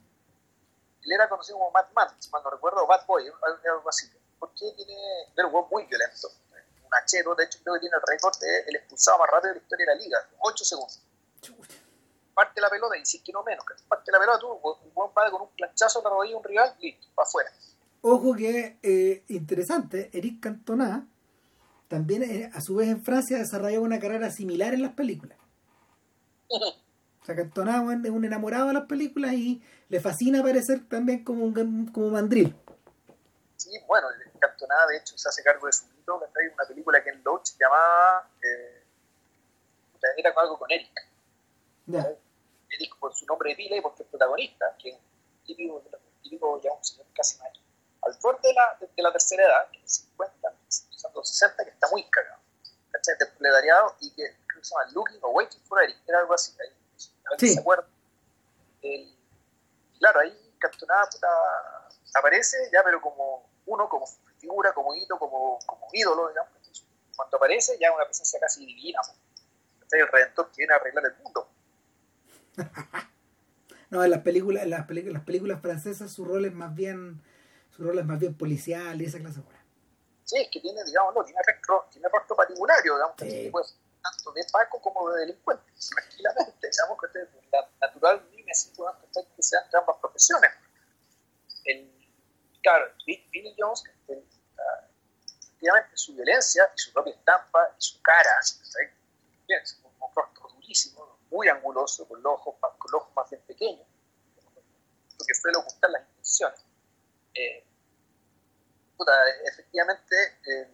Él era conocido como Matt Matt, cuando recuerdo, Bad Boy, algo así porque tiene, pero fue muy violento. Un hachero, de hecho, creo que tiene el récord de el expulsado más rápido de la historia de la liga, 8 segundos. Parte la pelota y si es que no menos, parte la pelota, tú, un buen padre con un planchazo la rodilla un rival, listo, para afuera. Ojo que eh, interesante, Eric Cantona también eh, a su vez en Francia desarrolló una carrera similar en las películas. O sea, Cantona es un enamorado de las películas y le fascina aparecer también como un como mandril. Sí, bueno, Cantonada, de hecho, se hace cargo de su mito, que trae una película que en Loach llamaba. Eh, era algo con Eric. Eric por su nombre de pila y porque es protagonista, que es típico, típico ya un señor casi mayor. Al borde de la, de, la tercera edad, que es 50, usando los 60, que está muy cagado. ¿Cachai? Despledariado y que se llama Looking o Waiting for Eric, era algo así. Ahí, a ver sí. se acuerda. El, claro, ahí Cantonada aparece ya, pero como uno, como figura, como hito, como, como ídolo, digamos. cuando aparece ya es una presencia casi divina. El Redentor que viene a arreglar el mundo. no, en las películas, en las, películas, las películas francesas su rol es más bien, su rol es más bien policial y esa clase de cosas. Sí, es que tiene, digamos, no, tiene, rostro, tiene rostro patibulario, digamos, sí. pues, tanto de Paco como de delincuente, tranquilamente, digamos que la natural mímesis que sean ambas profesiones. El, claro, Billy Jones, efectivamente su violencia y su propia estampa y su cara, bien, un rostro durísimo, muy anguloso, con los ojos, con los ojos más bien pequeños, lo que suele ocultar las intenciones. Eh, puta, efectivamente eh,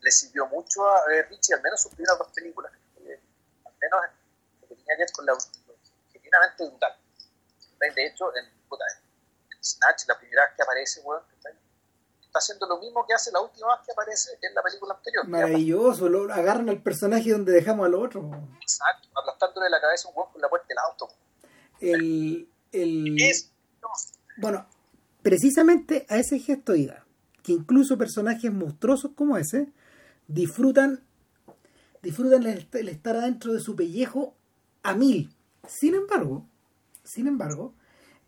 le sirvió mucho a Richie, al menos sus primeras dos películas, eh, al menos en lo que tenía que ver con la genuinamente brutal. De hecho, en, puta, en Snatch, la primera vez que aparece, bueno, está haciendo lo mismo que hace la última vez que aparece en la película anterior. Maravilloso, lo, agarran al personaje donde dejamos al otro. Exacto, aplastándole la cabeza a un huevo con la puerta del auto. El, el... Bueno, precisamente a ese gesto iba, que incluso personajes monstruosos como ese disfrutan disfrutan el, estar adentro de su pellejo a mil. Sin embargo, sin embargo,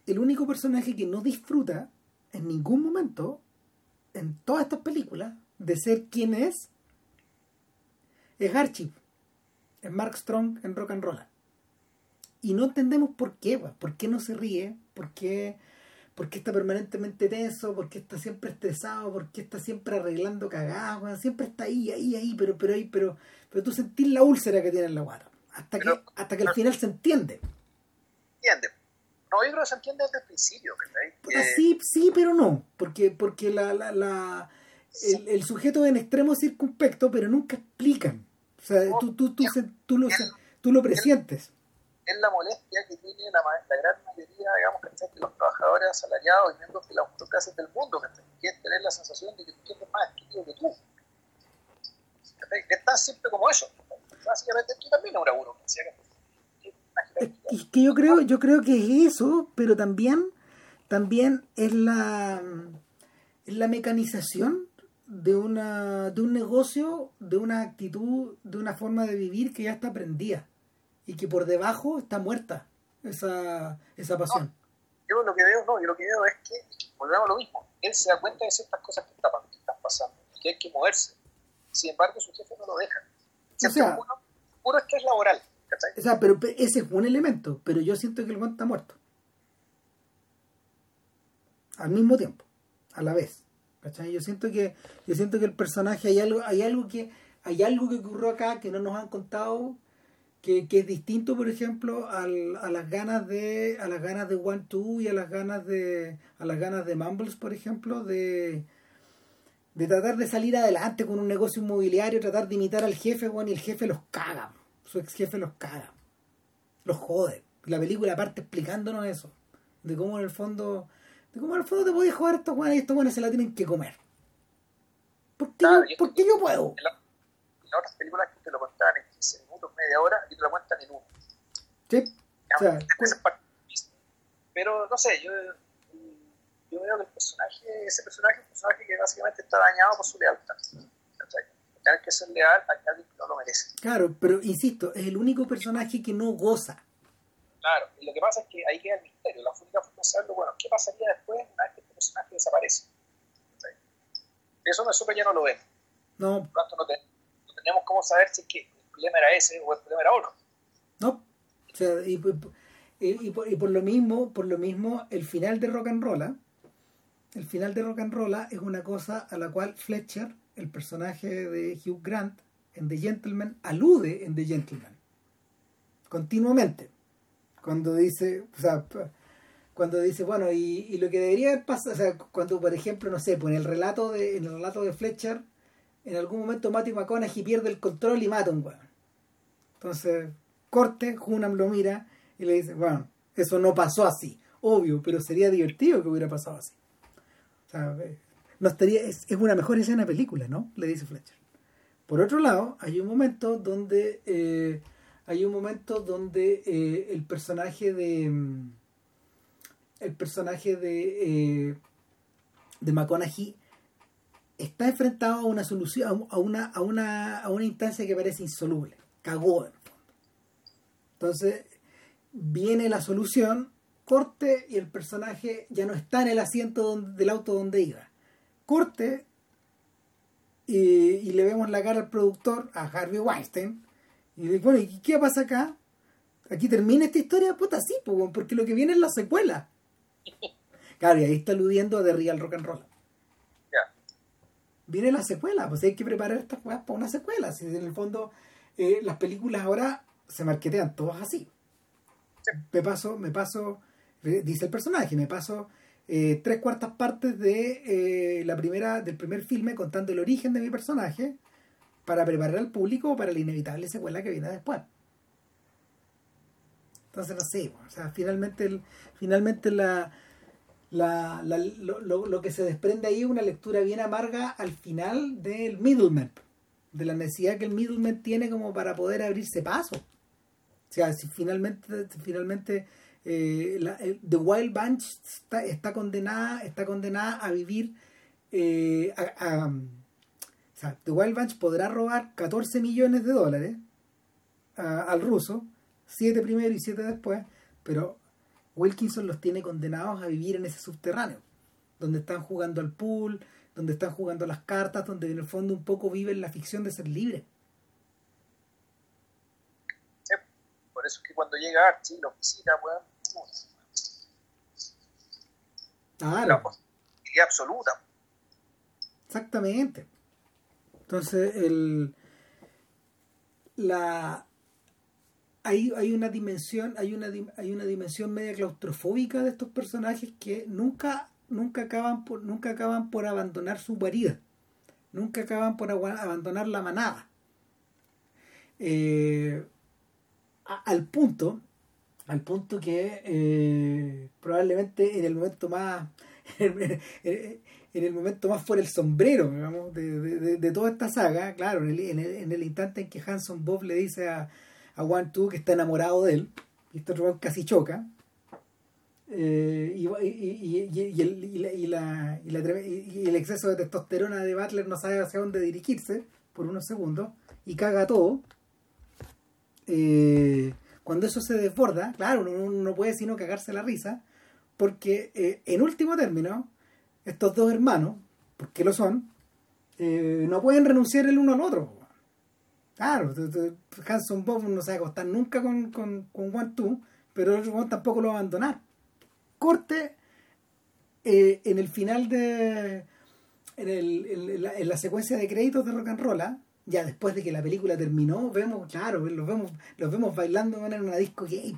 el único personaje que no disfruta en ningún momento en todas estas películas de ser quien es es Archie, es Mark Strong en Rock and Roll. Y no entendemos por qué, por qué no se ríe, por qué, por qué está permanentemente tenso, por qué está siempre estresado, por qué está siempre arreglando cagadas, siempre está ahí, ahí, ahí, pero, pero ahí, pero, pero tú sentís la úlcera que tiene en la guata. Hasta que, hasta que al final se entiende. Entiende. No, yo creo que se entiende desde el principio. Eh, sí, sí, pero no. Porque, porque la, la, la el, el, sujeto es en extremo circunspecto, pero nunca explican. O sea, tú, tú, tú, tú, lo, tú lo presientes. Es la molestia que tiene la, la gran mayoría, digamos, de los trabajadores asalariados y miembros de las autocracias del mundo, que es tener la sensación de que tú tienes más estúpido que tú. Es tan simple como eso. Básicamente tú también eres una burocracia. Es que yo creo, yo creo que es eso, pero también, también es la, es la mecanización de una, de un negocio, de una actitud, de una forma de vivir que ya está prendida y que por debajo está muerta esa, esa pasión. yo lo que veo, no, yo lo que veo es que volvemos a lo mismo. Él se da cuenta de ciertas cosas que, están pasando, que hay que moverse. Sin embargo, su jefe no lo deja. O sea, puro, puro estrés laboral. O sea, pero ese es un elemento, pero yo siento que el guante está muerto. Al mismo tiempo, a la vez. ¿cachai? Yo siento que, yo siento que el personaje hay algo, hay algo que, hay algo que ocurrió acá que no nos han contado, que, que es distinto, por ejemplo, al, a las ganas de, a las ganas de One Two y a las ganas de, a las ganas de Mumbles, por ejemplo, de de tratar de salir adelante con un negocio inmobiliario, tratar de imitar al jefe, bueno, y el jefe los caga su ex jefe los caga, los jode. La película parte explicándonos eso, de cómo en el fondo, de cómo en el fondo te podías joder estos buenos y estos buenos se la tienen que comer. ¿Por qué, yo, ¿por qué yo puedo? En, otras películas que te lo contaban en 15 minutos, media hora, y te lo cuentan en uno. Sí. O sea, pero no sé, yo, yo veo que el personaje, ese personaje es un personaje que básicamente está dañado por su lealtad que ser leal a alguien que no lo merece. Claro, pero insisto, es el único personaje que no goza. Claro, y lo que pasa es que ahí queda el misterio. La única forma de saberlo, bueno, ¿qué pasaría después una vez que este personaje desaparece? Eso nosotros ya no lo vemos. No. Por lo tanto, no, tenemos cómo saber si es que el problema era ese o el problema era otro. No. O sea, y, y, por, y, por, lo mismo, por lo mismo, el final de Rock and Roll, ¿ah? el final de Rock and Roll es una cosa a la cual Fletcher el personaje de Hugh Grant en The Gentleman alude en The Gentleman continuamente. Cuando dice o sea cuando dice bueno y, lo que debería pasar o sea cuando por ejemplo no sé pues en el relato de relato de Fletcher en algún momento Matthew McConaughey pierde el control y mata a un weón. Entonces corte Junam lo mira y le dice bueno eso no pasó así. Obvio pero sería divertido que hubiera pasado así. O sea, no estaría, es, una mejor escena de película, ¿no? Le dice Fletcher. Por otro lado, hay un momento donde eh, hay un momento donde eh, el personaje de mm, el personaje de eh, de McConaughey está enfrentado a una solución a una a una a una instancia que parece insoluble cagó en fondo entonces viene la solución corte y el personaje ya no está en el asiento del auto donde iba corte y, le vemos la cara al productor, a Harvey Weinstein, y le bueno, ¿y qué pasa acá? Aquí termina esta historia, puta, sí, porque lo que viene es la secuela. Claro, y ahí está aludiendo a The Real Rock and Roll. Viene la secuela, pues hay que preparar estas cosas para una secuela. Si en el fondo eh, las películas ahora se marquetean todas así. Me paso, me paso, dice el personaje, me paso eh, tres cuartas partes de la primera del primer filme contando el origen de mi personaje para preparar al público para la inevitable secuela que viene después. Entonces no sé, o sea, finalmente, finalmente la, la, lo, que se desprende ahí es una lectura bien amarga al final del middleman, de la necesidad que el middleman tiene como para poder abrirse paso. O sea, si finalmente, finalmente eh, The Wild Bunch está, está, condenada, está condenada a vivir eh, a, sea, The Wild Bunch podrá robar 14 millones de dólares al ruso, 7 primero y 7 después, pero Wilkinson los tiene condenados a vivir en ese subterráneo, donde están jugando al pool, donde están jugando las cartas, donde en el fondo un poco viven la ficción de ser libre. por eso es que cuando llega Archie lo visita, weón. Claro. La posibilidad absoluta. Exactamente. Entonces, el, la, hay, hay una dimensión, hay una, hay una dimensión media claustrofóbica de estos personajes que nunca, nunca acaban por, nunca acaban por abandonar su guarida, nunca acaban por abandonar la manada. Eh, al punto, al punto que eh, probablemente en el momento más en el momento más fuera el sombrero, digamos, de, toda esta saga, claro, en el, en el, instante en que Hanson Bob le dice a, a One Two que está enamorado de él, y este otro casi choca, y, el, el exceso de testosterona de Butler no sabe hacia dónde dirigirse por unos segundos y caga todo. Eh, cuando eso se desborda, claro, uno no puede sino cagarse la risa, porque eh, en último término, estos dos hermanos, porque lo son, eh, no pueden renunciar el uno al otro. Claro, Hanson Bob no se va a acostar nunca con, con, con One Two, pero el otro tampoco lo va a abandonar. Corte eh, en el final de. En, el, en, la, en, la, secuencia de créditos de Rock and Roll, ¿ah? Ya después de que la película terminó, vemos, claro, los vemos, los vemos bailando en una disco gay,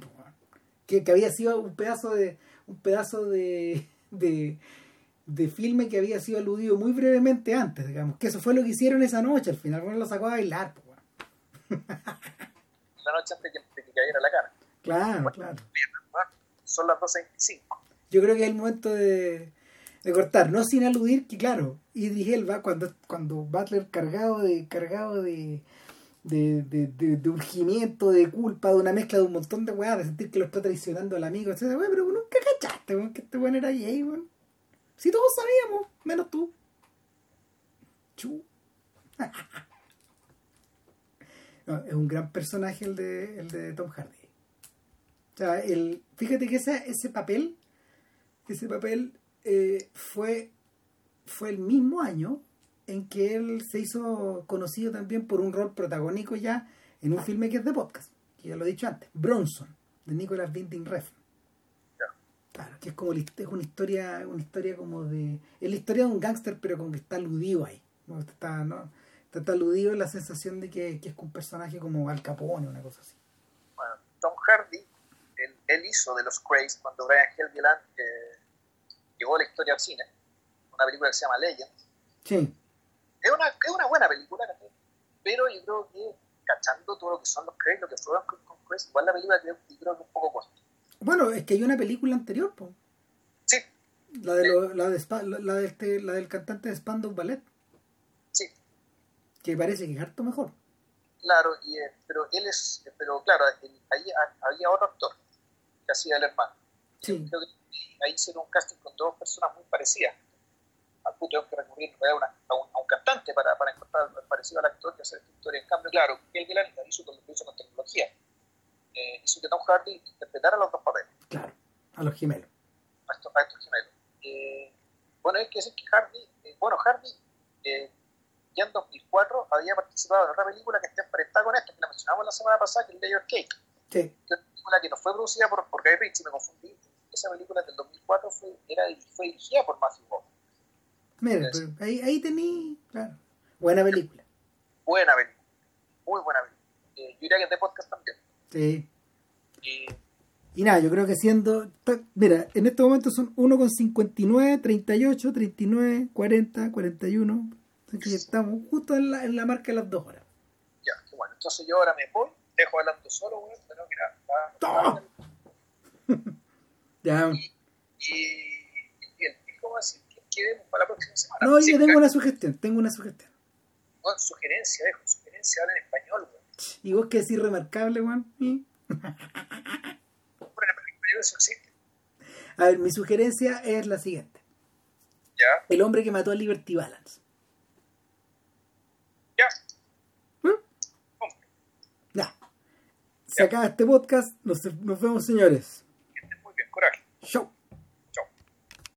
que, que había sido un pedazo de. un pedazo de, de de filme que había sido aludido muy brevemente antes, digamos, que eso fue lo que hicieron esa noche, al final bueno, lo sacó a bailar. Pues, la noche antes de que, cayera la cara. Claro, claro. Son las 12.25. Yo creo que es el momento de, de cortar, no sin aludir que, claro, Idris Elba, cuando, cuando Butler cargado de cargado de, de, de, de, urgimiento, de culpa, de una mezcla de un montón de weas, de sentir que lo está traicionando al amigo, etc. pero nunca cachaste, que este weón era gay, weón. Si todos sabíamos, menos tú. Chu. es un gran personaje el de, el de Tom Hardy. O sea, el, fíjate que ese, ese papel, ese papel eh, fue, fue el mismo año en que él se hizo conocido también por un rol protagónico ya en un filme que es de podcast, que ya lo he dicho antes, Bronson, de Nicholas Winding Refn. Claro, que es como es una historia, una historia como de. Es la historia de un gángster, pero como que está aludido ahí. ¿no? Está, ¿no? está, aludido en la sensación de que, que, es un personaje como Al Capone, una cosa así. Bueno, Tom Hardy, él, hizo de los Craze cuando Brian Helgeland eh, llegó a la historia al cine, una película que se llama Legend. Sí. Es una, es una buena película, pero yo creo que cachando todo lo que son los lo que fueron con, con igual la película creo, creo que es un poco corta. Bueno, es que hay una película anterior, po. Sí. La, de lo, la, de la, de este, la del cantante de Spandau Ballet. Sí. Que parece que es harto mejor. Claro, y, eh, pero él es, pero claro, ahí había otro actor que hacía el hermano. Sí. Creo que ahí hicieron un casting con dos personas muy parecidas. Al punto de que recurrir a, una, a, un, a, un, cantante para, para encontrar parecido al actor que hace esta historia. En cambio, claro, el Gillan hizo, hizo con tecnología eh, hizo que Tom Hardy interpretara los dos papeles. Claro, a los gemelos. A estos, a estos gemelos. Eh, bueno, hay que decir que Hardy, eh, bueno, Hardy ya en 2004 había participado en otra película que está emparentada con esta, que la mencionamos la semana pasada, que es Layer Cake. Sí. Que es una película que no fue producida por, por Guy Ritchie, me confundí. Esa película del 2004 fue, era, fue dirigida por Matthew. Mira, pero ahí, ahí tení, claro, buena película. Buena película, muy buena película. Eh, yo diría que es de podcast también. Sí. Y Y nada, yo creo que siendo. Mira, en este momento son 1,59, 38, 39, 40, 41. Así que estamos justo en la, en la marca de las dos horas. Ya, bueno, entonces yo ahora me voy, dejo hablando solo, weón, pero mira, ya. Y, y, y, ¿cómo decir? ¿Qué quedemos para la próxima semana? No, yo tengo una sugestión, tengo una sugestión. No, sugerencia, dejo, sugerencia, habla en español, weón. Y vos que decís remarcable, weón. A ver, mi sugerencia es la siguiente. ¿Ya? El hombre que mató a Liberty Balance. ¿Ya? ¿Mm? Ya. Se acaba este podcast. Nos, nos vemos, señores. Que